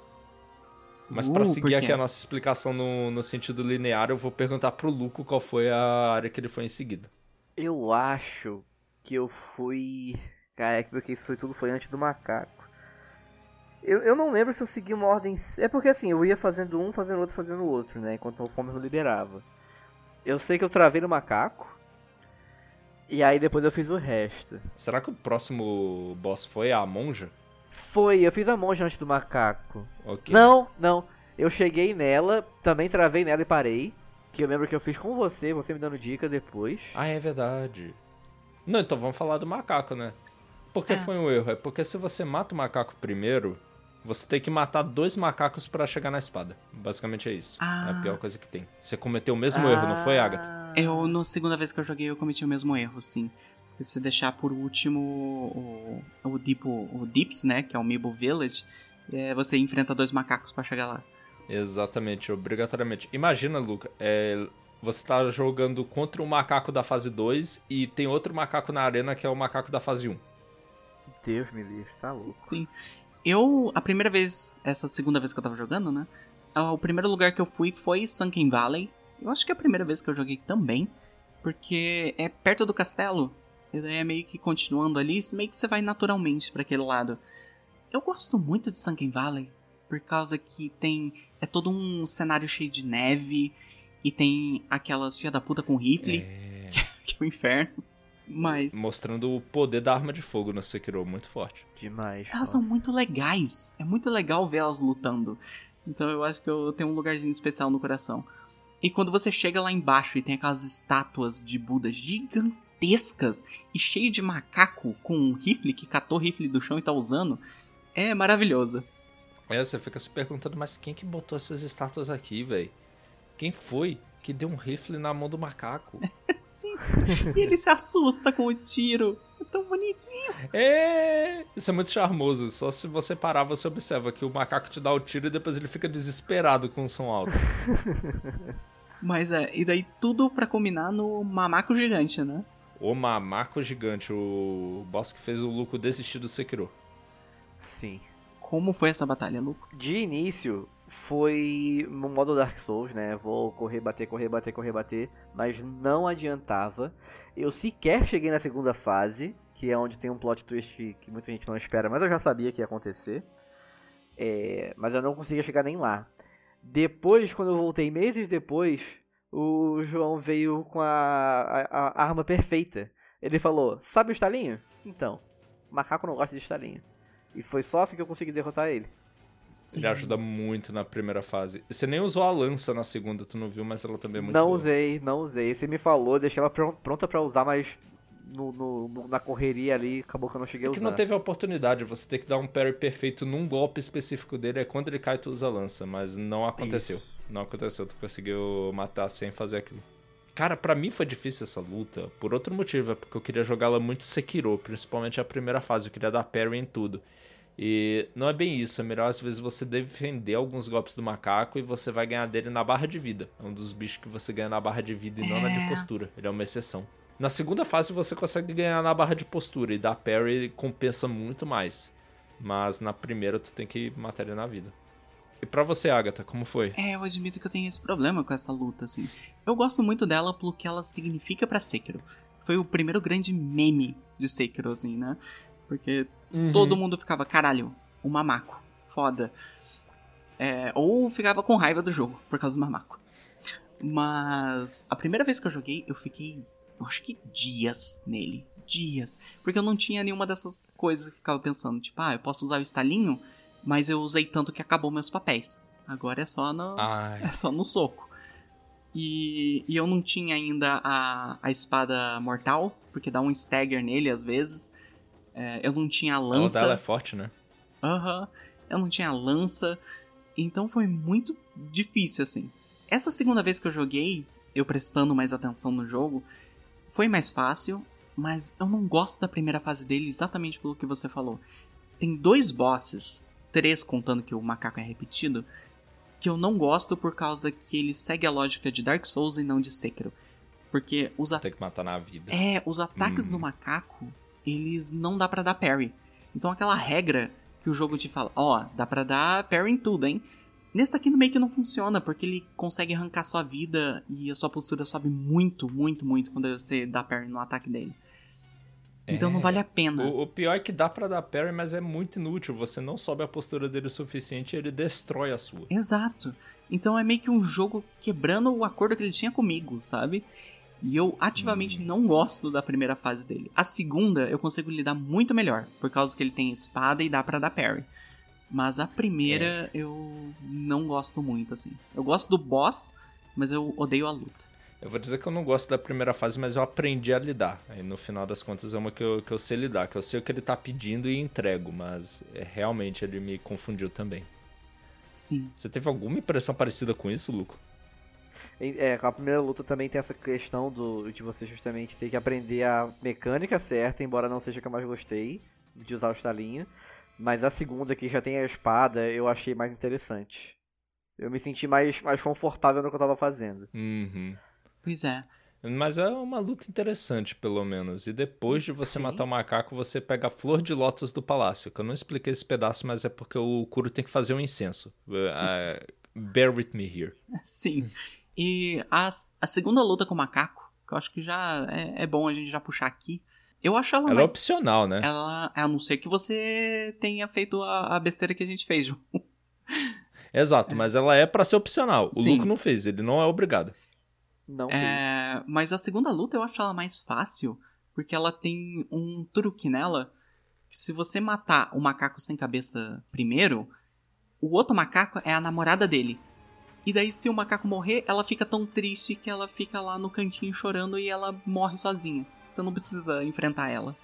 Mas pra Uh, por seguir aqui a nossa explicação no, no sentido linear, eu vou perguntar pro Luco qual foi a área que ele foi em seguida. Eu acho que eu fui. Cara, é porque isso foi- tudo foi antes do macaco. Eu, eu não lembro se eu segui uma ordem. É porque assim, eu ia fazendo um, fazendo outro, fazendo outro, né? Enquanto o fome não liberava. Eu sei que eu travei no macaco. E aí depois eu fiz o resto. Será que o próximo boss foi a monja? Foi, eu fiz a monja antes do macaco. Ok. Não, não. Eu cheguei nela, também travei nela e parei. Que eu lembro que eu fiz com você, você me dando dica depois. Ah, é verdade. Não, então vamos falar do macaco, né? Por que É. foi um erro? É porque se você mata o macaco primeiro, você tem que matar dois macacos pra chegar na espada. Basicamente é isso. É Ah. a pior coisa que tem. Você cometeu o mesmo erro, não foi, Agatha? Ah. Eu, na segunda vez que eu joguei, eu cometi o mesmo erro, sim. Se você deixar por último o, o, Deep, o Deeps, né, que é o Meeble Village, é, você enfrenta dois macacos pra chegar lá. Exatamente, obrigatoriamente. Imagina, Luca, é, você tá jogando contra um macaco da fase 2 e tem outro macaco na arena que é o macaco da fase 1. Deus me livre, tá louco. Sim. Eu, a primeira vez, essa segunda vez que eu tava jogando, né, o primeiro lugar que eu fui foi Sunken Valley. Eu acho que é a primeira vez que eu joguei também, porque é perto do castelo. E daí é meio que continuando ali, meio que você vai naturalmente pra aquele lado. Eu gosto muito de Sunken Valley, por causa que tem. É todo um cenário cheio de neve, e tem aquelas filha da puta com rifle, É, que é o inferno. Mas. mostrando o poder da arma de fogo no Sekiro, muito forte. Demais. Elas são muito legais. É muito legal ver elas lutando. Então eu acho que eu tenho um lugarzinho especial no coração. E quando você chega lá embaixo e tem aquelas estátuas de Buda gigantescas e cheio de macaco com um rifle que catou o rifle do chão e tá usando, é maravilhoso. É, você fica se perguntando, mas quem que botou essas estátuas aqui, velho? Quem foi que deu um rifle na mão do macaco? Sim. E ele se assusta com o tiro. É tão bonitinho. É, isso é muito charmoso. Só se você parar, você observa que o macaco te dá o tiro e depois ele fica desesperado com o som alto. Mas é, e daí tudo pra combinar no mamaco gigante, né? O mamaco gigante, o boss que fez o Luco desistir do Sekiro. Sim. Como foi essa batalha, Luco? De início, foi no modo Dark Souls, né? Vou correr, bater, correr, bater, correr, bater. Mas não adiantava. Eu sequer cheguei na segunda fase, que é onde tem um plot twist que muita gente não espera, mas eu já sabia que ia acontecer. É, mas eu não conseguia chegar nem lá. Depois, quando eu voltei meses depois, o João veio com a, a- a arma perfeita. Ele falou: Sabe o estalinho? Então, macaco não gosta de estalinho. E foi só assim que eu consegui derrotar ele. Sim. Ele ajuda muito na primeira fase. Você nem usou a lança na segunda, tu não viu, mas ela também é muito não boa. usei, não usei. Você me falou, deixei ela pron- pronta pra usar, mas no, no- no- na correria ali acabou que eu não cheguei a É usar. que não teve a oportunidade, você tem que dar um parry perfeito num golpe específico dele, é quando ele cai tu usa a lança, mas não aconteceu. Isso. Não aconteceu, tu conseguiu matar sem fazer aquilo. Cara, pra mim foi difícil essa luta, por outro motivo, é porque eu queria jogá-la muito Sekiro, principalmente a primeira fase, eu queria dar parry em tudo. E não é bem isso, é melhor às vezes você defender alguns golpes do macaco e você vai ganhar dele na barra de vida. É um dos bichos que você ganha na barra de vida e não na de É. postura, ele é uma exceção. Na segunda fase você consegue ganhar na barra de postura e dar parry compensa muito mais. Mas na primeira tu tem que matar ele na vida. E pra você, Agatha, como foi? É, eu admito que eu tenho esse problema com essa luta, assim. Eu gosto muito dela pelo que ela significa pra Sekiro. Foi o primeiro grande meme de Sekiro, assim, né? Porque todo mundo ficava, caralho, o mamaco, foda. É, ou ficava com raiva do jogo por causa do mamaco. Mas a primeira vez que eu joguei, eu fiquei, eu acho que dias nele. Dias. Porque eu não tinha nenhuma dessas coisas que eu ficava pensando, tipo, ah, eu posso usar o estalinho, mas eu usei tanto que acabou meus papéis. Agora é só no, Ai, é só no soco. E, e eu não tinha ainda a, a espada mortal, porque dá um stagger nele às vezes. É, eu não tinha a a lança. dela é forte, né? Aham. Eu não tinha lança. Então foi muito difícil, assim. Essa segunda vez que eu joguei, eu prestando mais atenção no jogo, foi mais fácil, mas eu não gosto da primeira fase dele exatamente pelo que você falou. Tem dois bosses, três contando que o macaco é repetido, que eu não gosto por causa que ele segue a lógica de Dark Souls e não de Sekiro. Porque os, a- Tem que matar na vida. é, os ataques Hum. do macaco, eles não dá pra dar parry. Então aquela regra que o jogo te fala, ó, dá pra dar parry em tudo, hein? Nesse aqui meio que não funciona, porque ele consegue arrancar sua vida e a sua postura sobe muito, muito, muito quando você dá parry no ataque dele. Então não É. vale a pena. O, o pior é que dá pra dar parry, mas é muito inútil. Você não sobe a postura dele o suficiente e ele destrói a sua. Exato. Então é meio que um jogo quebrando o acordo que ele tinha comigo, sabe? E eu ativamente Hum. não gosto da primeira fase dele. A segunda eu consigo lidar muito melhor, por causa que ele tem espada e dá pra dar parry. Mas a primeira eu não gosto muito, assim. Eu gosto do boss, mas eu odeio a luta. Eu vou dizer que eu não gosto da primeira fase, mas eu aprendi a lidar. Aí no final das contas é uma que eu, que eu sei lidar, que eu sei o que ele tá pedindo e entrego, mas é, realmente ele me confundiu também. Sim. Você teve alguma impressão parecida com isso, Luco? É, com a primeira luta também tem essa questão do, de você justamente ter que aprender a mecânica certa, embora não seja a que eu mais gostei de usar o estalinho. Mas a segunda, que já tem a espada, eu achei mais interessante. Eu me senti mais, mais confortável no que eu tava fazendo. Uhum. Pois é. Mas é uma luta interessante, pelo menos. E depois de você Sim. matar o macaco, você pega a flor de lótus do palácio. Que eu não expliquei esse pedaço, mas é porque o Kuro tem que fazer um incenso. Uh, bear with me here. Sim. E a, a segunda luta com o macaco, que eu acho que já é, é bom a gente já puxar aqui. Eu acho ela, Ela é mais. opcional, né? Ela, a não ser que você tenha feito a, a besteira que a gente fez, João. Exato, mas ela é pra ser opcional. O Sim. Luco não fez, ele não é obrigado. Não É, mas a segunda luta eu acho ela mais fácil, porque ela tem um truque nela. Que se você matar o macaco sem cabeça primeiro, o outro macaco é a namorada dele. E daí, se o macaco morrer, ela fica tão triste que ela fica lá no cantinho chorando e ela morre sozinha. Você não precisa enfrentar ela.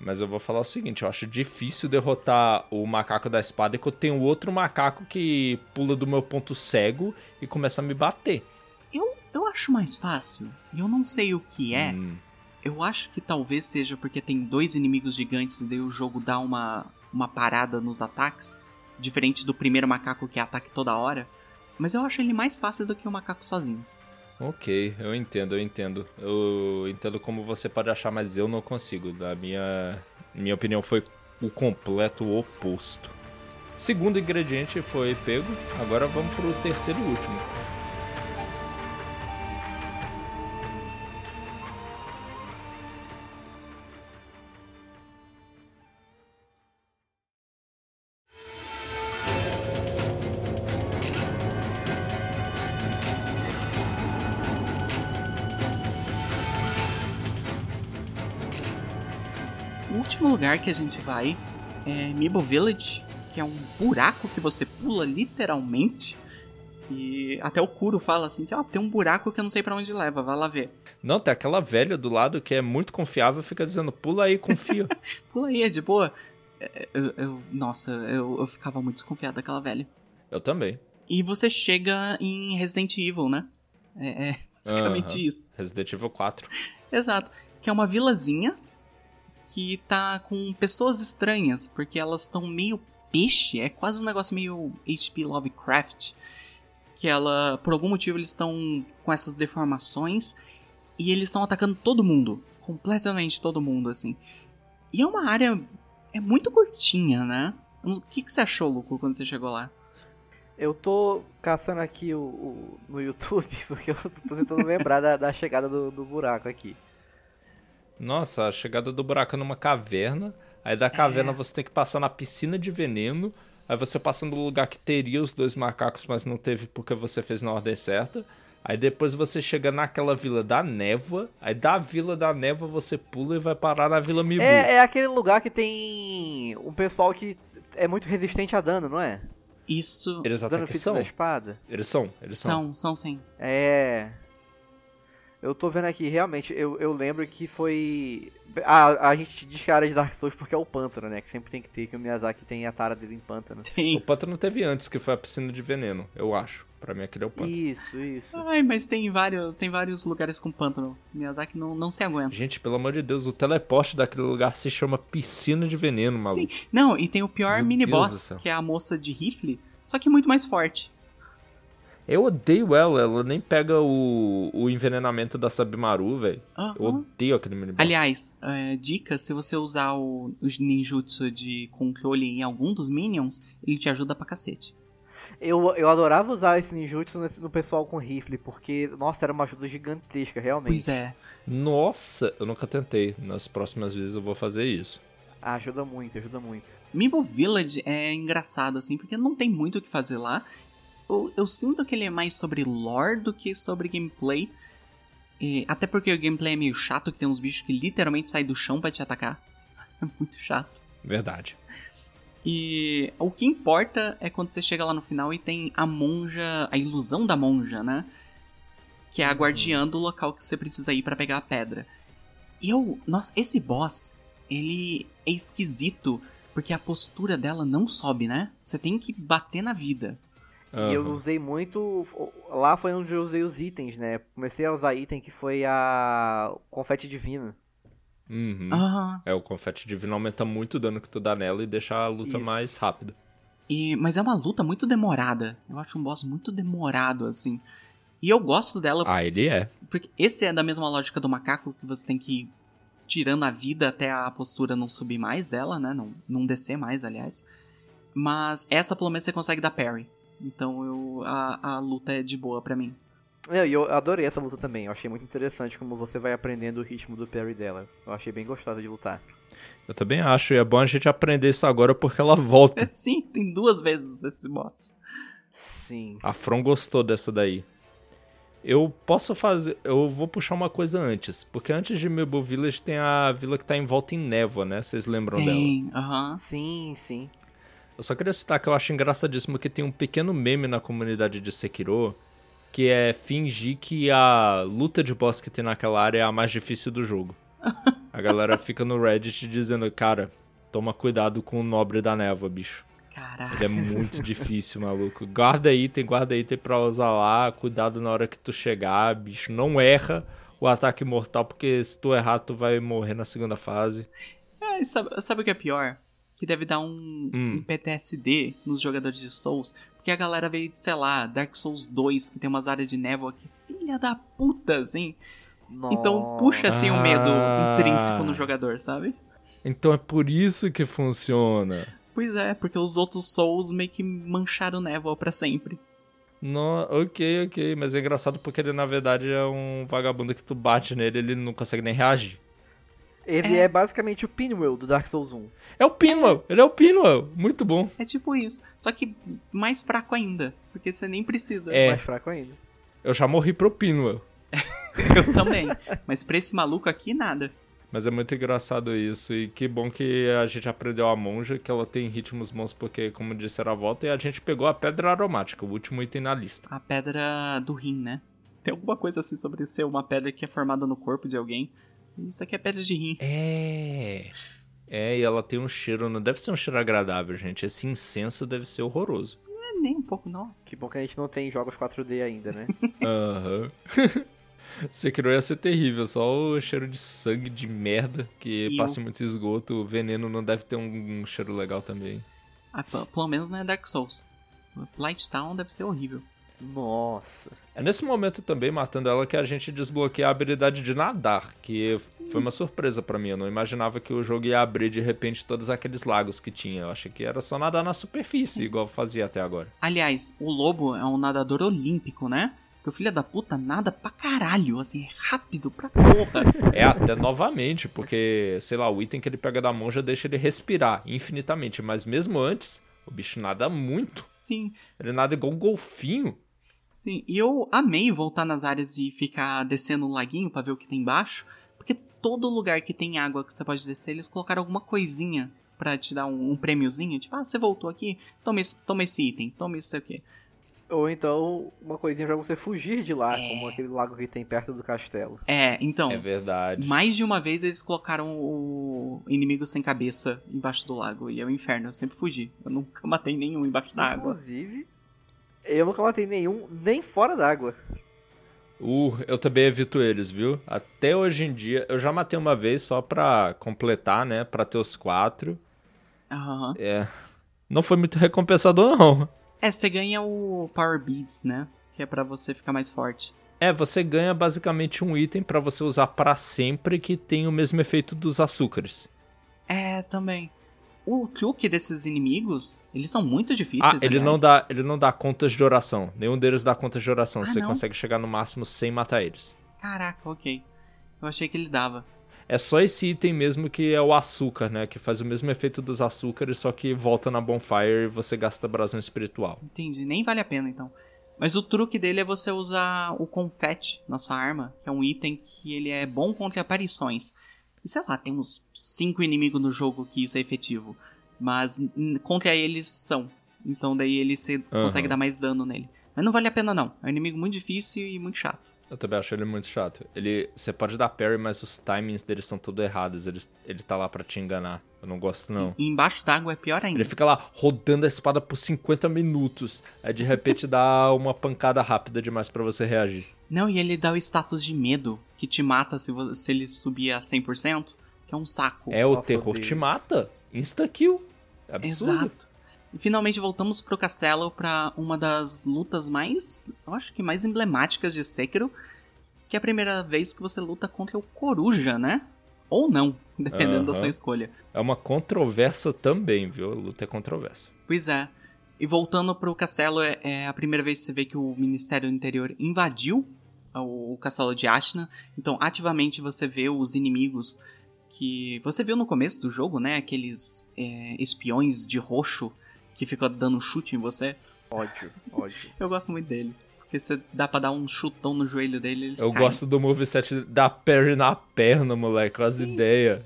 Mas eu vou falar o seguinte, eu acho difícil derrotar o macaco da espada e que eu tenho outro macaco que pula do meu ponto cego e começa a me bater. Eu, eu acho mais fácil. E eu não sei o que é. Hum, Eu acho que talvez seja porque tem dois inimigos gigantes e daí o jogo dá uma, uma parada nos ataques, diferente do primeiro macaco que ataque toda hora. Mas eu acho ele mais fácil do que o macaco sozinho. ok, eu entendo, eu entendo. Eu entendo como você pode achar, mas eu não consigo. Da minha, minha opinião foi o completo oposto. Segundo ingrediente foi pego, agora vamos pro terceiro e último. Lugar que a gente vai é Mibo Village, que é um buraco que você pula literalmente. E até o Kuro fala assim: ó, tem um buraco que eu não sei pra onde leva, vai lá ver. Não, tem aquela velha do lado que é muito confiável, fica dizendo, pula aí, confia. Pula aí, é de boa. É, Eu, eu- nossa, eu, eu ficava muito desconfiado daquela velha. eu também. E você chega em Resident Evil, né? É, é basicamente Aham. isso. Resident Evil 4. Exato. Que é uma vilazinha que tá com pessoas estranhas, porque elas estão meio peixe, é quase um negócio meio HP Lovecraft. Que ela, por algum motivo, eles estão com essas deformações e eles estão atacando todo mundo. Completamente todo mundo, assim. E é uma área. É muito curtinha, né? O que, que você achou, Luco, quando você chegou lá? Eu tô caçando aqui o, o- no YouTube, porque eu tô tentando lembrar da, da chegada do, do buraco aqui. Nossa, a chegada do buraco é numa caverna. Aí da caverna você tem que passar na piscina de veneno. Aí você passa no lugar que teria os dois macacos, mas não teve porque você fez na ordem certa. Aí depois você chega naquela vila da névoa. Aí da vila da névoa você pula e vai parar na vila Mibu. É, é aquele lugar que tem um pessoal que é muito resistente a dano, não é? Isso. Eles até Dano que são. da espada. Eles são, eles são. São, são sim. É. Eu tô vendo aqui, realmente, eu, eu lembro que foi. A, a gente descara de Dark Souls porque é o pântano, né? Que sempre tem que ter, que o Miyazaki tem a tara dele em pântano. O Tem. pântano teve antes, que foi a piscina de veneno, eu acho. Pra mim aquele é o pântano. Isso, isso. Ai, mas tem vários, tem vários lugares com pântano. Miyazaki não, não se aguenta. Gente, pelo amor de Deus, o teleporte daquele lugar se chama piscina de veneno, maluco. Sim. Não, e tem o pior Meu mini Deus do boss, céu. que é a moça de rifle, só que muito mais forte. Eu odeio ela, ela nem pega o, o envenenamento da Sabimaru, velho. Aham. Eu odeio aquele mini boss. Aliás, é, dica, se você usar o, os ninjutsu de controle em algum dos minions, ele te ajuda pra cacete. Eu, eu adorava usar esse ninjutsu nesse- no pessoal com rifle, porque, nossa, era uma ajuda gigantesca, realmente. Pois é. Nossa, eu nunca tentei. Nas próximas vezes eu vou fazer isso. Ah, ajuda muito, ajuda muito. Mimbo Village é engraçado, assim, porque não tem muito o que fazer lá. Eu, eu sinto que ele é mais sobre lore do que sobre gameplay. E- até porque o gameplay é meio chato, que tem uns bichos que literalmente saem do chão pra te atacar. É muito chato. Verdade. E o que importa é quando você chega lá no final e tem a monja, a ilusão da monja, né? Que é a guardiã do local que você precisa ir pra pegar a pedra. E eu, nossa, esse boss, ele é esquisito, porque a postura dela não sobe, né? Você tem que bater na vida. E eu usei muito. Lá foi onde eu usei os itens, né? Comecei a usar item que foi a. Confete divino. Uhum. Aham. É, o confete divino aumenta muito o dano que tu dá nela e deixa a luta Isso. mais rápida. E, mas é uma luta muito demorada. Eu acho um boss muito demorado, assim. E eu gosto dela Ah, ele é. Porque esse é da mesma lógica do macaco, que você tem que ir tirando a vida até a postura não subir mais dela, né? Não, não descer mais, aliás. Mas essa pelo menos você consegue dar parry. Então eu, a, a luta é de boa pra mim. É, E eu adorei essa luta também. Eu achei muito interessante como você vai aprendendo o ritmo do parry dela. Eu achei bem gostosa de lutar. Eu também acho, e é bom a gente aprender isso agora porque ela volta. Sim, tem duas vezes esse boss. Sim. A From gostou dessa daí. Eu posso fazer. Eu vou puxar uma coisa antes. Porque antes de Mabel Village tem a vila que tá em volta em névoa, né? Vocês lembram dela? Tem, aham. Sim, sim. Eu só queria citar que eu acho engraçadíssimo que tem um pequeno meme na comunidade de Sekiro. Que é fingir que a luta de boss que tem naquela área é a mais difícil do jogo. A galera fica no Reddit dizendo, cara, toma cuidado com o nobre da névoa, bicho. Caraca. Ele é muito difícil, maluco. Guarda item, guarda item pra usar lá. Cuidado na hora que tu chegar, bicho. Não erra o ataque mortal, porque se tu errar, tu vai morrer na segunda fase. É, sabe, sabe o que é pior? Que deve dar um, Hum. um PTSD nos jogadores de Souls. Porque a galera veio de, sei lá, Dark Souls 2, que tem umas áreas de névoa que filha da puta, assim. Então puxa assim o medo Ah. intrínseco no jogador, sabe? Então é por isso que funciona. Pois é, porque os outros Souls meio que mancharam névoa pra sempre. No, ok, ok. Mas é engraçado porque ele, na verdade, é um vagabundo que tu bate nele ele não consegue nem reagir. Ele É. é. basicamente o Pinwheel do Dark Souls 1. É o Pinwheel! Ele é o Pinwheel! Muito bom. É tipo isso. Só que mais fraco ainda. Porque você nem precisa. É. Mais fraco ainda. Eu já morri pro Pinwheel. Eu também. Mas pra esse maluco aqui, nada. Mas é muito engraçado isso. E que bom que a gente aprendeu a monja, que ela tem ritmos bons, porque, como disse, era a volta. E a gente pegou a pedra aromática, o último item na lista. A pedra do rim, né? Tem alguma coisa assim sobre ser uma pedra que é formada no corpo de alguém. Isso aqui é pedra de rim. É. É, e ela tem um cheiro. Não deve ser um cheiro agradável, gente. Esse incenso deve ser horroroso. Não é nem um pouco, nossa. Que bom que a gente não tem jogos 4D ainda, né? Aham. Sekiro ia ser terrível, só o cheiro de sangue de merda, que E passa o- muito esgoto, o veneno não deve ter um, um cheiro legal também. Ah, pelo menos não é Dark Souls. Light Town deve ser horrível. Nossa. É nesse momento também, matando ela, que a gente desbloqueia a habilidade de nadar, que Sim. foi uma surpresa pra mim. Eu não imaginava que o jogo ia abrir de repente todos aqueles lagos que tinha. Eu achei que era só nadar na superfície, igual fazia até agora. Aliás, o lobo é um nadador olímpico, né? Porque o filho da puta nada pra caralho, assim, é rápido pra porra. É até novamente, porque, sei lá, o item que ele pega da monja deixa ele respirar infinitamente, mas mesmo antes, o bicho nada muito. sim, Ele nada igual um golfinho. Sim. E eu amei voltar nas áreas e ficar descendo o laguinho pra ver o que tem embaixo. Porque todo lugar que tem água que você pode descer, eles colocaram alguma coisinha pra te dar um, um prêmiozinho. Tipo, ah, você voltou aqui, toma esse, toma esse item, toma isso aqui. Ou então, uma coisinha pra você fugir de lá, É. como aquele lago que tem perto do castelo. É, então. É verdade. Mais de uma vez eles colocaram o inimigo sem cabeça embaixo do lago. E é o inferno, eu sempre fugi. Eu nunca matei nenhum embaixo da água. Inclusive, eu nunca matei nenhum, nem fora d'água. Uh, eu também evito eles, viu? Até hoje em dia, eu já matei uma vez só pra completar, né? Pra ter os quatro. Aham. É. Não foi muito recompensador, não. É, você ganha o Power Beads, né? que é pra você ficar mais forte. É, você ganha basicamente um item pra você usar pra sempre que tem o mesmo efeito dos açúcares. É, também. O truque desses inimigos, eles são muito difíceis, Ah, ele aliás. não dá, ele não dá contas de oração. Nenhum deles dá contas de oração. Ah, você não? consegue chegar no máximo sem matar eles. Caraca, ok. Eu achei que ele dava. É só esse item mesmo que é o açúcar, né? Que faz o mesmo efeito dos açúcares, só que volta na bonfire e você gasta brasão espiritual. Entendi, nem vale a pena então. Mas o truque dele é você usar o confete na sua arma, que é um item que ele é bom contra aparições. Sei lá, tem uns 5 inimigos no jogo que isso é efetivo. Mas contra eles são. Então daí ele Aham. consegue dar mais dano nele. Mas não vale a pena não. É um inimigo muito difícil e muito chato. Eu também acho ele muito chato. Ele, você pode dar parry, mas os timings dele são todos errados. Ele, ele tá lá pra te enganar. Eu não gosto, não. E embaixo d'água é pior ainda. Ele fica lá rodando a espada por 50 minutos. Aí de repente dá uma pancada rápida demais pra você reagir. Não, e ele dá o status de medo, que te mata se, você, se ele subir a 100%, que é um saco. É, o Nossa, terror Deus. te mata. Insta-kill. É absurdo. Exato. E finalmente voltamos pro castelo pra uma das lutas mais, eu acho que mais emblemáticas de Sekiro, que é a primeira vez que você luta contra o Coruja, né? Ou não, dependendo da sua escolha. É uma controvérsia também, viu? A luta é controversa. Pois é. E voltando pro castelo, é, é a primeira vez que você vê que o Ministério do Interior invadiu o, o castelo de Ashna. Então, ativamente você vê os inimigos que você viu no começo do jogo, né? Aqueles é, espiões de roxo que ficam dando chute em você. Ódio, ódio. Eu gosto muito deles. Porque você dá pra dar um chutão no joelho dele eles Eu caem. gosto do moveset da parry na perna, moleque. Com as Sim. ideias.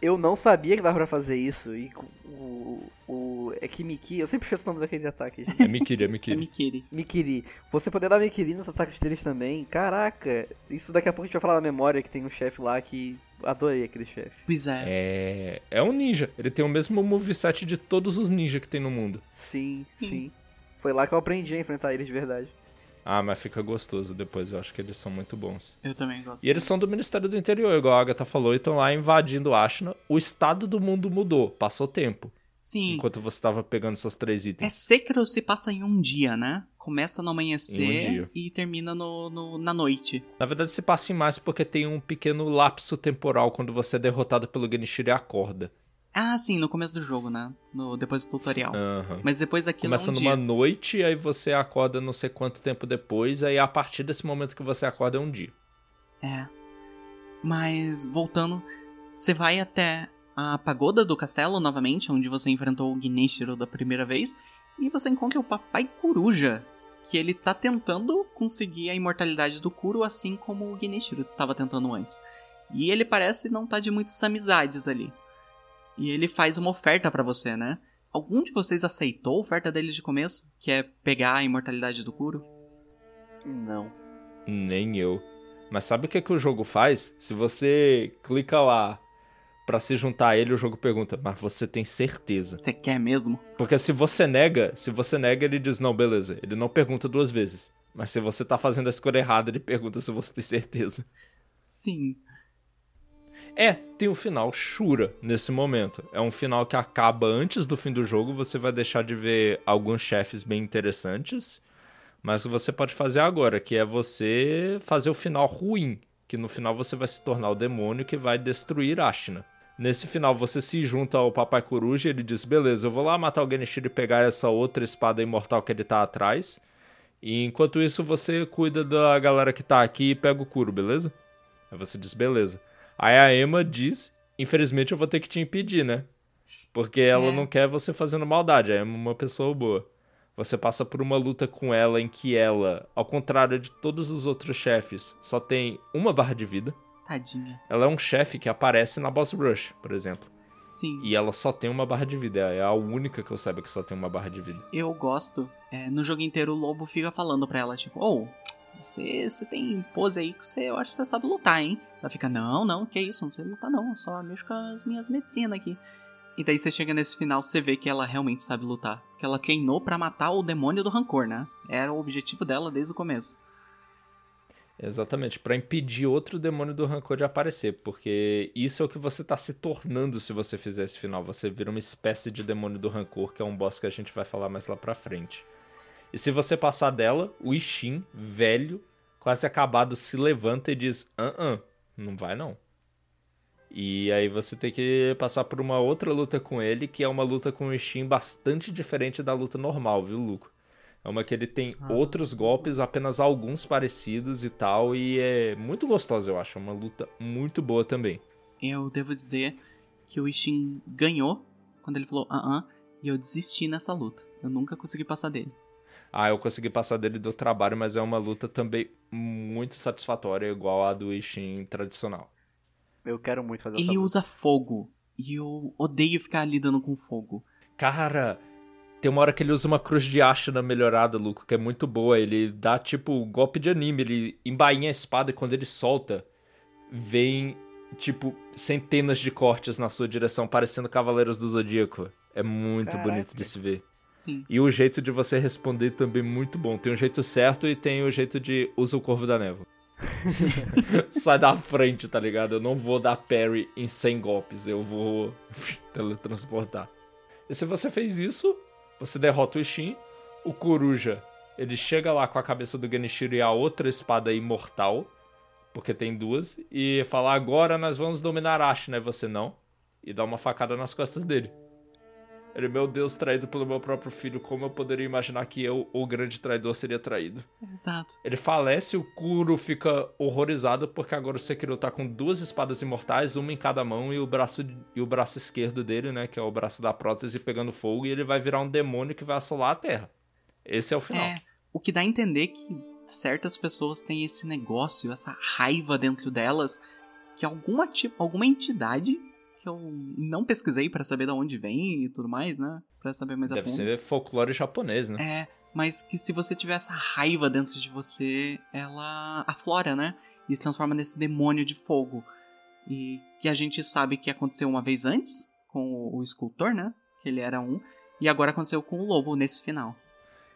Eu não sabia que dava pra fazer isso. E o. o é Kimiki. Eu sempre esqueço o nome daquele ataque, gente. É Mikiri, é É Mikiri. Mikiri. Mikiri. Você poder dar Mikiri nos ataques deles também. Caraca. Isso daqui a pouco a gente vai falar na memória que tem um chefe lá que. Adorei aquele chefe. Pois é. É. É um ninja. Ele tem o mesmo moveset de todos os ninjas que tem no mundo. Sim, Sim. sim, Foi lá que eu aprendi a enfrentar eles de verdade. Ah, mas fica gostoso depois. Eu acho que eles são muito bons. Eu também gosto. E eles são do Ministério do Interior, igual a Agatha falou, e estão lá invadindo Ashna. O estado do mundo mudou, passou tempo. Sim. Enquanto você tava pegando seus três É itens. Sekiro se passa em um dia, né? Começa no um amanhecer dia. e termina no, no- na noite. Na verdade, se passa em mais porque tem um pequeno lapso temporal quando você é derrotado pelo Genichiro e acorda. Ah, sim, no começo do jogo, né? No, depois do tutorial. Mas depois daquilo Começa é um numa dia. noite, aí você acorda não sei quanto tempo depois, aí a partir desse momento que você acorda é um dia. É. Mas, voltando, você vai até a pagoda do castelo novamente, onde você enfrentou o Gneshiro da primeira vez, e você encontra o Papai Coruja, que ele tá tentando conseguir a imortalidade do Kuro, assim como o Gneshiro tava tentando antes. E ele parece não tá de muitas amizades ali. E ele faz uma oferta pra você, né? Algum de vocês aceitou a oferta dele de começo? Que é pegar a imortalidade do Kuro? Não. Nem eu. Mas sabe o que, que o jogo faz? Se você clica lá pra se juntar a ele, o jogo pergunta, mas você tem certeza? Você quer mesmo? Porque se você nega, se você nega, ele diz, não, beleza. Ele não pergunta duas vezes. Mas se você tá fazendo a escolha errada, ele pergunta se você tem certeza. Sim. É, tem o final Shura nesse momento. É um final que acaba antes do fim do jogo. Você vai deixar de ver alguns chefes bem interessantes. Mas o que você pode fazer agora, que é você fazer o final ruim. Que no final você vai se tornar o demônio que vai destruir Ashina. Nesse final você se junta ao Papai Coruja e ele diz: Beleza, eu vou lá matar o Genichiro e pegar essa outra espada imortal que ele tá atrás. E enquanto isso você cuida da galera que tá aqui e pega o Kuro, beleza? Aí você diz: Beleza. Aí a Emma diz: Infelizmente eu vou ter que te impedir, né? Porque ela É. não quer você fazendo maldade. A Emma é uma pessoa boa. Você passa por uma luta com ela em que ela, ao contrário de todos os outros chefes, só tem uma barra de vida. Tadinha. Ela é um chefe que aparece na Boss Rush, por exemplo. Sim. E ela só tem uma barra de vida. É a única que eu saiba que só tem uma barra de vida. Eu gosto. É, no jogo inteiro o lobo fica falando pra ela, tipo, ô, você, você tem pose aí que você, eu acho que você sabe lutar, hein? Ela fica, não, não, que isso, não sei lutar não, só mexo com as minhas medicinas aqui. E daí você chega nesse final, você vê que ela realmente sabe lutar. Que ela treinou pra matar o demônio do rancor, né? Era o objetivo dela desde o começo. Exatamente, pra impedir outro demônio do rancor de aparecer, porque isso é o que você tá se tornando se você fizer esse final. Você vira uma espécie de demônio do rancor, que é um boss que a gente vai falar mais lá pra frente. E se você passar dela, o Ishin, velho, quase acabado, se levanta e diz: ah, ah, não vai não. E aí você tem que passar por uma outra luta com ele, que é uma luta com o Ishin bastante diferente da luta normal, viu, Luco? É uma que ele tem ah. outros golpes, apenas alguns parecidos e tal, e é muito gostosa, eu acho. É uma luta muito boa também. Eu devo dizer que o Ishin ganhou quando ele falou ah, ah e eu desisti nessa luta. Eu nunca consegui passar dele. Ah, eu consegui passar dele do trabalho, mas é uma luta também muito satisfatória, igual a do Ishin tradicional. Eu quero muito fazer Ele usa fogo. E eu odeio ficar lidando com fogo. Cara, tem uma hora que ele usa uma cruz de na melhorada, Luco, que é muito boa. Ele dá tipo golpe de anime, ele embainha a espada e quando ele solta, vem tipo centenas de cortes na sua direção, parecendo Cavaleiros do Zodíaco. É muito Caraca. bonito de se ver. Sim. E o jeito de você responder também muito bom. Tem o jeito certo e tem o jeito de usa o Corvo da Névoa. Sai da frente, tá ligado? Eu não vou dar parry em 100 golpes, eu vou teletransportar. E se você fez isso, você derrota o Ishin, o Coruja, ele chega lá com a cabeça do Genichiro e a outra espada imortal, porque tem duas, e fala: agora nós vamos dominar Ashina, né? você não, e dá uma facada nas costas dele. Ele, meu Deus, traído pelo meu próprio filho, como eu poderia imaginar que eu, o grande traidor, seria traído? Exato. Ele falece, o Kuro fica horrorizado porque agora o Sekiro tá com duas espadas imortais, uma em cada mão e o braço e o braço esquerdo dele, né, que é o braço da prótese pegando fogo e ele vai virar um demônio que vai assolar a Terra. Esse é o final. É, o que dá a entender que certas pessoas têm esse negócio, essa raiva dentro delas, que alguma tipo, alguma entidade que eu não pesquisei para saber de onde vem e tudo mais, né? Pra saber mais Deve a fundo. Deve ser folclore japonês, né? É, mas que se você tiver essa raiva dentro de você, ela aflora, né? E se transforma nesse demônio de fogo. E que a gente sabe que aconteceu uma vez antes com o escultor, né? Que ele era um. E agora aconteceu com o lobo nesse final.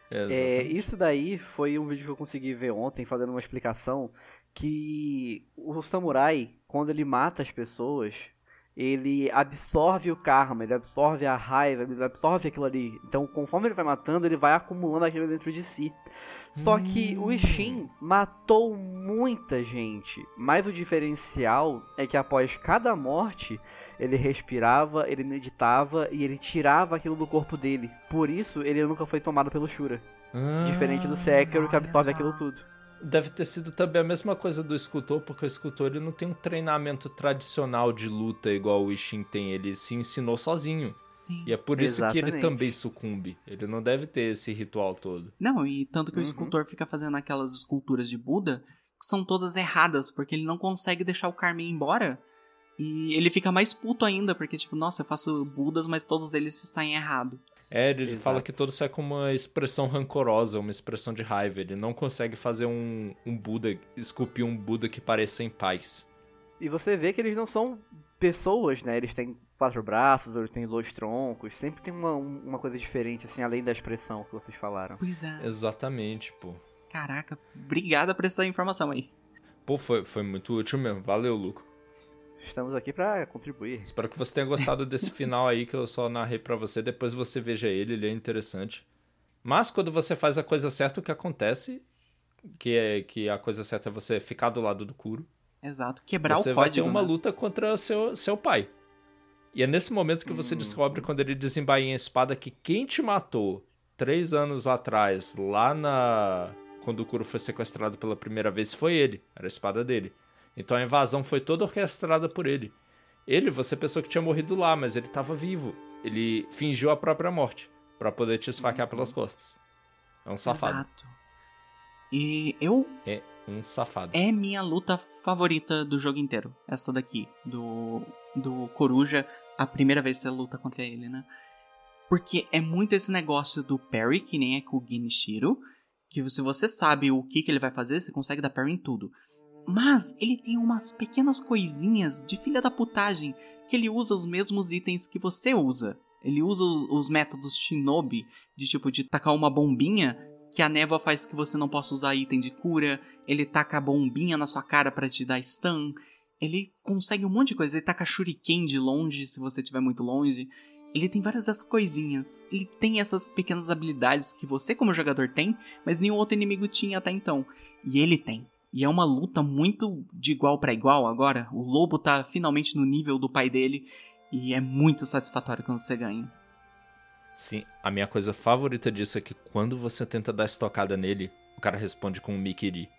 É, isso daí foi um vídeo que eu consegui ver ontem, fazendo uma explicação que o samurai, quando ele mata as pessoas, ele absorve o karma, ele absorve a raiva, ele absorve aquilo ali. Então, conforme ele vai matando, ele vai acumulando aquilo dentro de si. Só hum. que o Ishin matou muita gente, mas o diferencial é que após cada morte, ele respirava, ele meditava e ele tirava aquilo do corpo dele. Por isso, ele nunca foi tomado pelo Shura. Ah, Diferente do Sekiro que absorve aquilo tudo deve ter sido também a mesma coisa do escultor, porque o escultor ele não tem um treinamento tradicional de luta igual o Ishin tem, ele se ensinou sozinho. Sim. E é por isso Exatamente. que ele também sucumbe. Ele não deve ter esse ritual todo. Não, e tanto que uhum. o escultor fica fazendo aquelas esculturas de Buda que são todas erradas, porque ele não consegue deixar o Carmen embora. E ele fica mais puto ainda, porque, tipo, nossa, eu faço Budas, mas todos eles saem errado. É, ele Exato. fala que todo sai com uma expressão rancorosa, uma expressão de raiva. Ele não consegue fazer um, um Buda, esculpir um Buda que pareça em paz. E você vê que eles não são pessoas, né? Eles têm quatro braços, ou eles têm dois troncos. Sempre tem uma, uma coisa diferente, assim, além da expressão que vocês falaram. Pois é. Exatamente, pô. Caraca, obrigada por essa informação aí. Pô, foi, foi muito útil mesmo. Valeu, Luco. Estamos aqui para contribuir. Espero que você tenha gostado desse final aí que eu só narrei para você. Depois você veja ele, ele é interessante. Mas quando você faz a coisa certa, o que acontece, que é que a coisa certa é você ficar do lado do Kuro. Exato, quebrar você o código. Você vai ter uma né? luta contra seu, seu pai. E é nesse momento que você hum. descobre, quando ele desembainha a espada, que quem te matou três anos atrás, lá na. Quando o Kuro foi sequestrado pela primeira vez, foi ele. Era a espada dele. Então a invasão foi toda orquestrada por ele. Ele, você pensou que tinha morrido lá, mas ele estava vivo. Ele fingiu a própria morte para poder te esfaquear pelas uhum. costas. É um safado. Exato. E eu. É um safado. É minha luta favorita do jogo inteiro. Essa daqui. Do. Do Coruja. A primeira vez que você luta contra ele, né? Porque é muito esse negócio do parry, que nem é com o Genichiro. Que se você sabe o que, que ele vai fazer, você consegue dar parry em tudo. Mas ele tem umas pequenas coisinhas de filha da putagem que ele usa os mesmos itens que você usa. Ele usa os métodos shinobi, de tipo de tacar uma bombinha que a névoa faz que você não possa usar item de cura. Ele taca a bombinha na sua cara para te dar stun. Ele consegue um monte de coisa. Ele taca shuriken de longe se você estiver muito longe. Ele tem várias dessas coisinhas. Ele tem essas pequenas habilidades que você, como jogador, tem, mas nenhum outro inimigo tinha até então. E ele tem. E é uma luta muito de igual para igual agora. O lobo tá finalmente no nível do pai dele. E é muito satisfatório quando você ganha. Sim, a minha coisa favorita disso é que quando você tenta dar estocada nele, o cara responde com um Mikiri.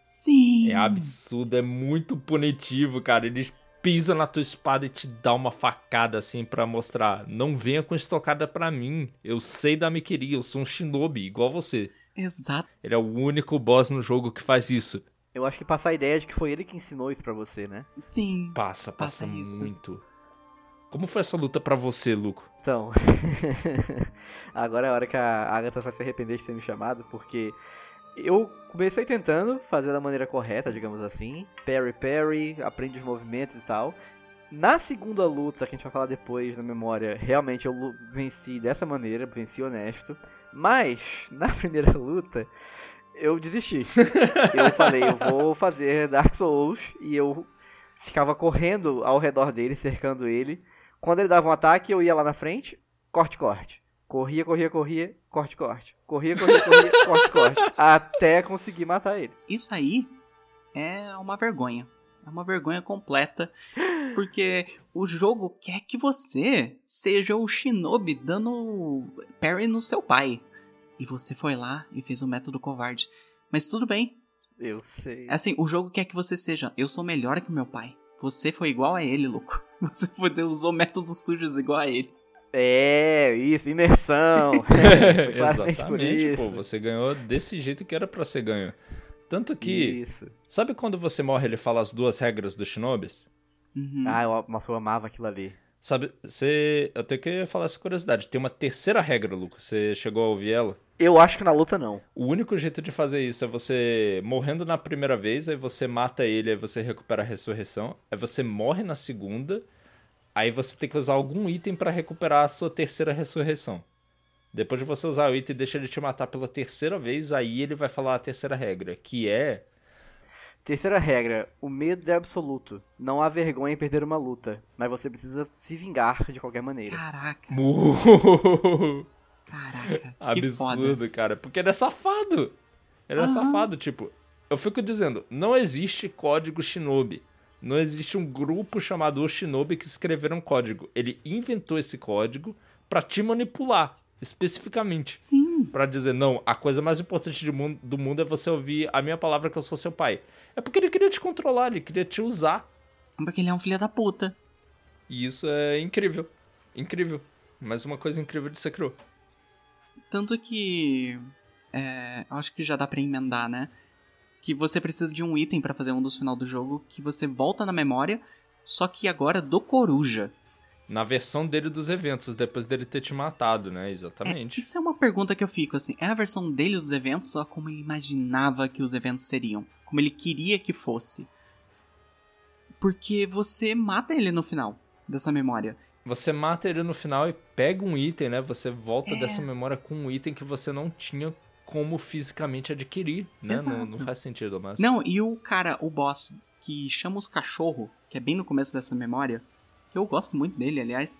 Sim! É absurdo, é muito punitivo, cara. Ele pisa na tua espada e te dá uma facada assim para mostrar. Não venha com estocada para mim. Eu sei da Mikiri, eu sou um shinobi, igual você. Exato. Ele é o único boss no jogo que faz isso. Eu acho que passa a ideia de que foi ele que ensinou isso pra você, né? Sim. Passa, passa, Passa isso. muito. Como foi essa luta pra você, Luco? Então, agora é a hora que a Agatha vai se arrepender de ter me chamado, porque eu comecei tentando fazer da maneira correta, digamos assim. Parry, parry, aprende os movimentos e tal. Na segunda luta, que a gente vai falar depois na memória, realmente eu venci dessa maneira, venci honesto. Mas, na primeira luta, eu desisti. eu falei, eu vou fazer Dark Souls, e eu ficava correndo ao redor dele, cercando ele. Quando ele dava um ataque, eu ia lá na frente, corte, corte. Corria, corria, corria, corte, corte. Corria, corria, corria, corte, corte. Até conseguir matar ele. Isso aí é uma vergonha. É uma vergonha completa. Porque o jogo quer que você seja o Shinobi dando parry no seu pai. E você foi lá e fez o método covarde. Mas tudo bem. Eu sei. É assim, o jogo quer que você seja. Eu sou melhor que meu pai. Você foi igual a ele, louco. Você foi- usou métodos sujos igual a ele. É, isso, imersão. Por Exatamente, pô. Você ganhou desse jeito que era pra ser ganho. Tanto que, Isso. sabe quando você morre ele fala as duas regras dos shinobis? Uhum. Ah, eu, nossa, eu amava aquilo ali. Sabe, você. Eu tenho que falar essa curiosidade. Tem uma terceira regra, Lucas. Você chegou a ouvir ela? Eu acho que na luta não. O único jeito de fazer isso é você morrendo na primeira vez, aí você mata ele, aí você recupera a ressurreição. Aí você morre na segunda, aí você tem que usar algum item pra recuperar a sua terceira ressurreição. Depois de você usar o item e deixa ele te matar pela terceira vez, aí ele vai falar a terceira regra, que é Terceira regra, o medo é absoluto. Não há vergonha em perder uma luta, mas você precisa se vingar de qualquer maneira. Caraca, caraca. Absurdo, foda. cara. Porque ele é safado. Ele é Aham. safado, tipo. Eu fico dizendo, não existe código Shinobi. Não existe um grupo chamado Shinobi que escreveram código. Ele inventou esse código pra te manipular, especificamente. Sim. Pra dizer, não, a coisa mais importante do mundo, do mundo é você ouvir a minha palavra que eu sou seu pai. É porque ele queria te controlar, ele queria te usar. Porque ele é um filho da puta. E isso é incrível. Incrível. Mais uma coisa incrível de Sekiro. Tanto que. É, eu acho que já dá pra emendar, né? Que você precisa de um item pra fazer um dos final do jogo que você volta na memória, só que agora do Coruja. Na versão dele dos eventos, depois dele ter te matado, né? É, Exatamente. isso é uma pergunta que eu fico assim: é a versão dele dos eventos ou como ele imaginava que os eventos seriam? Como ele queria que fosse? Porque você mata ele no final dessa memória. Você mata ele no final e pega um item, né? Você volta É. dessa memória com um item que você não tinha como fisicamente adquirir, né? Não, não faz sentido, mas. Não, e o cara, o boss que chama os cachorros, que é bem no começo dessa memória, que eu gosto muito dele, aliás,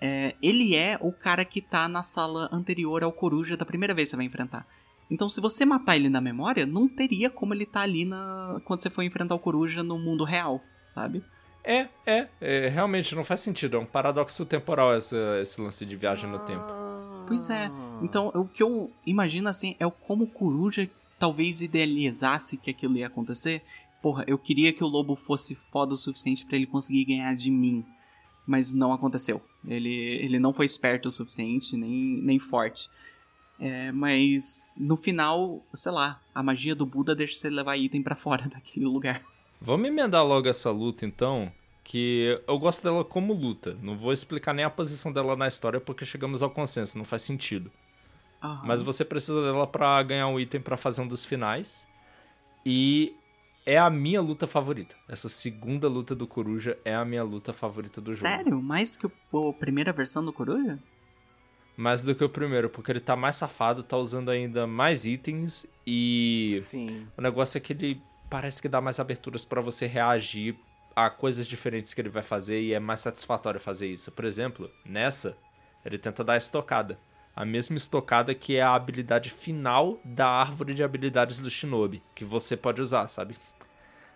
é, ele é o cara que tá na sala anterior ao Coruja da primeira vez que você vai enfrentar. Então, se você matar ele na memória, não teria como ele tá ali na quando você for enfrentar o Coruja no mundo real, sabe? É, é, é, realmente não faz sentido. É um paradoxo temporal essa- esse lance de viagem no tempo. Pois é. Então, o que eu imagino assim é o como o Coruja talvez idealizasse que aquilo ia acontecer. Porra, eu queria que o lobo fosse foda o suficiente pra ele conseguir ganhar de mim. Mas não aconteceu. Ele, ele não foi esperto o suficiente, nem, nem forte. É, mas no final, sei lá, a magia do Buda deixa você levar item pra fora daquele lugar. Vamos emendar logo essa luta então. Que eu gosto dela como luta. Não vou explicar nem a posição dela na história porque chegamos ao consenso, não faz sentido. Aham. Mas você precisa dela pra ganhar um item pra fazer um dos finais. E é a minha luta favorita. Essa segunda luta do Coruja é a minha luta favorita do jogo. Sério? Mais que o- a primeira versão do Coruja? Mais do que o primeiro, porque ele tá mais safado, tá usando ainda mais itens e Sim. o negócio é que ele parece que dá mais aberturas pra você reagir a coisas diferentes que ele vai fazer e é mais satisfatório fazer isso. Por exemplo, nessa, Ele tenta dar a estocada. A mesma estocada que é a habilidade final da árvore de habilidades do Shinobi, que você pode usar, sabe?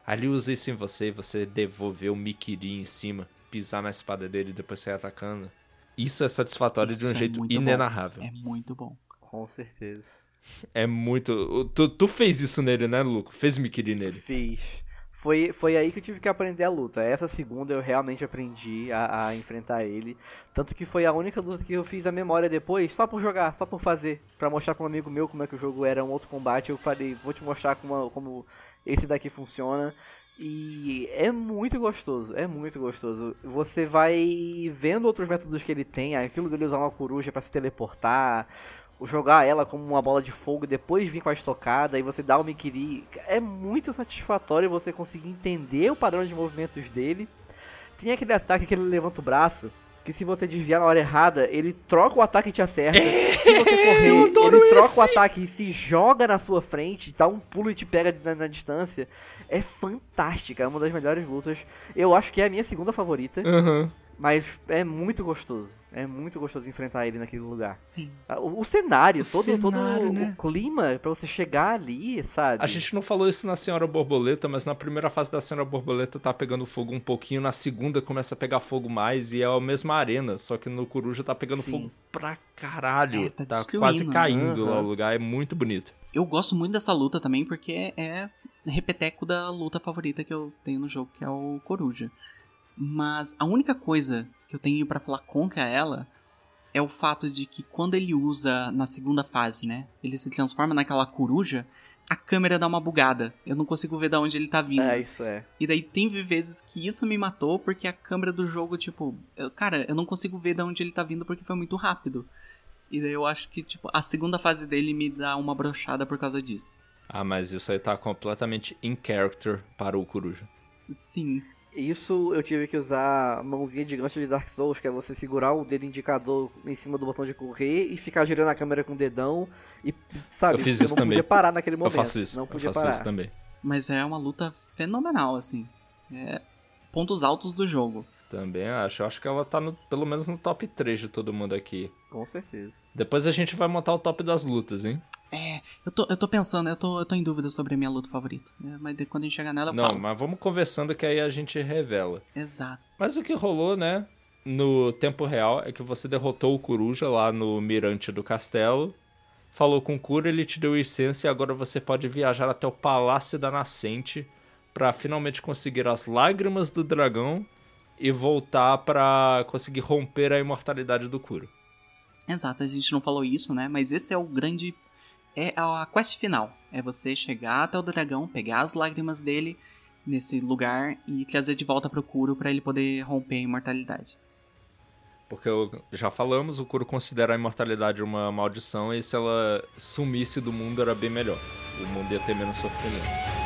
Ali usa isso em você, você devolver o Mikiri em cima, pisar na espada dele e depois sair atacando. Isso é satisfatório Isso de um é jeito muito bom. inenarrável. É muito bom. Com certeza. É muito. Tu, tu fez isso nele, né, Luco? Fez Mikiri nele. Fiz. Foi, foi aí que eu tive que aprender a luta. Essa segunda eu realmente aprendi a, a enfrentar ele. Tanto que foi a única luta que eu fiz a memória depois, só por jogar, só por fazer. Pra mostrar pra um amigo meu como é que o jogo era um outro combate. Eu falei, vou te mostrar como, como esse daqui funciona. E é muito gostoso, é muito gostoso. Você vai vendo outros métodos que ele tem, aquilo dele usar uma coruja pra se teleportar, jogar ela como uma bola de fogo e depois vir com a estocada e você dá o Mikiri. É muito satisfatório você conseguir entender o padrão de movimentos dele. Tem aquele ataque que ele levanta o braço, que se você desviar na hora errada, ele troca o ataque e te acerta. se você correr, ele troca esse. o ataque e se joga na sua frente, dá um pulo e te pega na, na distância. É fantástica, é uma das melhores lutas. Eu acho que é a minha segunda favorita, Aham. Mas é muito gostoso. É muito gostoso enfrentar ele naquele lugar. Sim. Ah, O, o cenário, O todo, todo cenário, o né? clima pra você chegar ali, sabe? A gente não falou isso na Senhora Borboleta, mas na primeira fase da Senhora Borboleta tá pegando fogo um pouquinho, na segunda começa a pegar fogo mais e é a mesma arena, só que no Coruja tá pegando Sim. fogo pra caralho. É, tá tá quase caindo aham. lá o lugar, é muito bonito. Eu gosto muito dessa luta também porque é repeteco da luta favorita que eu tenho no jogo, que é o Coruja. Mas a única coisa que eu tenho pra falar contra ela é o fato de que quando ele usa na segunda fase, né? Ele se transforma naquela coruja, a câmera dá uma bugada. Eu não consigo ver de onde ele tá vindo. É, isso é. E daí tem vezes que isso me matou porque a câmera do jogo, tipo, eu- cara, eu não consigo ver de onde ele tá vindo porque foi muito rápido. E daí eu acho que, tipo, a segunda fase dele me dá uma brochada por causa disso. Ah, mas isso aí tá completamente in character para o Coruja. Sim. Isso eu tive que usar a mãozinha de gancho de Dark Souls, que é você segurar o dedo indicador em cima do botão de correr e ficar girando a câmera com o dedão e, sabe, Eu fiz você isso não também. podia parar naquele Eu momento. faço isso, Não eu podia faço parar. isso também. Mas é uma luta fenomenal, assim. É pontos altos do jogo. Também acho. Eu acho que ela tá no- pelo menos no top 3 de todo mundo aqui. Com certeza. Depois a gente vai montar o top das lutas, hein? É, eu tô, eu tô pensando, eu tô, eu tô em dúvida sobre a minha luta favorita. É, mas de- quando a gente chegar nela, eu Não, falo. mas vamos conversando que aí a gente revela. Exato. Mas o que rolou, né, no tempo real é que você derrotou o Coruja lá no mirante do castelo, falou com o Cura, ele te deu licença e agora você pode viajar até o Palácio da Nascente pra finalmente conseguir as lágrimas do dragão e voltar pra conseguir romper a imortalidade do Cura. Exato, a gente não falou isso, né? Mas esse é o grande. É a quest final. É você chegar até o dragão, pegar as lágrimas dele nesse lugar e trazer de volta pro Kuro pra ele poder romper a imortalidade. Porque já falamos, o Kuro considera a imortalidade uma maldição e se ela sumisse do mundo era bem melhor. O mundo ia ter menos sofrimento.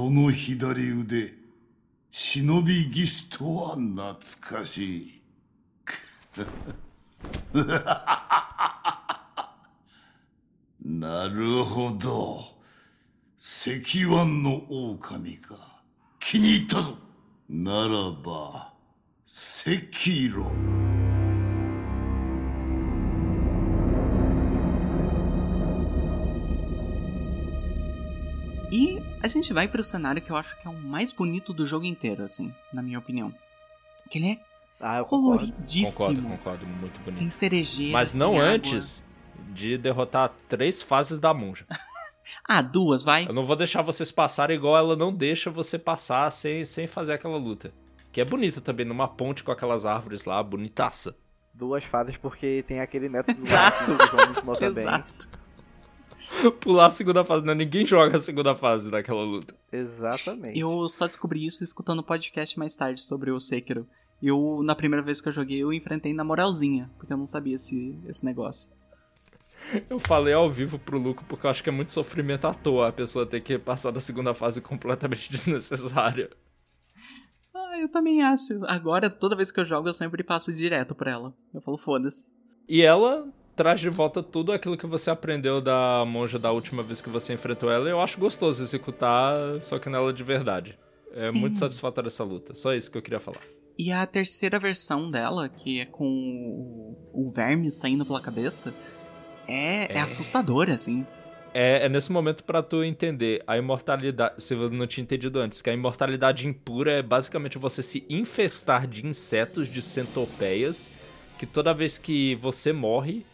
その左腕、忍び技師とは懐かしい。なるほど。石腕の狼か。気に入ったぞ。ならば、赤炉。A gente vai pro cenário que eu acho que é o mais bonito do jogo inteiro, assim, na minha opinião. Que ele é Ah, coloridíssimo. Concordo, concordo, muito bonito. Tem cerejeiras, Mas não tem água. antes de derrotar três fases da monja. Ah, duas, vai. Eu não vou deixar vocês passarem igual ela não deixa você passar sem, sem fazer aquela luta. Que é bonita também, numa ponte com aquelas árvores lá, bonitaça. Duas fases porque tem aquele método lá Exato. que o João mencionou também. Exato. Pular a segunda fase, não, ninguém joga a segunda fase daquela luta. Exatamente. Eu só descobri isso escutando o podcast mais tarde sobre o Sekiro. Eu, na primeira vez que eu joguei, eu enfrentei na moralzinha, porque eu não sabia esse, esse negócio. Eu falei ao vivo pro Luco porque eu acho que é muito sofrimento à toa a pessoa ter que passar da segunda fase completamente desnecessária. É, eu também acho. Agora, toda vez que eu jogo, eu sempre passo direto pra ela. Eu falo, foda-se. E ela traz de volta tudo aquilo que você aprendeu da monja da última vez que você enfrentou ela. E eu acho gostoso executar, só que nela de verdade. É Sim. muito satisfatória essa luta. Só isso que eu queria falar. E a terceira versão dela, que é com o, o verme saindo pela cabeça, é, é. É. assustadora, assim. É, é nesse momento pra tu entender a imortalidade, se eu não tinha entendido antes, que a imortalidade impura é basicamente você se infestar de insetos, de centopeias, que toda vez que você morre,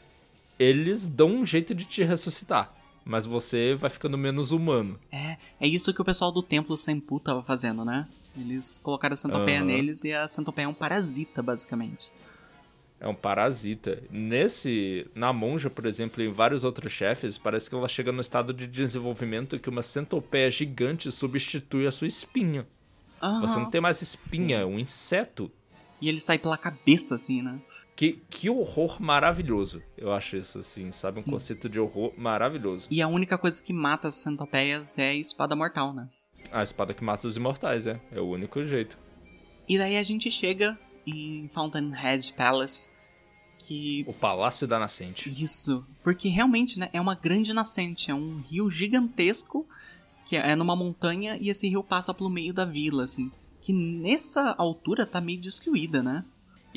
eles dão um jeito de te ressuscitar. Mas você vai ficando menos humano. É, é isso que o pessoal do Templo Senpu tava fazendo, né? Eles colocaram a centopeia Aham. neles e a centopeia é um parasita, basicamente. É um parasita. Nesse. Na monja, por exemplo, e em vários outros chefes, parece que ela chega no estado de desenvolvimento que uma centopeia gigante substitui a sua espinha. Você não tem mais espinha, é um inseto. E ele sai pela cabeça, assim, né? Que, que horror maravilhoso. Eu acho isso, assim, sabe? Um Sim. conceito de horror maravilhoso. E a única coisa que mata as centopeias é a espada mortal, né? A espada que mata os imortais, é. É o único jeito. E daí a gente chega em Fountainhead Palace, que O Palácio da Nascente. Isso, porque realmente, né, é uma grande nascente, é um rio gigantesco que é numa montanha e esse rio passa pelo meio da vila, assim, que nessa altura tá meio destruída, né?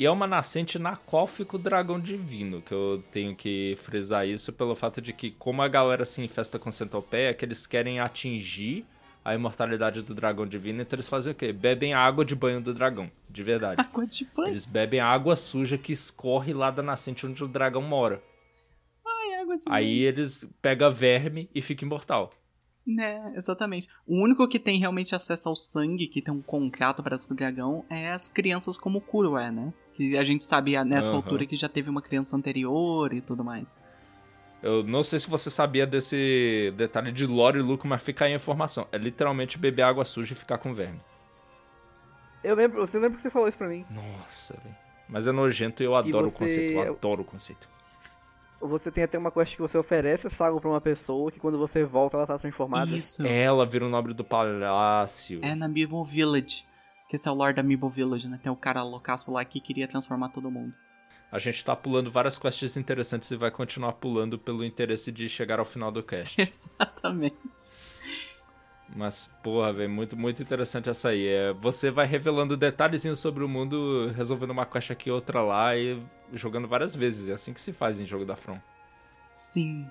E é uma nascente na qual fica o dragão divino, que eu tenho que frisar isso pelo fato de que, como a galera se infesta com centopeia, que eles querem atingir a imortalidade do dragão divino, então eles fazem o quê? Bebem a água de banho do dragão, de verdade. Água de banho, Eles bebem a água suja que escorre lá da nascente onde o dragão mora. ai, água de banho. Aí eles pegam verme e fica imortal. Né, exatamente. O único que tem realmente acesso ao sangue, que tem um contrato para o dragão, é as crianças como o Kuro é, né? Que a gente sabe ah, nessa Aham. altura que já teve uma criança anterior e tudo mais. Eu não sei se você sabia desse detalhe de lore e Luco, mas fica aí a informação. É literalmente beber água suja e ficar com verme. Eu lembro, você lembra que você falou isso pra mim? Nossa, velho. Mas é nojento e eu adoro o você- conceito. Eu adoro o conceito. Você tem até uma quest que você oferece essa água pra uma pessoa que quando você volta ela tá transformada. Isso. Ela vira o nobre do palácio. É na Amiibo Village. Que esse é o Lord Amiibo Village, né? Tem o cara loucaço lá que queria transformar todo mundo. A gente tá pulando várias quests interessantes e vai continuar pulando pelo interesse de chegar ao final do cast. Exatamente. Mas, porra, velho, muito, muito interessante essa aí. É, você vai revelando detalhezinhos sobre o mundo, resolvendo uma quest aqui, outra lá e jogando várias vezes. É assim que se faz em jogo da From. Sim.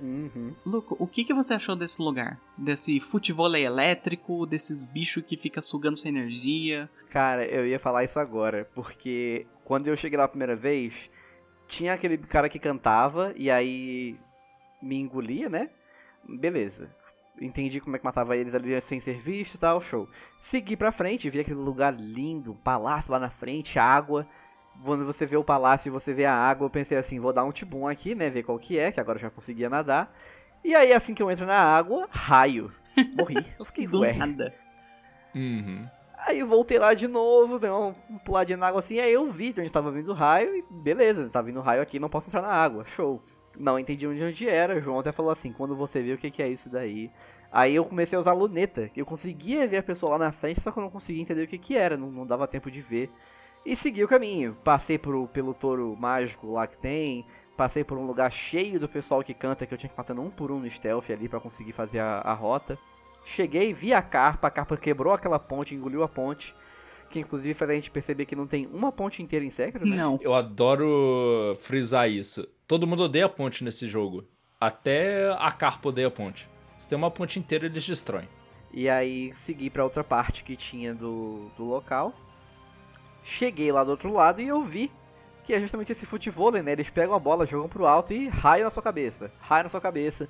Uhum. Luco, o que, que você achou desse lugar? Desse futevôlei elétrico, desses bichos que fica sugando sua energia? Cara, eu ia falar isso agora, porque quando eu cheguei lá a primeira vez, tinha aquele cara que cantava e aí me engolia, né? Beleza. Entendi como é que matava eles ali sem ser visto e tal, show. Segui pra frente, vi aquele lugar lindo, um palácio lá na frente, água. Quando você vê o palácio e você vê a água, eu pensei assim, vou dar um tibum aqui, né? Ver qual que é, que agora eu já conseguia nadar. E aí, assim que eu entro na água, raio. Morri. Eu fiquei, Do ué. nada. Uhum. Aí eu voltei lá de novo, dei uma um puladinha na água assim, aí eu vi de onde tava vindo o raio e beleza, tá vindo raio aqui, não posso entrar na água, show. Não entendi onde, onde era, o João até falou assim, quando você vê o que, que é isso daí. Aí eu comecei a usar luneta, eu conseguia ver a pessoa lá na frente, só que eu não conseguia entender o que, que era, não, não dava tempo de ver. E segui o caminho, passei por, pelo touro mágico lá que tem, passei por um lugar cheio do pessoal que canta, que eu tinha que matando um por um no stealth ali pra conseguir fazer a, a rota. Cheguei, vi a carpa, a carpa quebrou aquela ponte, engoliu a ponte. Que inclusive faz a gente perceber que não tem uma ponte inteira em Sekiro, né? Não. Eu adoro frisar isso. Todo mundo odeia ponte nesse jogo. Até a Carpa odeia ponte. Se tem uma ponte inteira, eles destroem. E aí segui pra outra parte que tinha do, do local. Cheguei lá do outro lado e eu vi que é justamente esse futevôlei, né? Eles pegam a bola, jogam pro alto e raio na sua cabeça. Raio na sua cabeça.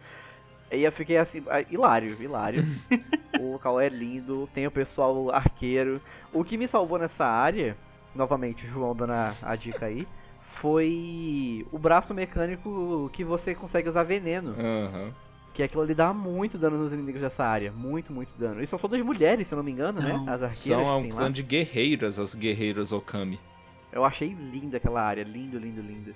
E eu fiquei assim, ah, hilário, hilário. o local é lindo, tem o pessoal arqueiro. O que me salvou nessa área, novamente, o João dando a, a dica aí, foi o braço mecânico que você consegue usar veneno. Aham. Que aquilo ali dá muito dano nos inimigos dessa área. Muito, muito dano. E são todas mulheres, se eu não me engano, São. né? As arqueiras São um clã de guerreiras, as guerreiras Okami. Eu achei linda aquela área. Lindo, lindo, lindo.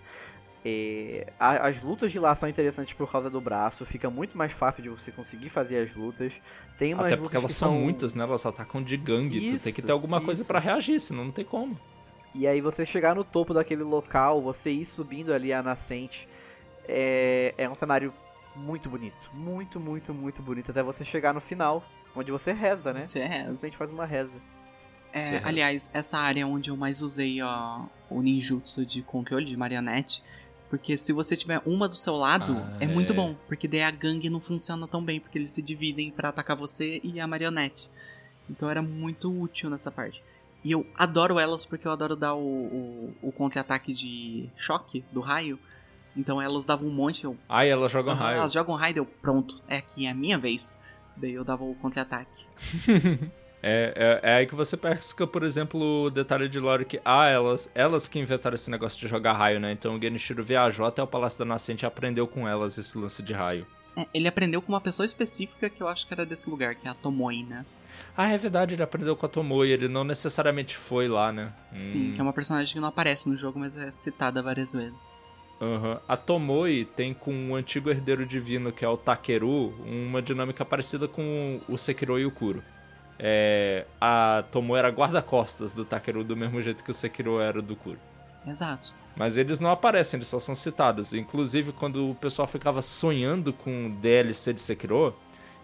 É, as lutas de lá são interessantes por causa do braço, fica muito mais fácil de você conseguir fazer as lutas. Tem umas Até porque elas são muitas, né? Elas atacam de gangue. tu tem que Isso, ter alguma coisa isso. pra reagir, senão não tem como. E aí você chegar no topo daquele local, você ir subindo ali a nascente, é, é um cenário muito bonito. Muito, muito, muito bonito. Até você chegar no final, onde você reza, né? Você é. Simplesmente faz uma reza. É, aliás, essa área é onde eu mais usei ó, o ninjutsu de controle de marionete. Porque se você tiver uma do seu lado, Ah, é, muito é. bom. Porque daí a gangue não funciona tão bem, porque eles se dividem pra atacar você e a marionete. Então era muito útil nessa parte. E eu adoro elas porque eu adoro dar o, o, o contra-ataque de choque do raio. Então elas davam um monte, eu. Ai, elas jogam raio. Elas jogam raio, deu pronto. É aqui, é a minha vez. Daí eu dava o contra-ataque. É, é, é aí que você pesca, por exemplo, o detalhe de lore que, ah, elas, elas que inventaram esse negócio de jogar raio, né? Então o Genichiro viajou até o Palácio da Nascente e aprendeu com elas esse lance de raio. É, ele aprendeu com uma pessoa específica que eu acho que era desse lugar, que é a Tomoe, né? Ah, é verdade, ele aprendeu com a Tomoe, ele não necessariamente foi lá, né? Sim, Hum, que é uma personagem que não aparece no jogo, mas é citada várias vezes. Aham. A Tomoe tem com o antigo herdeiro divino, que é o Takeru, uma dinâmica parecida com o Sekiro e o Kuro. É, a Tomoe era guarda-costas do Takeru, do mesmo jeito que o Sekiro era do Kuro. Exato. Mas eles não aparecem, eles só são citados. Inclusive, quando o pessoal ficava sonhando com DLC de Sekiro,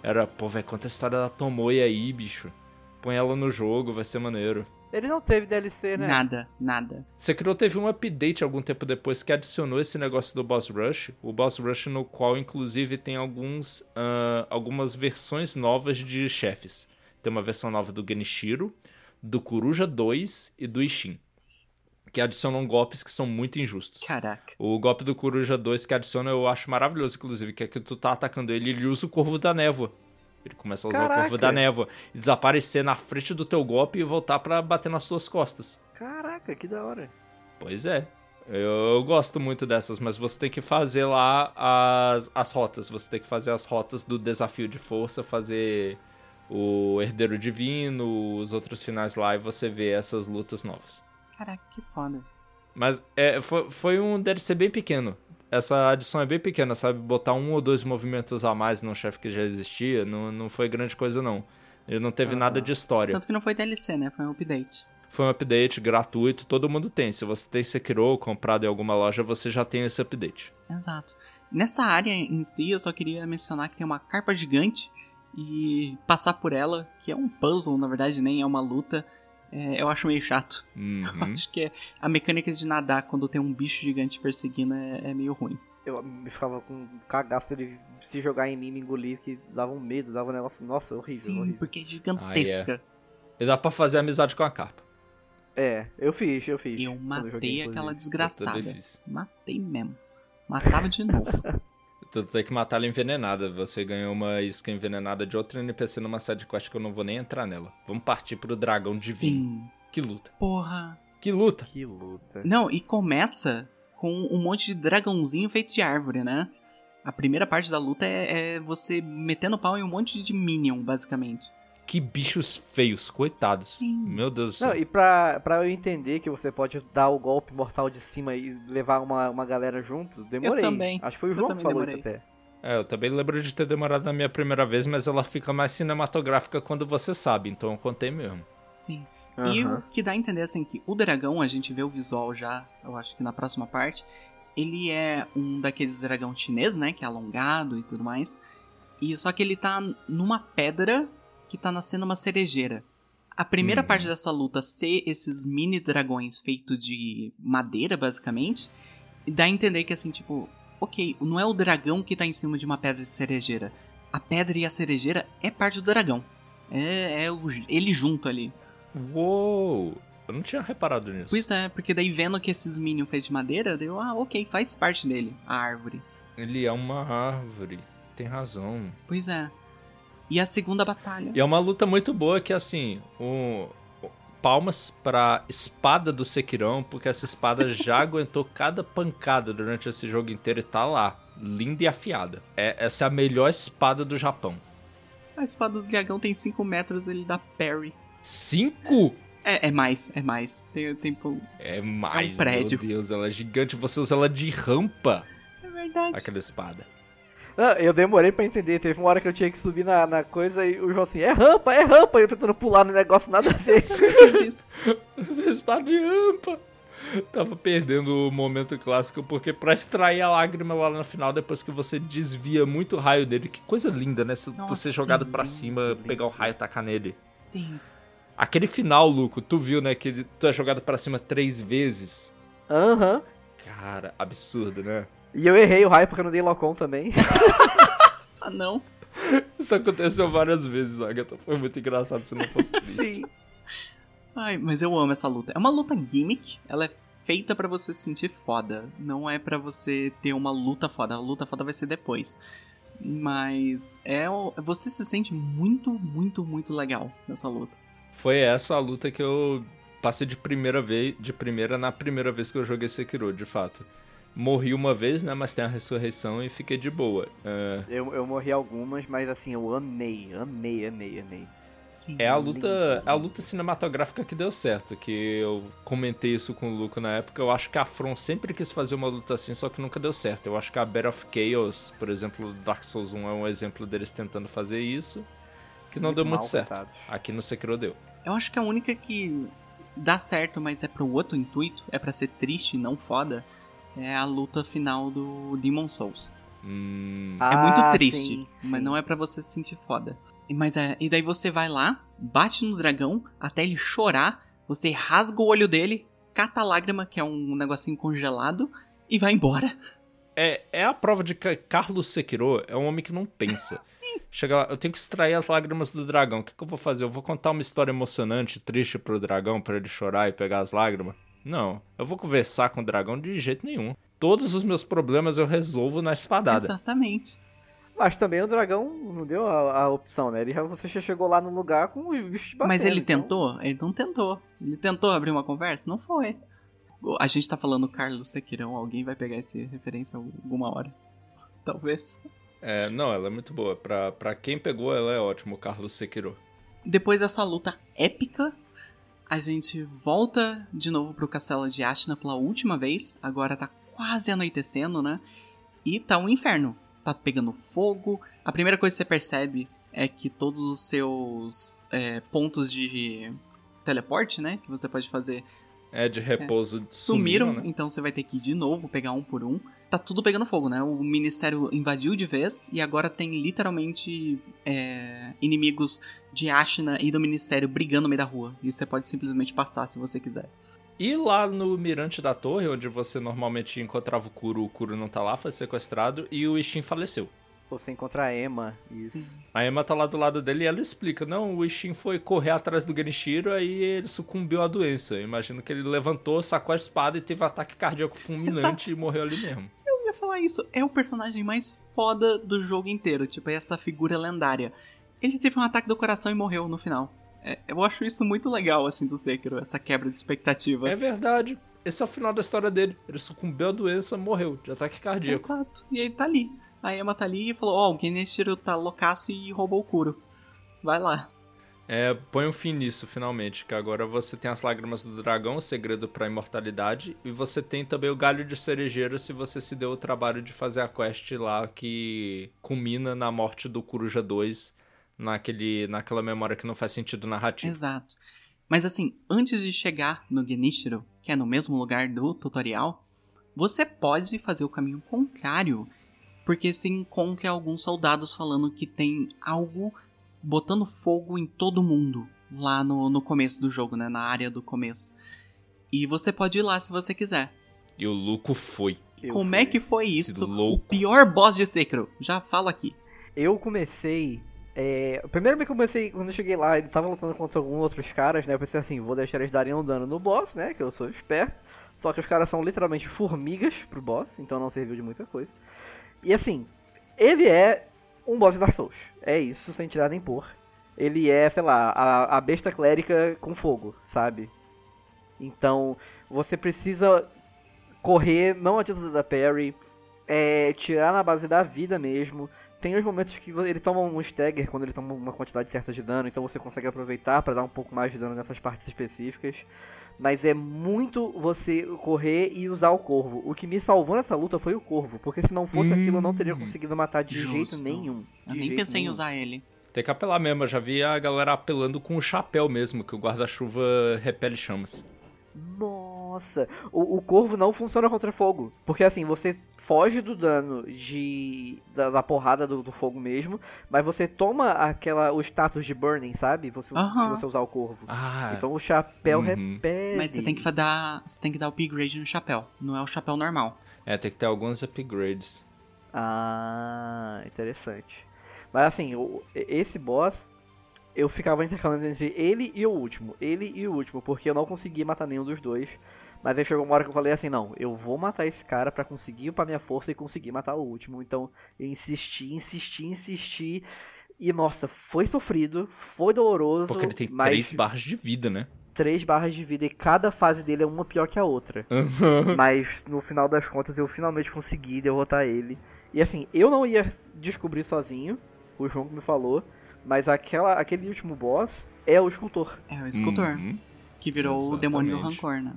era, pô, velho, conta a história da Tomoe aí, bicho. Põe ela no jogo, vai ser maneiro. Ele não teve DLC, né? Nada, nada. Sekiro teve um update algum tempo depois que adicionou esse negócio do Boss Rush. O Boss Rush no qual, inclusive, tem alguns, ah, algumas versões novas de chefes. Tem uma versão nova do Genichiro, do Coruja 2 e do Ishin. Que adicionam golpes que são muito injustos. Caraca. O golpe do Coruja 2 que adiciona eu acho maravilhoso, inclusive, que é que tu tá atacando ele ele usa o Corvo da Névoa. Ele começa a usar o Caraca. Corvo da Névoa e desaparecer na frente do teu golpe e voltar pra bater nas suas costas. Caraca, que da hora. Pois é. Eu gosto muito dessas, mas você tem que fazer lá as, as rotas. Você tem que fazer as rotas do desafio de força, fazer o Herdeiro Divino, os outros finais lá e você vê essas lutas novas. Caraca, que foda. Mas é, foi, foi um DLC bem pequeno. Essa adição é bem pequena, sabe? Botar um ou dois movimentos a mais num chefe que já existia não, não foi grande coisa, não. Ele não teve nada de história. Tanto que não foi DLC, né? Foi um update. Foi um update gratuito, todo mundo tem. Se você tem Sekiro comprado em alguma loja, você já tem esse update. Exato. Nessa área em si, eu só queria mencionar que tem uma carpa gigante e passar por ela, que é um puzzle, na verdade, nem é uma luta, é, eu acho meio chato. Uhum. Acho que é- a mecânica de nadar quando tem um bicho gigante perseguindo é, é meio ruim. Eu me ficava com um cagaço dele se jogar em mim, me engolir, que dava um medo, dava um negócio. Nossa, horrível, Sim, horrível. porque é gigantesca. E dá pra fazer amizade com a carpa. É, eu fiz, eu fiz. E eu matei joguei, aquela desgraçada. Eu também fiz. Matei mesmo. Matava de novo. Tu tem que matar ela envenenada. Você ganhou uma isca envenenada de outro NPC numa sidequest que eu não vou nem entrar nela. Vamos partir pro dragão divino. Sim. Que luta. Porra. Que luta. Que luta. Não, e começa com um monte de dragãozinho feito de árvore, né? A primeira parte da luta é, é você metendo pau em um monte de minion, basicamente. Que bichos feios, coitados. Sim. Meu Deus do céu. Não, e pra, pra eu entender que você pode dar o golpe mortal de cima e levar uma, uma galera junto, demorei. Eu também. Acho que foi o João que também falou demorei. isso até. É, eu também lembro de ter demorado na minha primeira vez, mas ela fica mais cinematográfica quando você sabe, então eu contei mesmo. Sim. E Aham. o que dá a entender, assim, que o dragão, a gente vê o visual já, eu acho que na próxima parte, ele é um daqueles dragão chinês, né, que é alongado e tudo mais. E só que ele tá numa pedra que tá nascendo uma cerejeira. A primeira Uhum. parte dessa luta ser esses mini dragões feitos de madeira, basicamente, e dá a entender que, assim, tipo, ok, não é o dragão que tá em cima de uma pedra de cerejeira. A pedra e a cerejeira é parte do dragão. É, é o- ele junto ali. Uou! Eu não tinha reparado nisso. Pois é, porque daí vendo que esses minions fez de madeira, deu, ah, ok, faz parte dele, a árvore. Ele é uma árvore. Tem razão. Pois é. E a segunda batalha. E é uma luta muito boa que, assim, o... o- palmas pra espada do Sekirão, porque essa espada já aguentou cada pancada durante esse jogo inteiro e tá lá, linda e afiada. É, essa é a melhor espada do Japão. A espada do dragão tem 5 metros, ele dá parry. Cinco? É, é mais, é mais. Tem tempo. É mais, prédio. meu Deus, ela é gigante. Você usa ela de rampa, É verdade. aquela espada. Não, eu demorei pra entender. Teve uma hora que eu tinha que subir na, na coisa e o João assim, é rampa, é rampa. E eu tentando pular no negócio, nada a ver. Isso. Essa espada de rampa. Tava perdendo o momento clássico, porque pra extrair a lágrima lá no final, depois que você desvia muito o raio dele, que coisa linda, né? Você Nossa, ser jogado pra lindo, cima, lindo. pegar o raio e tacar nele. Sim. Aquele final, Luco, tu viu, né? Que tu é jogado pra cima três vezes. Aham. Cara, absurdo, né? E eu errei o raio porque eu não dei Locom também. Ah, não. Isso aconteceu várias vezes, Agatha. Foi muito engraçado se não fosse triste. Sim. Ai, mas eu amo essa luta. É uma luta gimmick, ela é feita pra você se sentir foda. Não é pra você ter uma luta foda. A luta foda vai ser depois. Mas é o- você se sente muito, muito, muito legal nessa luta. Foi essa a luta que eu passei de primeira vez, de primeira na primeira vez que eu joguei Sekiro, de fato. Morri uma vez, né, mas tem a ressurreição e fiquei de boa. É, Eu, eu morri algumas, mas assim, eu amei, amei, amei, amei. Sim. é a Lindo. luta, é a luta cinematográfica que deu certo, que eu comentei isso com o Luco na época. Eu acho que a From sempre quis fazer uma luta assim, só que nunca deu certo. Eu acho que a Battle of Chaos, por exemplo, Dark Souls 1 é um exemplo deles tentando fazer isso, que não deu muito mal, certo. coitados. Aqui no Sekiro deu. Eu acho que a única que dá certo, mas é pro outro intuito, é pra ser triste e não foda, é a luta final do Demon Souls. Hum, é muito Ah, triste, sim, mas sim. não é pra você se sentir foda. E- Mas é, e daí você vai lá, bate no dragão até ele chorar, você rasga o olho dele, cata a lágrima, que é um negocinho congelado, e vai embora. É, é a prova de que Carlos Sekiro é um homem que não pensa. Chega lá, eu tenho que extrair as lágrimas do dragão. O que, que eu vou fazer? Eu vou contar uma história emocionante, triste pro dragão, pra ele chorar e pegar as lágrimas? Não. Eu vou conversar com o dragão de jeito nenhum. Todos os meus problemas eu resolvo na espadada. Exatamente. Mas também o dragão não deu a, a opção, né? Ele já, você já chegou lá no lugar com os bichos batendo. Mas ele então- tentou? Ele não tentou. Ele tentou abrir uma conversa? Não foi. A gente tá falando Carlos Sequirão, alguém vai pegar essa referência alguma hora. Talvez. É, não, ela é muito boa. Pra, pra quem pegou, ela é ótima, o Carlos Sekiro. Depois dessa luta épica, a gente volta de novo pro castelo de Ashina pela última vez. Agora tá quase anoitecendo, né? E tá um inferno. Tá pegando fogo. A primeira coisa que você percebe é que todos os seus é, pontos de teleporte, né? Que você pode fazer É, de repouso sumiram, sumiram, né? então você vai ter que ir de novo pegar um por um. Tá tudo pegando fogo, né? O ministério invadiu de vez e agora tem literalmente é, inimigos de Ashina e do ministério brigando no meio da rua. E você pode simplesmente passar se você quiser. E lá no Mirante da Torre, onde você normalmente encontrava o Kuro, o Kuro não tá lá, foi sequestrado e o Ishin faleceu. Você encontra a Emma. Sim. A Emma tá lá do lado dele e ela explica: não, o Ishin foi correr atrás do Genichiro, aí ele sucumbiu à doença. Eu imagino que ele levantou, sacou a espada e teve um ataque cardíaco fulminante Exato. e morreu ali mesmo. Eu ia falar isso. É o personagem mais foda do jogo inteiro. Tipo, é essa figura lendária. Ele teve um ataque do coração e morreu no final. É, eu acho isso muito legal, assim, do Sekiro. Essa quebra de expectativa. É verdade. Esse é o final da história dele. Ele sucumbiu à doença, morreu de ataque cardíaco. Exato. E aí tá ali. A Emma tá ali e falou: Ó, o Genichiro tá loucaço e roubou o Kuro. Vai lá. É, põe um fim nisso, finalmente, que agora você tem as lágrimas do dragão, o segredo pra imortalidade, e você tem também o galho de cerejeira se você se deu o trabalho de fazer a quest lá que culmina na morte do Coruja 2, naquele, naquela memória que não faz sentido narrativo. Exato. Mas assim, antes de chegar no Genichiro, que é no mesmo lugar do tutorial, você pode fazer o caminho contrário, porque você encontra alguns soldados falando que tem algo botando fogo em todo mundo lá no, no começo do jogo, né, na área do começo. E você pode ir lá se você quiser. E o Luco foi. Eu Como fui. é que foi Esse isso? louco. O pior boss de Sekiro. Já falo aqui. Eu comecei. É, primeiro que eu comecei, quando eu cheguei lá, ele tava lutando contra alguns outros caras, né? Eu pensei assim, vou deixar eles darem um dano no boss, né? Que eu sou esperto. Só que os caras são literalmente formigas pro boss, então não serviu de muita coisa. E assim, ele é um boss de Dark Souls. É isso, sem tirar nem pôr. Ele é, sei lá, a, a besta clérica com fogo, sabe? Então, você precisa correr, não adianta da parry, é, tirar na base da vida mesmo. Tem os momentos que ele toma um stagger quando ele toma uma quantidade certa de dano, então você consegue aproveitar para dar um pouco mais de dano nessas partes específicas. Mas é muito você correr e usar o corvo. O que me salvou nessa luta foi o corvo, porque se não fosse Hum. aquilo eu não teria conseguido matar de Justo. jeito nenhum. Eu De nem jeito pensei em nenhum. usar ele. Tem que apelar mesmo, eu já vi a galera apelando com o chapéu mesmo, que o guarda-chuva repele chamas. Nossa, o, o corvo não funciona contra fogo. Porque assim, você foge do dano de da, da porrada do, do fogo mesmo, mas você toma aquela o status de burning, sabe? Você, Aham. Se você usar o corvo. Ah, Então o chapéu Uhum. repele. Mas você tem que dar. Você tem que dar o upgrade no chapéu. Não é o chapéu normal. é, tem que ter alguns upgrades. Ah, interessante. Mas assim, o- esse boss, eu ficava intercalando entre ele e o último. Ele e o último, porque eu não conseguia matar nenhum dos dois. Mas aí chegou uma hora que eu falei assim, não, eu vou matar esse cara pra conseguir upar minha força e conseguir matar o último. Então eu insisti, insisti, insisti. E nossa, foi sofrido, foi doloroso. Porque ele tem mas três barras de vida, né? três barras de vida e cada fase dele é uma pior que a outra. Mas no final das contas eu finalmente consegui derrotar ele. E assim, eu não ia descobrir sozinho, o João que me falou, mas aquela, aquele último boss é o escultor. É o escultor. Uhum. Que virou o demônio do Exatamente. rancor, né?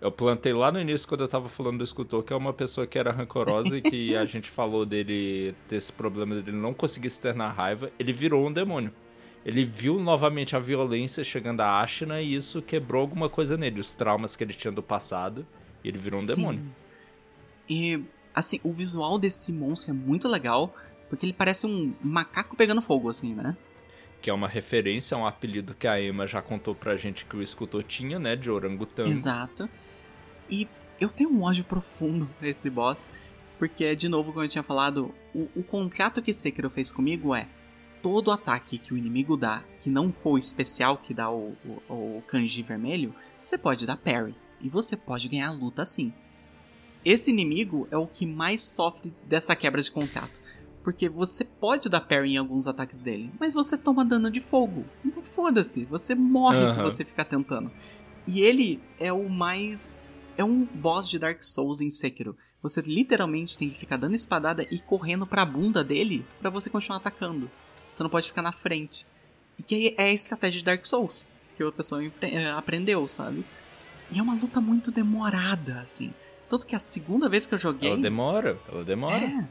Eu plantei lá no início quando eu tava falando do escultor, que é uma pessoa que era rancorosa e que a gente falou dele ter esse problema dele não conseguir externar raiva. Ele virou um demônio. Ele viu novamente a violência chegando a Ashina e isso quebrou alguma coisa nele, os traumas que ele tinha do passado, e ele virou um Sim. demônio. E, assim, o visual desse monstro é muito legal, porque ele parece um macaco pegando fogo, assim, né? Que é uma referência a um apelido que a Emma já contou pra gente que o escultor tinha, né? De orangotango. Exato. E eu tenho um ódio profundo nesse boss, porque, de novo, como eu tinha falado, o, o contrato que Sekiro fez comigo é todo ataque que o inimigo dá, que não for o especial que dá o, o, o kanji vermelho, você pode dar parry. E você pode ganhar a luta assim. Esse inimigo é o que mais sofre dessa quebra de contrato. Porque você pode dar parry em alguns ataques dele, mas você toma dano de fogo. Então foda-se, você morre se Aham. você ficar tentando. E ele é o mais. É um boss de Dark Souls em Sekiro. Você literalmente tem que ficar dando espadada e correndo pra bunda dele pra você continuar atacando. Você não pode ficar na frente. E que é a estratégia de Dark Souls que a pessoa eh, aprendeu, sabe? E é uma luta muito demorada, assim. Tanto que a segunda vez que eu joguei. Ela demora, ela demora. É.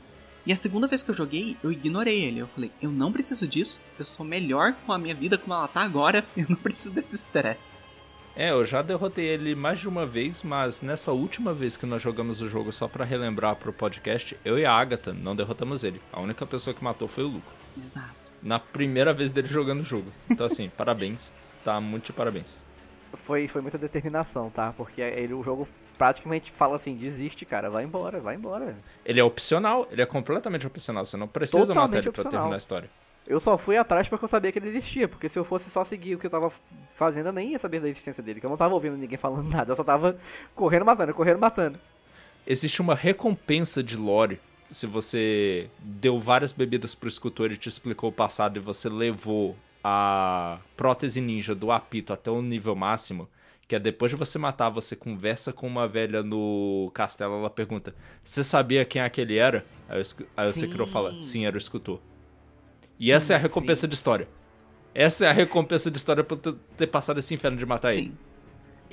E a segunda vez que eu joguei, eu ignorei ele. Eu falei, eu não preciso disso. Eu sou melhor com a minha vida como ela tá agora. Eu não preciso desse estresse. É, eu já derrotei ele mais de uma vez, mas nessa última vez que nós jogamos o jogo só pra relembrar pro podcast, eu e a Agatha não derrotamos ele. A única pessoa que matou foi o Luco. Exato. Na primeira vez dele jogando o jogo. Então assim, parabéns. Tá muito de parabéns. Foi, foi muita determinação, tá? Porque ele, o jogo praticamente fala assim, desiste, cara, vai embora, vai embora. Ele é opcional, ele é completamente opcional. Você não precisa matar Totalmente ele pra opcional. terminar a história. Eu só fui atrás porque eu sabia que ele existia, porque se eu fosse só seguir o que eu tava fazendo, eu nem ia saber da existência dele, que eu não tava ouvindo ninguém falando nada, eu só tava correndo matando, correndo matando. Existe uma recompensa de lore. Se você deu várias bebidas pro escultor e te explicou o passado e você levou a prótese ninja do apito até o nível máximo, que é depois de você matar, você conversa com uma velha no castelo, ela pergunta: Você sabia quem aquele era? Aí escu- aí o Sim. Sekiro fala: Sim, era o escultor. E Sim, essa é a recompensa de história. Essa é a recompensa de história por ter- passado esse inferno de matar ele. Sim.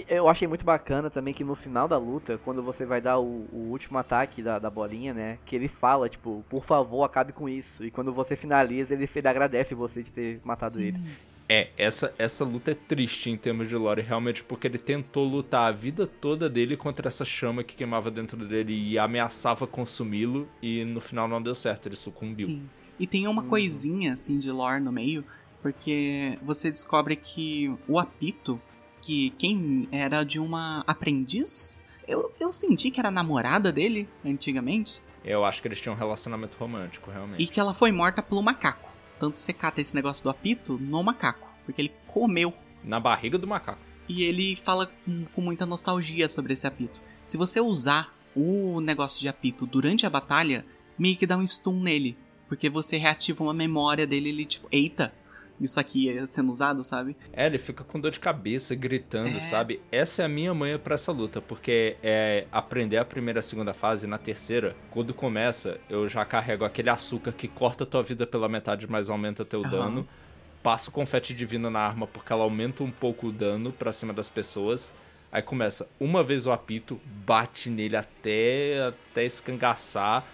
Eu achei muito bacana também que no final da luta, quando você vai dar o, o último ataque da, da bolinha, né? Que ele fala, tipo, por favor, acabe com isso. E quando você finaliza, ele, ele agradece você de ter matado Sim. ele. É, essa, essa luta é triste em termos de lore, realmente, porque ele tentou lutar a vida toda dele contra essa chama que queimava dentro dele e ameaçava consumi-lo, e no final não deu certo, ele sucumbiu. Sim. E tem uma coisinha assim de lore no meio, porque você descobre que o apito, que quem era de uma aprendiz, eu, eu senti que era namorada dele antigamente, Eu acho que eles tinham um relacionamento romântico, realmente. e que ela foi morta pelo macaco. Tanto você cata esse negócio do apito no macaco, porque ele comeu. Na barriga do macaco. E ele fala com, com muita nostalgia sobre esse apito. Se você usar o negócio de apito durante a batalha, meio que dá um stun nele. Porque você reativa uma memória dele, ele tipo, eita, isso aqui sendo usado, sabe? É, ele fica com dor de cabeça, gritando, É. sabe? Essa é a minha manha pra essa luta, porque é aprender a primeira e a segunda fase, na terceira, quando começa, eu já carrego aquele açúcar que corta tua vida pela metade, mas aumenta teu Aham. dano. Passo confete divino na arma porque ela aumenta um pouco o dano pra cima das pessoas. Aí começa, uma vez o apito, bate nele até, até escangaçar.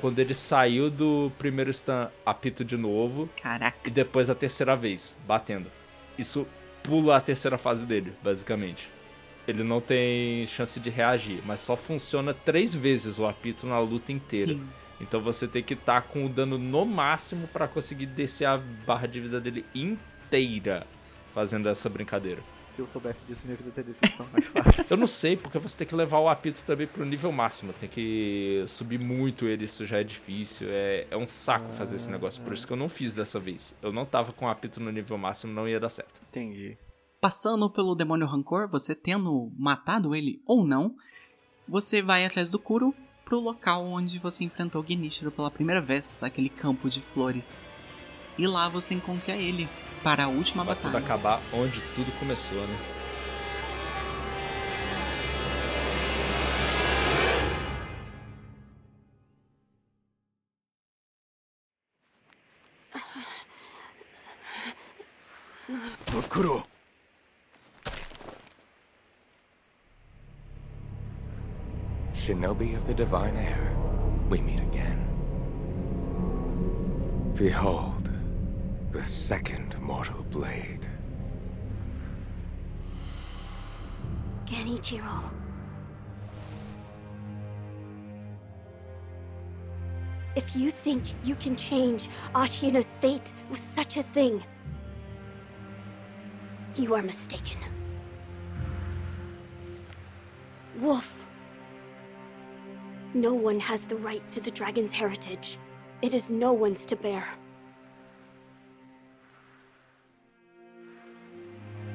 Quando ele saiu do primeiro stun, apito de novo. Caraca. E depois a terceira vez, batendo. Isso pula a terceira fase dele, basicamente. Ele não tem chance de reagir, mas só funciona três vezes o apito na luta inteira. Sim. Então você tem que estar com o dano no máximo pra conseguir descer a barra de vida dele inteira fazendo essa brincadeira. Se eu soubesse disso, minha vida teria sido tão mais fácil. Eu não sei, porque você tem que levar o apito também pro nível máximo. Tem que subir muito ele, isso já é difícil. É, é um saco fazer esse negócio. Por isso que eu não fiz dessa vez. Eu não tava com o apito no nível máximo, não ia dar certo. Entendi. Passando pelo demônio rancor, você tendo matado ele ou não, você vai atrás do Kuro pro local onde você enfrentou Genichiro pela primeira vez, aquele campo de flores. E lá você encontra ele para a última Pra tudo batalha. acabar onde tudo começou, né? Bakuro! Shinobi of the Divine Air, we meet again. Behold, the second mortal blade. Genichiro. If you think you can change Ashina's fate with such a thing, you are mistaken. Wolf. No one has the right to the dragon's heritage. It is no one's to bear.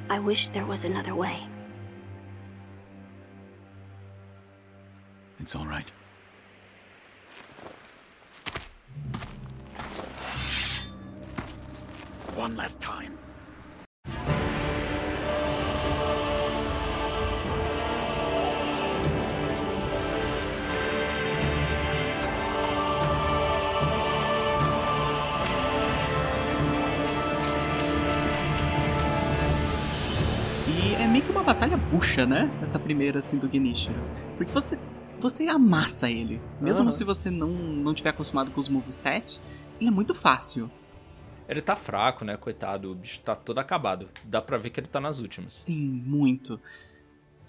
I wish there was another way. It's all right. One last time. Bucha, né? Essa primeira, assim, do Genichiro. Porque você, você amassa ele. Mesmo Aham. se você não, não tiver acostumado com os moveset, ele é muito fácil. Ele tá fraco, né? Coitado, o bicho tá todo acabado. Dá pra ver que ele tá nas últimas. Sim, muito.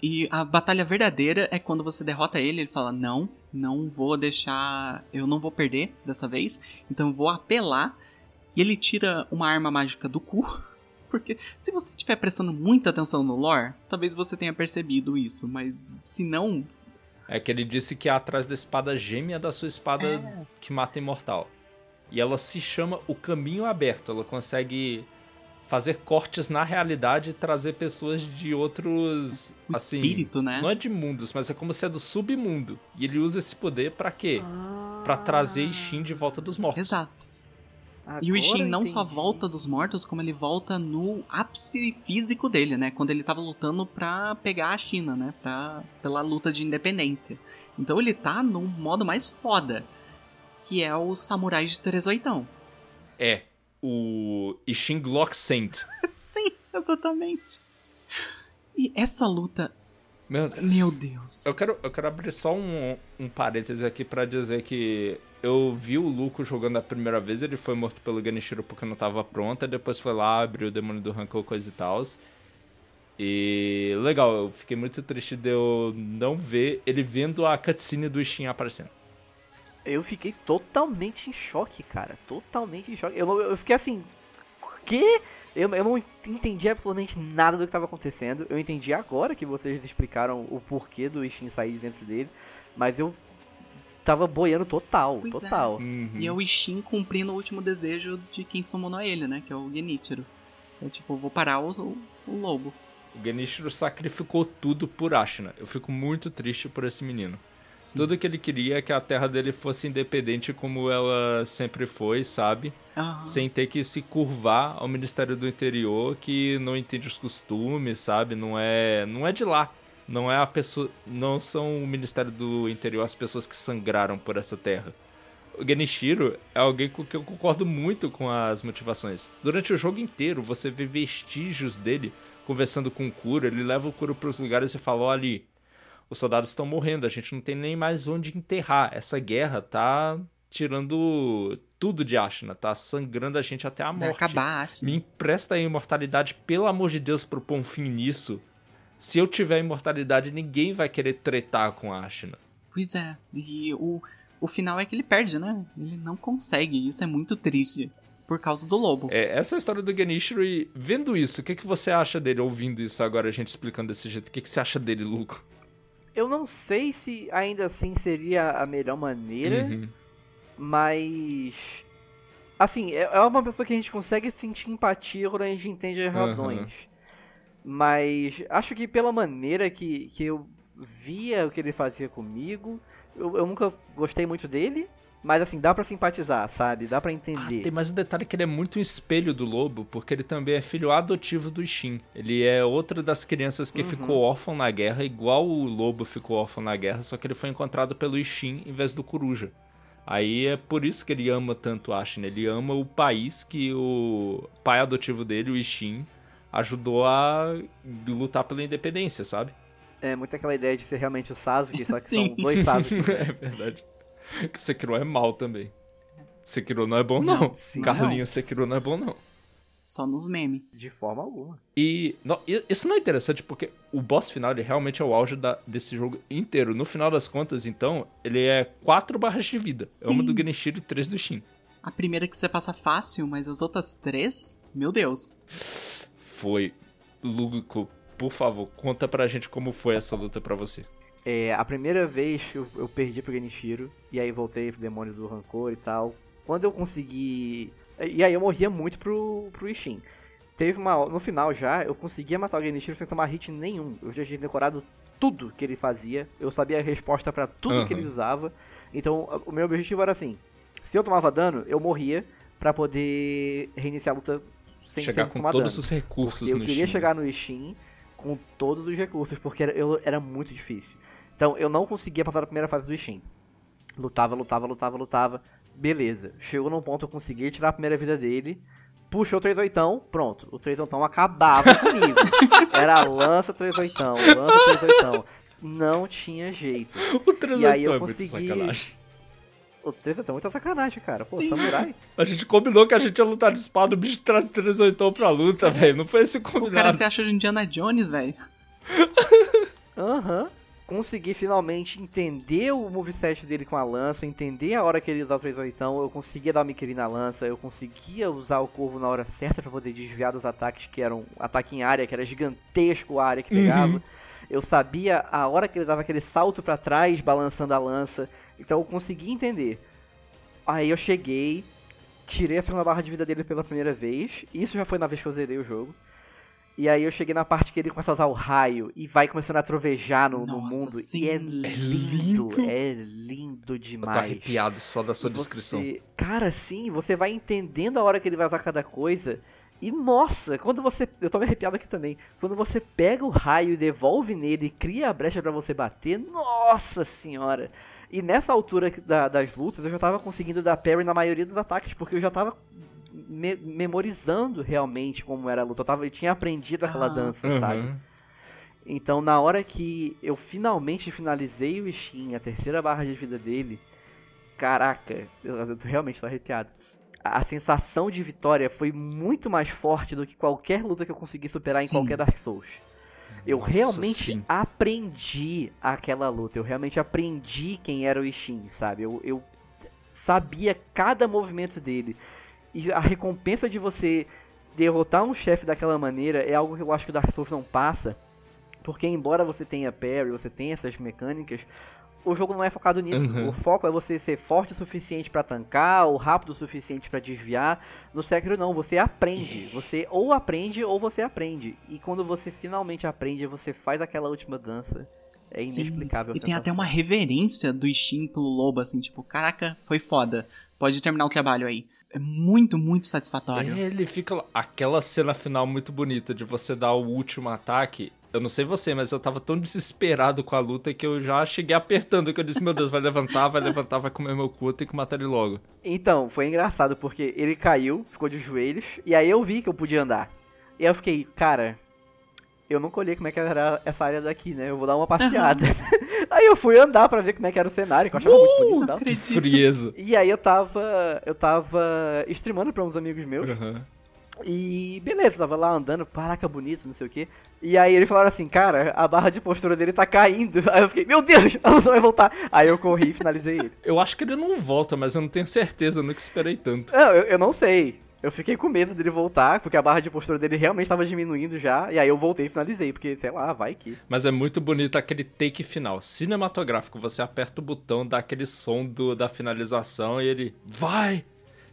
E a batalha verdadeira é quando você derrota ele, ele fala: Não, não vou deixar. Eu não vou perder dessa vez, então eu vou apelar. E ele tira uma arma mágica do cu. Porque se você estiver prestando muita atenção no lore, talvez você tenha percebido isso, mas se não. É que ele disse que é atrás da espada gêmea da sua espada É. que mata imortal. E ela se chama O Caminho Aberto. Ela consegue fazer cortes na realidade e trazer pessoas de outros. O assim, espírito, né? Não é de mundos, mas é como se é do submundo. E ele usa esse poder pra quê? Pra trazer Ishin de volta dos mortos. Exato. E o Ishin não só volta dos mortos, como ele volta no ápice físico dele, né? Quando ele tava lutando pra pegar a China, né? Pra, pela luta de independência. Então ele tá no modo mais foda, que é o samurai de 38. É. O Ishin Glock Saint. Sim, exatamente. E essa luta, Meu Deus. meu Deus. Eu quero, eu quero abrir só um, um parêntese aqui pra dizer que eu vi o Luco jogando a primeira vez, ele foi morto pelo Genichiro porque não tava pronta, depois foi lá, abriu o demônio do rancor, coisa e tal. E legal, eu fiquei muito triste de eu não ver ele vendo a cutscene do Ishin aparecendo. Eu fiquei totalmente em choque, cara. Totalmente em choque. Eu, eu fiquei assim. Que? Eu, eu não entendi absolutamente nada do que estava acontecendo. Eu entendi agora que vocês explicaram o porquê do Ishin sair de dentro dele. Mas eu tava boiando total. Pois é. total. Uhum. E é o Ishin cumprindo o último desejo de quem summonou ele, né? Que é o Genichiro. É tipo, vou parar o, o, o lobo. O Genichiro sacrificou tudo por Ashina. Eu fico muito triste por esse menino. Sim. Tudo que ele queria é que a terra dele fosse independente como ela sempre foi, sabe? Aham. Sem ter que se curvar ao Ministério do Interior que não entende os costumes, sabe? Não é, não é de lá. Não é a pessoa, não são o Ministério do Interior as pessoas que sangraram por essa terra. O Genichiro é alguém com que eu concordo muito com as motivações. Durante o jogo inteiro, você vê vestígios dele conversando com o Kuro. Ele leva o Kuro para os lugares e fala: "Olha ali, os soldados estão morrendo, a gente não tem nem mais onde enterrar. Essa guerra tá tirando tudo de Ashina, tá sangrando a gente até a Vai morte. acabar, acho. Me empresta a imortalidade, pelo amor de Deus, eu pôr um fim nisso. Se eu tiver imortalidade, ninguém vai querer tretar com a Ashina. Pois é. E o, o final é que ele perde, né? Ele não consegue. Isso é muito triste. Por causa do lobo. É, essa é a história do Genichiro e vendo isso, o que, que você acha dele ouvindo isso agora, a gente explicando desse jeito? O que, que você acha dele, Luco? Eu não sei se ainda assim seria a melhor maneira, Uhum. mas. Assim, é é uma pessoa que a gente consegue sentir empatia quando a gente entende as razões. Mas acho que pela maneira que, que eu via o que ele fazia comigo, eu, eu nunca gostei muito dele. Mas assim, dá pra simpatizar, sabe? Dá pra Ah, entender. tem mais um detalhe que ele é muito um espelho do lobo, porque ele também é filho adotivo do Shin. Ele é outra das crianças que ficou órfão na guerra, igual o lobo ficou órfão na guerra, só que ele foi encontrado pelo Ishin em vez do Coruja. Aí é por isso que ele ama tanto Ashina. Ele ama o país que o pai adotivo dele, o Ishin, ajudou a lutar pela independência, sabe? É muito aquela ideia de ser realmente o Sasuke, só que Sim. são dois Sasuke. é verdade. Que Sekiro é mal também. Sekiro não é bom, não. sim, Carlinhos Sekiro não é bom, não. Só nos memes. De forma alguma. E e- isso não é interessante porque o boss final ele realmente é o auge da- desse jogo inteiro. No final das contas, então, ele é 4 barras de vida. É Sim. uma do Genichiro e 3 do Shin. A primeira que você passa fácil, mas as outras três, meu Deus. Foi. Lugo, por favor, conta pra gente como foi essa luta pra você. É, a primeira vez eu, eu perdi pro Genichiro, e aí voltei pro Demônio do Rancor e tal. Quando eu consegui. E aí eu morria muito pro, pro Ishin. Teve uma. No final já, eu conseguia matar o Genichiro sem tomar hit nenhum. Eu já tinha decorado tudo que ele fazia. Eu sabia a resposta pra tudo que Aham. ele usava. Então, o meu objetivo era assim: se eu tomava dano, eu morria pra poder reiniciar a luta sem Chegar sem com tomar todos dano. os recursos Porque eu no queria Shin. chegar no Ishin com todos os recursos, porque era, eu, era muito difícil. Então eu não conseguia passar a primeira fase do Ishin. Lutava, lutava, lutava, lutava. Beleza. Chegou num ponto eu consegui tirar a primeira vida dele. Puxou o 3 oitão, pronto. O 3 oitão acabava comigo. Era lança 3 oitão, lança 3 oitão. Não tinha jeito. O 3 E aí eu é muito consegui- sacanagem. O 3 oitão é muita sacanagem, cara. Pô, Sim. samurai. A gente combinou que a gente ia lutar de espada, o bicho traz 3 oitão pra luta, velho. Não foi esse O cara combinado. se acha de Indiana Jones, velho. Aham. Consegui finalmente entender o moveset dele com a lança, entender a hora que ele ia usar o 3 oitão, eu conseguia dar o Mikiri na lança, eu conseguia usar o corvo na hora certa pra poder desviar dos ataques que eram ataque em área, que era gigantesco a área que pegava. Eu sabia a hora que ele dava aquele salto pra trás, balançando a lança. Então eu consegui entender. Aí eu cheguei, tirei a segunda barra de vida dele pela primeira vez. Isso já foi na vez que eu zerei o jogo. E aí eu cheguei na parte que ele começa a usar o raio e vai começando a trovejar no, no Nossa, mundo. sim. E é É lindo, é lindo Eu tô demais. arrepiado só da sua E descrição. Cara, sim, você vai entendendo a hora que ele vai usar cada coisa. E nossa, quando você. Eu tô me arrepiado aqui também. Quando você pega o raio e devolve nele e cria a brecha pra você bater, nossa senhora! E nessa altura da- das lutas eu já tava conseguindo dar parry na maioria dos ataques, porque eu já tava me- memorizando realmente como era a luta. Eu, tava, eu tinha aprendido aquela Ah. dança, sabe? Uhum. Então, na hora que eu finalmente finalizei o Ishin, a terceira barra de vida dele, caraca, eu, eu realmente tô arrepiado. A, a sensação de vitória foi muito mais forte do que qualquer luta que eu consegui superar em Sim. qualquer Dark Souls. Eu Nossa, realmente sim. aprendi aquela luta, eu realmente aprendi quem era o Ishin, sabe? Eu, eu sabia cada movimento dele. E a recompensa de você derrotar um chefe daquela maneira é algo que eu acho que o Dark Souls não passa. Porque embora você tenha parry, você tenha essas mecânicas, o jogo não é focado nisso. Uhum. O foco é você ser forte o suficiente pra tancar, ou rápido o suficiente pra desviar. No Sekiro não, você aprende. Você ou aprende ou você aprende. E quando você finalmente aprende, você faz aquela última dança. É Sim, inexplicável. a E tem até uma reverência do Steam pelo lobo, assim, tipo, caraca, foi foda. Pode terminar o trabalho aí. É muito, muito satisfatório. Ele fica. Aquela cena final muito bonita de você dar o último ataque. Eu não sei você, mas eu tava tão desesperado com a luta que eu já cheguei apertando. Que eu disse, meu Deus, vai levantar, vai levantar, vai comer meu cu, eu tenho que matar ele logo. Então, foi engraçado porque ele caiu, ficou de joelhos, e aí eu vi que eu podia andar. E aí eu fiquei, cara, eu nunca olhei como é que era essa área daqui, né? Eu vou dar uma passeada. aí eu fui andar pra ver como é que era o cenário, que eu achava muito bonito. Que Acredito. frieza. E aí eu tava. Eu tava streamando pra uns amigos meus. Uhum. E beleza, tava lá andando, caraca, bonito, não sei o que. E aí eles falaram assim, cara, a barra de postura dele tá caindo. Aí eu fiquei, meu Deus, ela só vai voltar. Aí eu corri e finalizei ele. Eu acho que ele não volta, mas eu não tenho certeza, eu nunca esperei tanto. Não, eu, eu não sei. Eu fiquei com medo dele voltar, porque a barra de postura dele realmente tava diminuindo já. E aí eu voltei e finalizei, porque, sei lá, vai que. Mas é muito bonito aquele take final, cinematográfico. Você aperta o botão, dá aquele som do, da finalização e ele vai!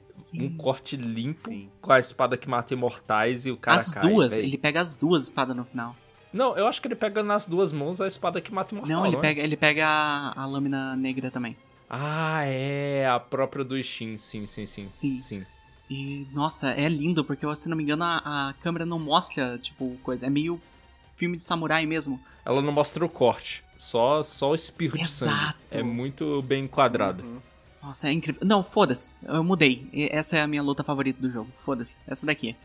Sim. Um corte limpo Sim. com a espada que mata imortais e o cara As cai, duas, véi. ele pega as duas espadas no final. Não, eu acho que ele pega nas duas mãos a espada que mata imortal. Não, ele é? pega, ele pega a, a lâmina negra também. Ah, é, a própria do Shin, sim, sim, sim. Sim. Sim. E, nossa, é lindo, porque se não me engano, a, a câmera não mostra, tipo, coisa. É meio filme de samurai mesmo. Ela não mostra o corte, só, só o espirro de sangue. Exato. É muito bem enquadrado. Uhum. Nossa, é incrível. Não, foda-se. Eu mudei. Essa é a minha luta favorita do jogo. Foda-se. Essa daqui.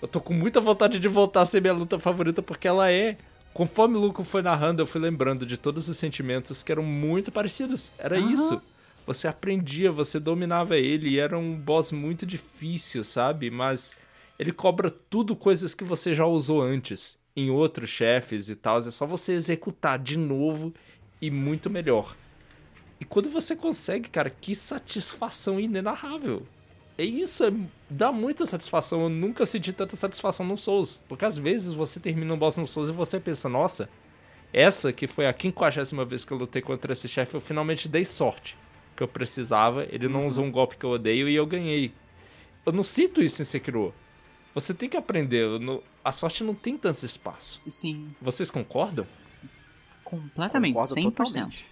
Eu tô com muita vontade de voltar a ser minha luta favorita, porque ela é. Conforme o Luco foi narrando, eu fui lembrando de todos os sentimentos que eram muito parecidos. Era Aham. isso. Você aprendia, você dominava ele, e era um boss muito difícil, sabe? Mas ele cobra tudo coisas que você já usou antes, em outros chefes e tal. É só você executar de novo e muito melhor. E quando você consegue, cara, que satisfação inenarrável. É isso, é- dá muita satisfação. Eu nunca senti tanta satisfação no Souls. Porque às vezes você termina um boss no Souls e você pensa, nossa, essa que foi a quinquagésima vez que eu lutei contra esse chefe, eu finalmente dei sorte. Que eu precisava, ele não usou um golpe que eu odeio e eu ganhei. Eu não sinto isso em Sekiro. Você tem que aprender, não- a sorte não tem tanto espaço. Sim, Vocês concordam? completamente. Concordo 100%. totalmente.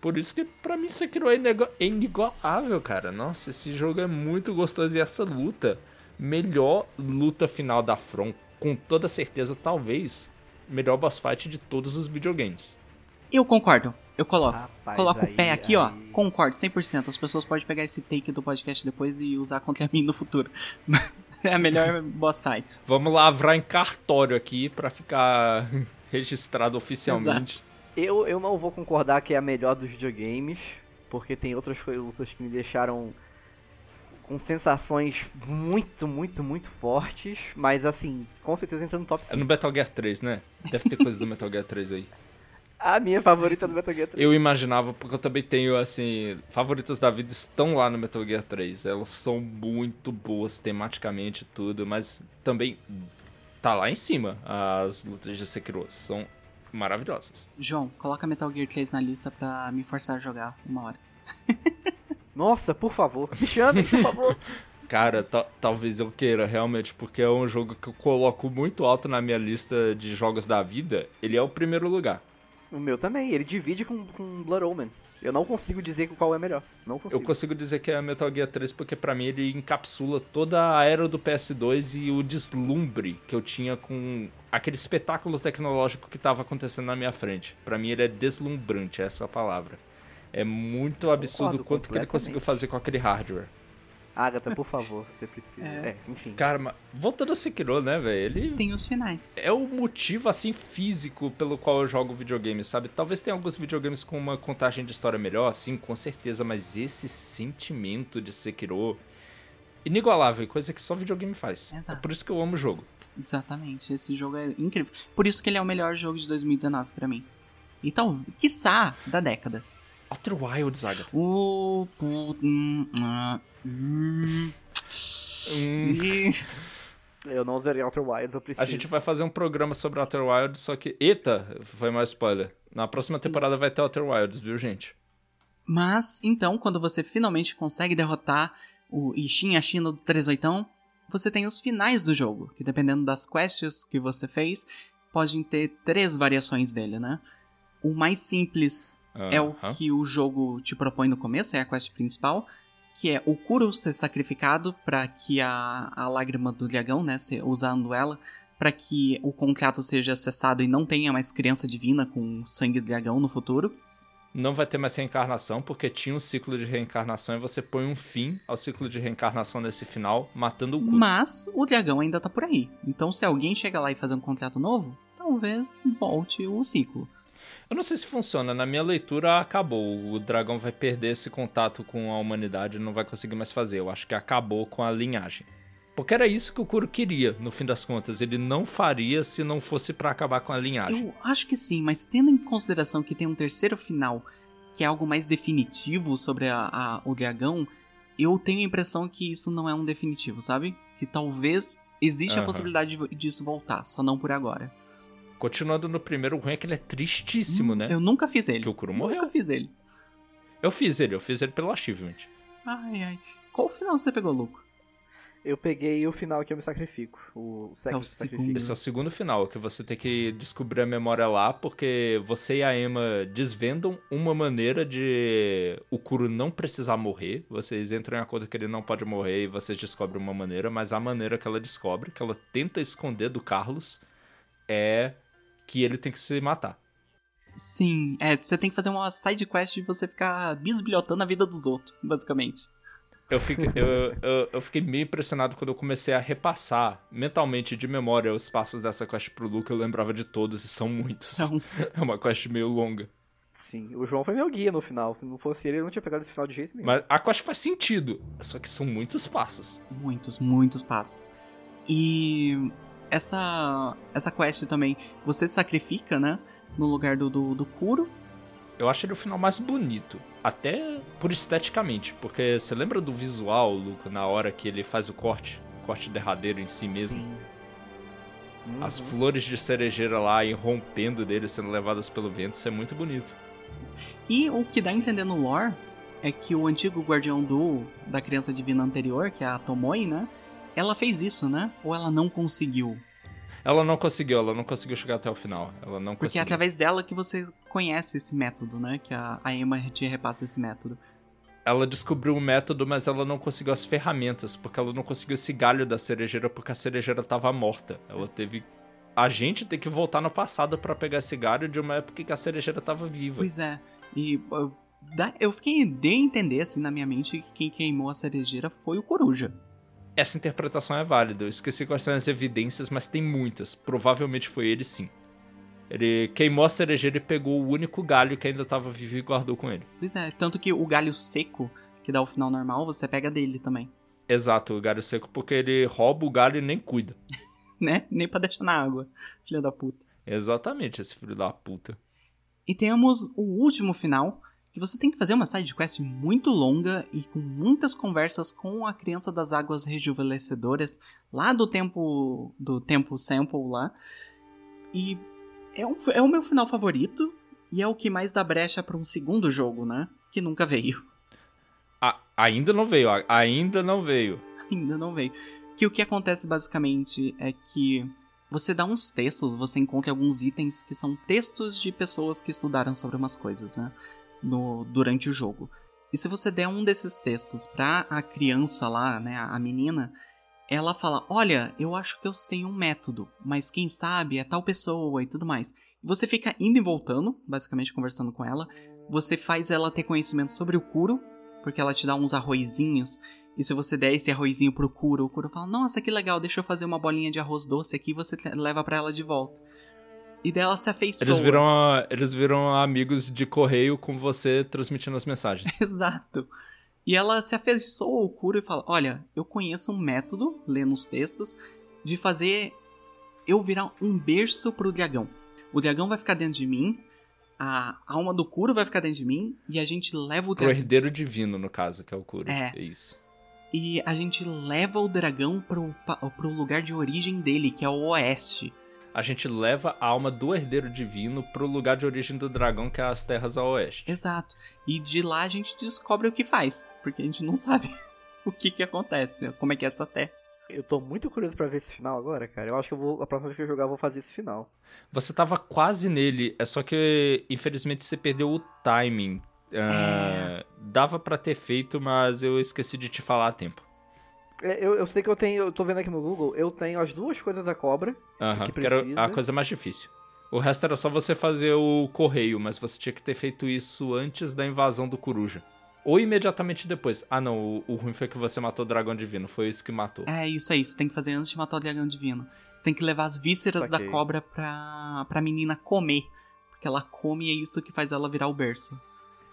Por isso que pra mim Sekiro é é inigualável, cara. Nossa, esse jogo é muito gostoso e essa luta, melhor luta final da From, com toda certeza, talvez, melhor boss fight de todos os videogames. Eu concordo. Eu coloco. Rapaz, Coloco o pé aí- aqui, ó. aí- Concordo, 100%. As pessoas podem pegar esse take do podcast depois e usar contra mim no futuro. é a melhor boss fight. Vamos lavrar em cartório aqui pra ficar registrado oficialmente. Eu, eu não vou concordar que é a melhor dos videogames, porque tem outras coi- lutas que me deixaram com sensações muito, muito, muito fortes, mas assim, com certeza entra no top É 5. no Metal Gear 3, né? Deve ter coisa do Metal Gear 3 aí. A minha favorita do Metal Gear 3. Eu imaginava, porque eu também tenho, assim, favoritas da vida estão lá no Metal Gear 3. Elas são muito boas tematicamente e tudo, mas também tá lá em cima. As lutas de Sekiro são maravilhosas. João, coloca Metal Gear 3 na lista pra me forçar a jogar uma hora. Nossa, por favor, me chame, por favor. Cara, ta- talvez eu queira, realmente, porque é um jogo que eu coloco muito alto na minha lista de jogos da vida. Ele é o primeiro lugar. O meu também, ele divide com, com Blood Omen. Eu não consigo dizer qual é melhor. Não Eu consigo. consigo dizer que é Metal Gear 3 porque pra mim ele encapsula toda a era do PS2 e o deslumbre que eu tinha com aquele espetáculo tecnológico que tava acontecendo na minha frente. Pra mim ele é deslumbrante, essa é a palavra. É muito absurdo o Concordo quanto que ele conseguiu fazer com aquele hardware. Agatha, por favor, você precisa. É. É, enfim. Cara, mas voltando a Sekiro, né, velho? Ele Tem os finais. é o motivo, assim, físico pelo qual eu jogo videogame, sabe? Talvez tenha alguns videogames com uma contagem de história melhor, sim, com certeza, mas esse sentimento de Sekiro. Inigualável, coisa que só videogame faz. Exato. É por isso que eu amo o jogo. Exatamente. Esse jogo é incrível. Por isso que ele é o melhor jogo de 2019 pra mim. Então, quiçá, da década. Outer Wilds, Zaga. O. Eu não zerei Outer Wilds, eu preciso. A gente vai fazer um programa sobre Outer Wilds, só que. Eita, foi mais spoiler. Na próxima Sim. temporada vai ter Outer Wilds, viu, gente? Mas, então, quando você finalmente consegue derrotar o Ishin e a China do 38, você tem os finais do jogo, que dependendo das quests que você fez, podem ter três variações dele, né? O mais simples é o que o jogo te propõe no começo, é a quest principal, que é o Kuro ser sacrificado para que a, a lágrima do dragão, né, usando ela, para que o contrato seja cessado e não tenha mais criança divina com sangue dragão no futuro. Não vai ter mais reencarnação, porque tinha um ciclo de reencarnação e você põe um fim ao ciclo de reencarnação nesse final, matando o cu. Mas o dragão ainda tá por aí. Então se alguém chega lá e fazer um contrato novo, talvez volte o ciclo. Eu não sei se funciona, na minha leitura acabou. O dragão vai perder esse contato com a humanidade e não vai conseguir mais fazer. Eu acho que acabou com a linhagem. Porque era isso que o Kuro queria, no fim das contas. Ele não faria se não fosse pra acabar com a linhagem. Eu acho que sim, mas tendo em consideração que tem um terceiro final, que é algo mais definitivo sobre a, a- o dragão, eu tenho a impressão que isso não é um definitivo, sabe? Que talvez existe a Aham. possibilidade de- disso voltar, só não por agora. Continuando no primeiro, o ruim é que ele é tristíssimo, né? Hum, Eu nunca fiz ele. Que o Kuro Nunca morreu. fiz ele. Eu fiz ele, eu fiz ele pelo achievement. Ai, ai. Qual final você pegou, Luco? Eu peguei o final que eu me sacrifico. O É o sexo sacrifício. Esse é o segundo final, que você tem que descobrir a memória lá, porque você e a Emma desvendam uma maneira de o Kuro não precisar morrer. Vocês entram em acordo que ele não pode morrer e vocês descobrem uma maneira, mas a maneira que ela descobre, que ela tenta esconder do Carlos, é que ele tem que se matar. Sim, é, você tem que fazer uma side quest de você ficar bisbilhotando a vida dos outros, basicamente. Eu fiquei, eu, eu, eu fiquei meio impressionado quando eu comecei a repassar mentalmente de memória os passos dessa quest pro Luke. Eu lembrava de todos e são muitos. Então, É uma quest meio longa. Sim, o João foi meu guia no final. Se não fosse ele, eu não tinha pegado esse final de jeito nenhum. Mas a quest faz sentido. Só que são muitos passos. muitos, muitos passos. E essa essa quest também, você sacrifica, né, no lugar do, do, do Kuro. Eu acho ele o final mais bonito. Até por esteticamente. Porque você lembra do visual, Luca, na hora que ele faz o corte? O corte derradeiro em si mesmo? Uhum. As flores de cerejeira lá irrompendo dele, sendo levadas pelo vento. Isso é muito bonito. E o que dá a entender no lore é que o antigo guardião do da criança divina anterior, que é a Tomoe, né, ela fez isso, né? Ou ela não conseguiu? Ela não conseguiu, ela não conseguiu chegar até o final. Ela não Porque é conseguiu. através dela que você conhece esse método, né? Que a, a Emma te repassa esse método. Ela descobriu o método, mas ela não conseguiu as ferramentas, porque ela não conseguiu esse galho da cerejeira, porque a cerejeira tava morta. Ela teve. A gente tem que voltar no passado pra pegar esse galho de uma época que a cerejeira tava viva. Pois é. E eu fiquei de entender, assim, na minha mente, que quem queimou a cerejeira foi o Coruja. Essa interpretação é válida. Eu esqueci quais são as evidências, mas tem muitas. Provavelmente foi ele sim. Ele queimou a cerejeira e pegou o único galho que ainda tava vivo e guardou com ele. Pois é, tanto que o galho seco, que dá o final normal, você pega dele também. Exato, o galho seco, porque ele rouba o galho e nem cuida. Né? Nem pra deixar na água, filha da puta. Exatamente, esse filho da puta. E temos o último final, que você tem que fazer uma side quest muito longa e com muitas conversas com a criança das águas rejuvenescedoras, lá do tempo do tempo sample lá. E é, um- é o meu final favorito e é o que mais dá brecha pra um segundo jogo, né? Que nunca veio. Ah, ainda não veio, a- ainda não veio. Ainda não veio. Que o que acontece basicamente é que você dá uns textos, você encontra alguns itens que são textos de pessoas que estudaram sobre umas coisas, né? No, durante o jogo. E se você der um desses textos pra a criança lá, né, a menina, ela fala: Olha, eu acho que eu sei um método, mas quem sabe é tal pessoa e tudo mais. Você fica indo e voltando, basicamente conversando com ela. Você faz ela ter conhecimento sobre o Kuro, porque ela te dá uns arrozinhos e se você der esse arrozinho pro Kuro, o Kuro fala: Nossa, que legal, deixa eu fazer uma bolinha de arroz doce aqui e você leva pra ela de volta. E dela se afeiçoa. Eles viram, eles viram amigos de correio com você transmitindo as mensagens. Exato. E ela se afeiçoa ao Kuro e fala: Olha, eu conheço um método, lendo os textos, de fazer eu virar um berço pro dragão. O dragão vai ficar dentro de mim, a alma do Kuro vai ficar dentro de mim, e a gente leva o Pro dragão. herdeiro divino, no caso, que é o Kuro. É. é isso. E a gente leva o dragão pro, pro lugar de origem dele, que é o oeste. A gente leva a alma do herdeiro divino pro lugar de origem do dragão, que é as terras a oeste. Exato. E de lá a gente descobre o que faz, porque a gente não sabe o que que acontece, como é que é essa terra. Eu tô muito curioso pra ver esse final agora, cara. Eu acho que eu vou, a próxima vez que eu jogar eu vou fazer esse final. Você tava quase nele, é só que infelizmente você perdeu o timing. Uh, Dava para ter feito, mas eu esqueci de te falar a tempo. É, eu, eu sei que eu tenho, eu tô vendo aqui no Google, eu tenho as duas coisas da cobra. Aham, que, que era a coisa mais difícil. O resto era só você fazer o correio, mas você tinha que ter feito isso antes da invasão do coruja. Ou imediatamente depois. Ah, não, o, o, ruim foi que você matou o dragão divino. Foi isso que matou. É, isso aí. Você tem que fazer antes de matar o dragão divino. Você tem que levar as vísceras Saquei. da cobra pra, pra menina comer. Porque ela come e é isso que faz ela virar o berço.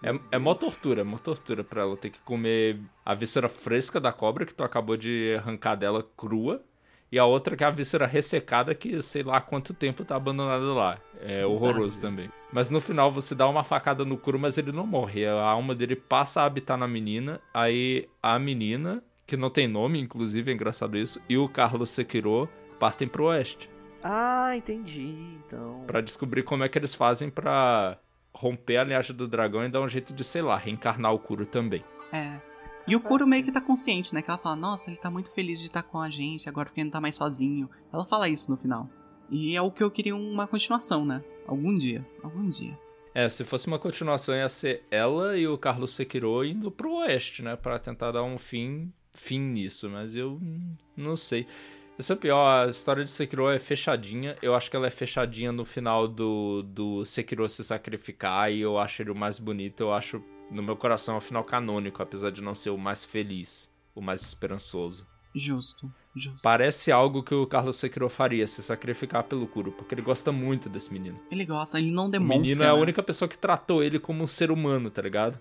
É, é mó tortura, é mó tortura pra ela ter que comer a víscera fresca da cobra que tu acabou de arrancar dela crua. E a outra que é a víscera ressecada que sei lá quanto tempo tá abandonada lá. É horroroso também. Mas no final você dá uma facada no cru, mas ele não morre. A alma dele passa a habitar na menina. Aí a menina, que não tem nome, inclusive, é engraçado isso, e o Carlos Sekiro partem pro oeste. Ah, entendi, então. Pra descobrir como é que eles fazem pra romper a linhagem do dragão e dar um jeito de, sei lá, reencarnar o Kuro também. É. E o Kuro meio que tá consciente, né? Que ela fala, nossa, ele tá muito feliz de estar com a gente, agora porque ele não tá mais sozinho. Ela fala isso no final. E é o que eu queria uma continuação, né? Algum dia. Algum dia. É, se fosse uma continuação ia ser ela e o Carlos Sekiro indo pro oeste, né? para tentar dar um fim, fim nisso. Mas eu não sei. Isso é pior, a história de Sekiro é fechadinha. Eu acho que ela é fechadinha no final do, do Sekiro se sacrificar e eu acho ele o mais bonito. Eu acho, no meu coração, é o final canônico, apesar de não ser o mais feliz, o mais esperançoso. Justo, justo. Parece algo que o Carlos Sekiro faria, se sacrificar pelo Kuro, porque ele gosta muito desse menino. Ele gosta, ele não demonstra. O menino é a né? única pessoa que tratou ele como um ser humano, tá ligado?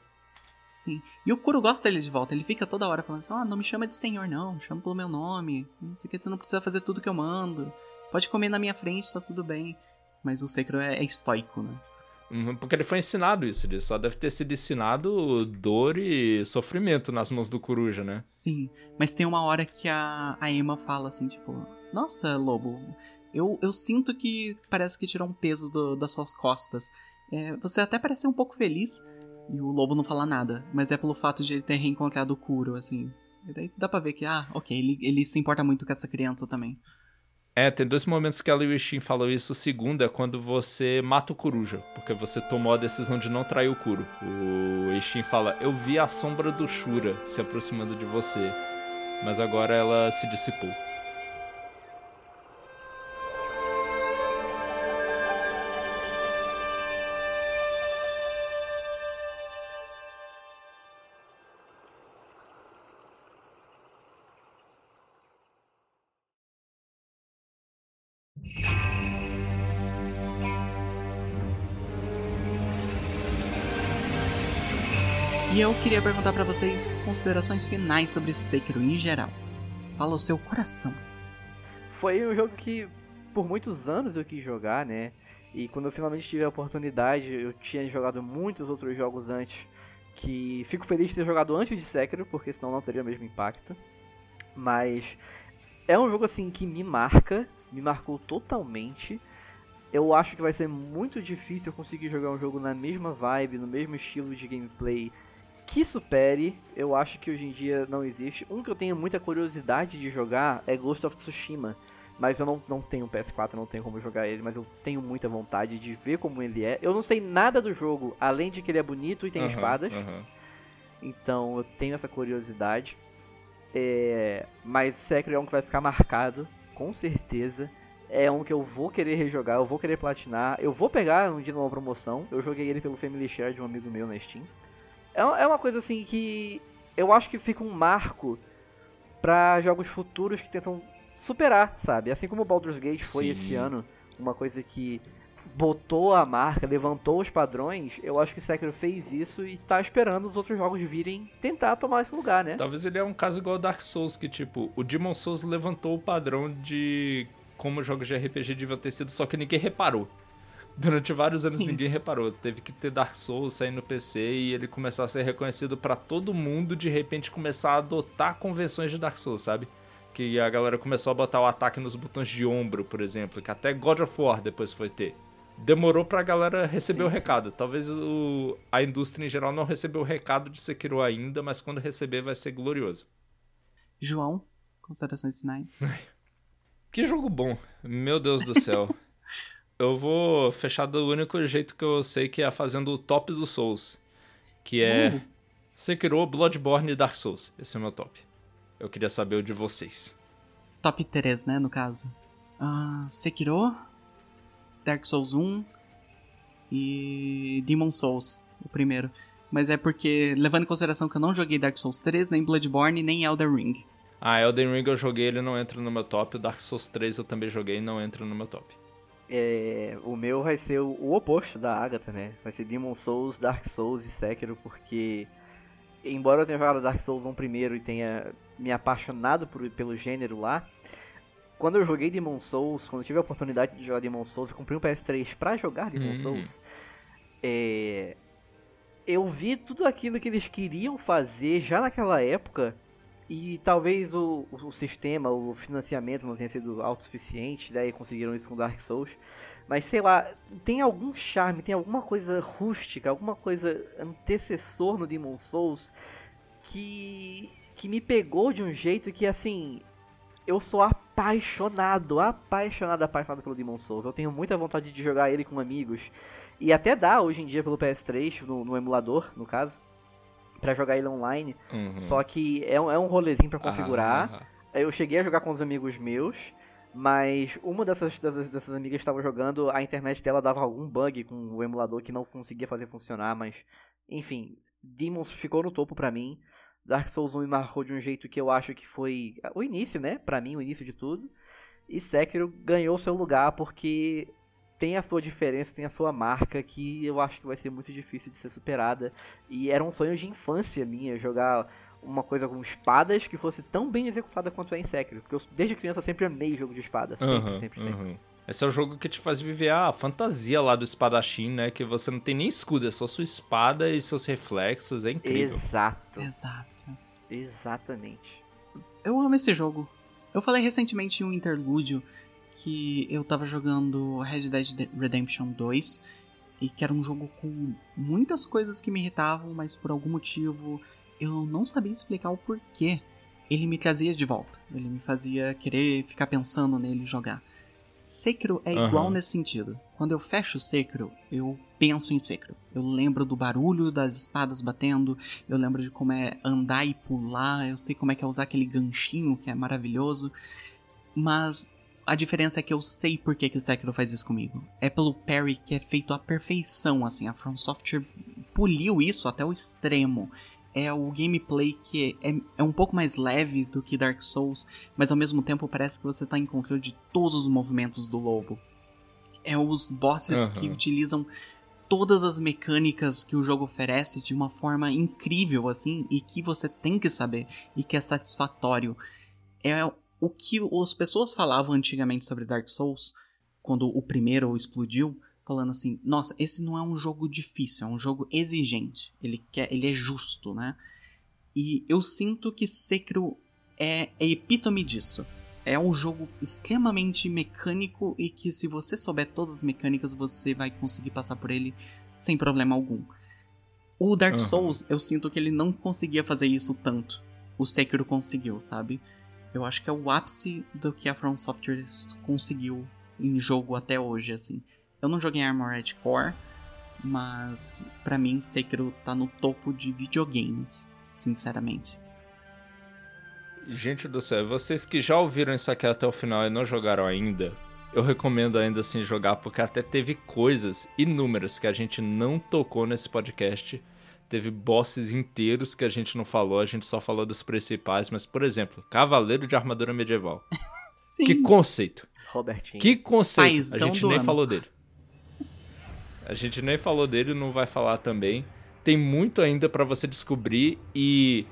Sim. E o Kuro gosta dele de volta. Ele fica toda hora falando assim: ah, não me chama de senhor, não. Chama pelo meu nome. Não sei o que, você não precisa fazer tudo que eu mando. Pode comer na minha frente, tá tudo bem. Mas o Sekiro é, é estoico, né? Uhum, porque ele foi ensinado isso, ele só deve ter sido ensinado dor e sofrimento nas mãos do coruja, né? Sim, mas tem uma hora que a, a Emma fala assim, tipo, nossa, lobo, eu, eu sinto que parece que tirou um peso do, das suas costas. É, você até parece um pouco feliz, e o lobo não fala nada, mas é pelo fato de ele ter reencontrado o Kuro, assim. E daí dá pra ver que, ah, ok, ele, ele se importa muito com essa criança também. É, tem dois momentos que e o Ishin falam isso. O segundo é quando você mata o Coruja, porque você tomou a decisão de não trair o Kuro. O Ishin fala: Eu vi a sombra do Shura se aproximando de você, mas agora ela se dissipou. Eu queria perguntar para vocês considerações finais sobre Sekiro em geral. Fala o seu coração. Foi um jogo que por muitos anos eu quis jogar, né? E quando eu finalmente tive a oportunidade, eu tinha jogado muitos outros jogos antes que fico feliz de ter jogado antes de Sekiro, porque senão não teria o mesmo impacto. Mas é um jogo assim que me marca, me marcou totalmente. Eu acho que vai ser muito difícil eu conseguir jogar um jogo na mesma vibe, no mesmo estilo de gameplay que supere, eu acho que hoje em dia não existe. Um que eu tenho muita curiosidade de jogar é Ghost of Tsushima. Mas eu não, não tenho PS4, não tenho como jogar ele, mas eu tenho muita vontade de ver como ele é. Eu não sei nada do jogo, além de que ele é bonito e tem uhum, espadas. Uhum. Então eu tenho essa curiosidade. É, mas Sekiro é um que vai ficar marcado, com certeza. É um que eu vou querer rejogar, eu vou querer platinar. Eu vou pegar um dia numa promoção. Eu joguei ele pelo Family Share de um amigo meu na Steam. É, é uma coisa assim que eu acho que fica um marco para jogos futuros que tentam superar, sabe? Assim como o Baldur's Gate foi Sim. esse ano, uma coisa que botou a marca, levantou os padrões, eu acho que Sekiro fez isso e tá esperando os outros jogos virem tentar tomar esse lugar, né? Talvez ele é um caso igual ao Dark Souls, que tipo, o Demon Souls levantou o padrão de como jogos de RPG deviam ter sido, só que ninguém reparou. Durante vários anos Sim. ninguém reparou. Teve que ter Dark Souls sair no PC e ele começar a ser reconhecido para todo mundo, de repente começar a adotar convenções de Dark Souls, sabe? Que a galera começou a botar o ataque nos botões de ombro, por exemplo, que até God of War depois foi ter. Demorou pra galera receber sim, o recado. Sim. Talvez o, a indústria em geral não recebeu o recado de Sekiro ainda, mas quando receber vai ser glorioso. João, considerações finais. Que jogo bom. Meu Deus do céu. eu vou fechar do único jeito que eu sei que é fazendo o top dos Souls. Que é Uh. Sekiro, Bloodborne e Dark Souls. Esse é o meu top. Eu queria saber o de vocês. Top 3, né, no caso. Ah, Sekiro, Dark Souls 1 e Demon Souls, o primeiro. Mas é porque, levando em consideração que eu não joguei Dark Souls 3, nem Bloodborne, nem Elden Ring. Ah, Elden Ring eu joguei, ele não entra no meu top. O Dark Souls 3 eu também joguei, não entra no meu top. É, o meu vai ser o, o oposto da Agatha, né? Vai ser Demon Souls, Dark Souls e Sekiro, porque embora eu tenha jogado Dark Souls 1 primeiro e tenha me apaixonado por- pelo gênero lá, quando eu joguei Demon Souls, quando eu tive a oportunidade de jogar Demon Souls, eu comprei um PS3 pra jogar Demon Hum. Souls, é, eu vi tudo aquilo que eles queriam fazer já naquela época e talvez o, o sistema, o financiamento não tenha sido autossuficiente, daí conseguiram isso com Dark Souls. Mas sei lá, tem algum charme, tem alguma coisa rústica, alguma coisa antecessor no Demon Souls que, que me pegou de um jeito que assim. Eu sou apaixonado, apaixonado, apaixonado pelo Demon Souls. Eu tenho muita vontade de jogar ele com amigos. E até dá hoje em dia pelo PS3, no, no emulador, no caso, pra jogar ele online. Uhum. Só que é um, é um rolezinho pra configurar. Ah, Eu cheguei a jogar com os amigos meus, mas uma dessas, dessas, dessas amigas estava jogando, a internet dela dava algum bug com o emulador que não conseguia fazer funcionar, mas enfim, Demons ficou no topo pra mim. Dark Souls 1 me marcou de um jeito que eu acho que foi o início, né? Pra mim, o início de tudo. E Sekiro ganhou seu lugar porque tem a sua diferença, tem a sua marca que eu acho que vai ser muito difícil de ser superada. E era um sonho de infância minha jogar uma coisa com espadas que fosse tão bem executada quanto é em Sekiro. Porque eu desde criança sempre amei jogo de espada. Sempre, Uhum, sempre, sempre. uhum. Esse é o jogo que te faz viver a fantasia lá do espadachim, né? Que você não tem nem escudo, é só sua espada e seus reflexos. É incrível. Exato. Exato. Exatamente. Eu amo esse jogo. Eu falei recentemente em um interlúdio que eu tava jogando Red Dead Redemption 2 e que era um jogo com muitas coisas que me irritavam, mas por algum motivo eu não sabia explicar o porquê. Ele me trazia de volta. Ele me fazia querer ficar pensando nele jogar. Sekiro é igual Aham. nesse sentido. Quando eu fecho Sekiro, eu penso em Sekiro. Eu lembro do barulho das espadas batendo, eu lembro de como é andar e pular, eu sei como é que é usar aquele ganchinho que é maravilhoso. Mas a diferença é que eu sei por que, que Sekiro faz isso comigo. É pelo parry que é feito à perfeição, assim. A From Software poliu isso até o extremo. É o gameplay que é, é um pouco mais leve do que Dark Souls, mas ao mesmo tempo parece que você está em controle de todos os movimentos do lobo. É os bosses que Aham. utilizam todas as mecânicas que o jogo oferece de uma forma incrível, assim, e que você tem que saber e que é satisfatório. É o que as pessoas falavam antigamente sobre Dark Souls, quando o primeiro explodiu, falando assim: nossa, esse não é um jogo difícil, é um jogo exigente. Ele, quer, ele é justo, né? E eu sinto que Sekiro é a epítome disso. É um jogo extremamente mecânico e que se você souber todas as mecânicas, você vai conseguir passar por ele sem problema algum. O Dark Aham. Souls, eu sinto que ele não conseguia fazer isso tanto. O Sekiro conseguiu, sabe? Eu acho que é o ápice do que a From Software conseguiu em jogo até hoje, assim. Eu não joguei Armored Core, mas pra mim Sekiro tá no topo de videogames, sinceramente. Gente do céu, vocês que já ouviram isso aqui até o final e não jogaram ainda, eu recomendo ainda assim jogar, porque até teve coisas inúmeras que a gente não tocou nesse podcast. Teve bosses inteiros que a gente não falou, a gente só falou dos principais, mas, por exemplo, Cavaleiro de Armadura Medieval. Sim. Que conceito! Robertinho. Que conceito! Paizão a gente nem ano. falou dele. A gente nem falou dele, não vai falar também. Tem muito ainda pra você descobrir e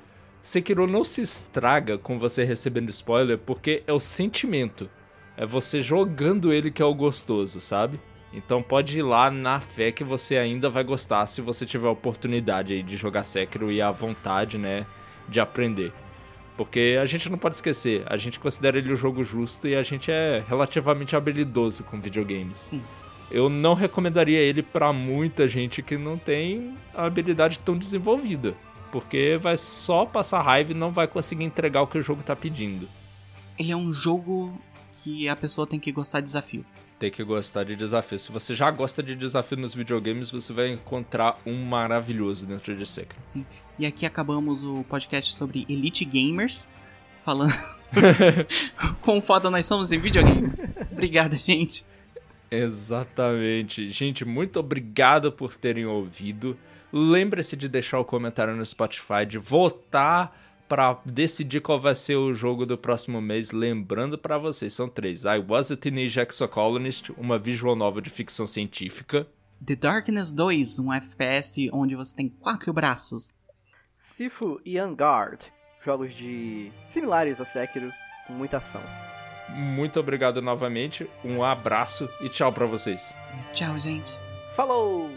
Sekiro não se estraga com você recebendo spoiler, porque é o sentimento. É você jogando ele que é o gostoso, sabe? Então pode ir lá na fé que você ainda vai gostar se você tiver a oportunidade aí de jogar Sekiro e a vontade, né, de aprender. Porque a gente não pode esquecer, a gente considera ele o jogo justo e a gente é relativamente habilidoso com videogames. Sim. Eu não recomendaria ele pra muita gente que não tem a habilidade tão desenvolvida, porque vai só passar raiva e não vai conseguir entregar o que o jogo tá pedindo. ele é um jogo que a pessoa tem que gostar de desafio. Tem que gostar de desafio. Se você já gosta de desafio nos videogames, você vai encontrar um maravilhoso dentro de Sekiro. Sim. E aqui acabamos o podcast sobre Elite Gamers, falando sobre quão foda nós somos em videogames. Obrigado, gente. Exatamente. Gente, muito obrigado por terem ouvido. Lembre-se de deixar o comentário no Spotify, de votar para decidir qual vai ser o jogo do próximo mês. Lembrando para vocês, são três: I Was a Teenage Exocolonist, uma visual novel de ficção científica. The Darkness 2, um FPS onde você tem quatro braços. Sifu e Vanguard, jogos de similares a Sekiro, com muita ação. Muito obrigado novamente, um abraço e tchau para vocês. Tchau, gente. Falou!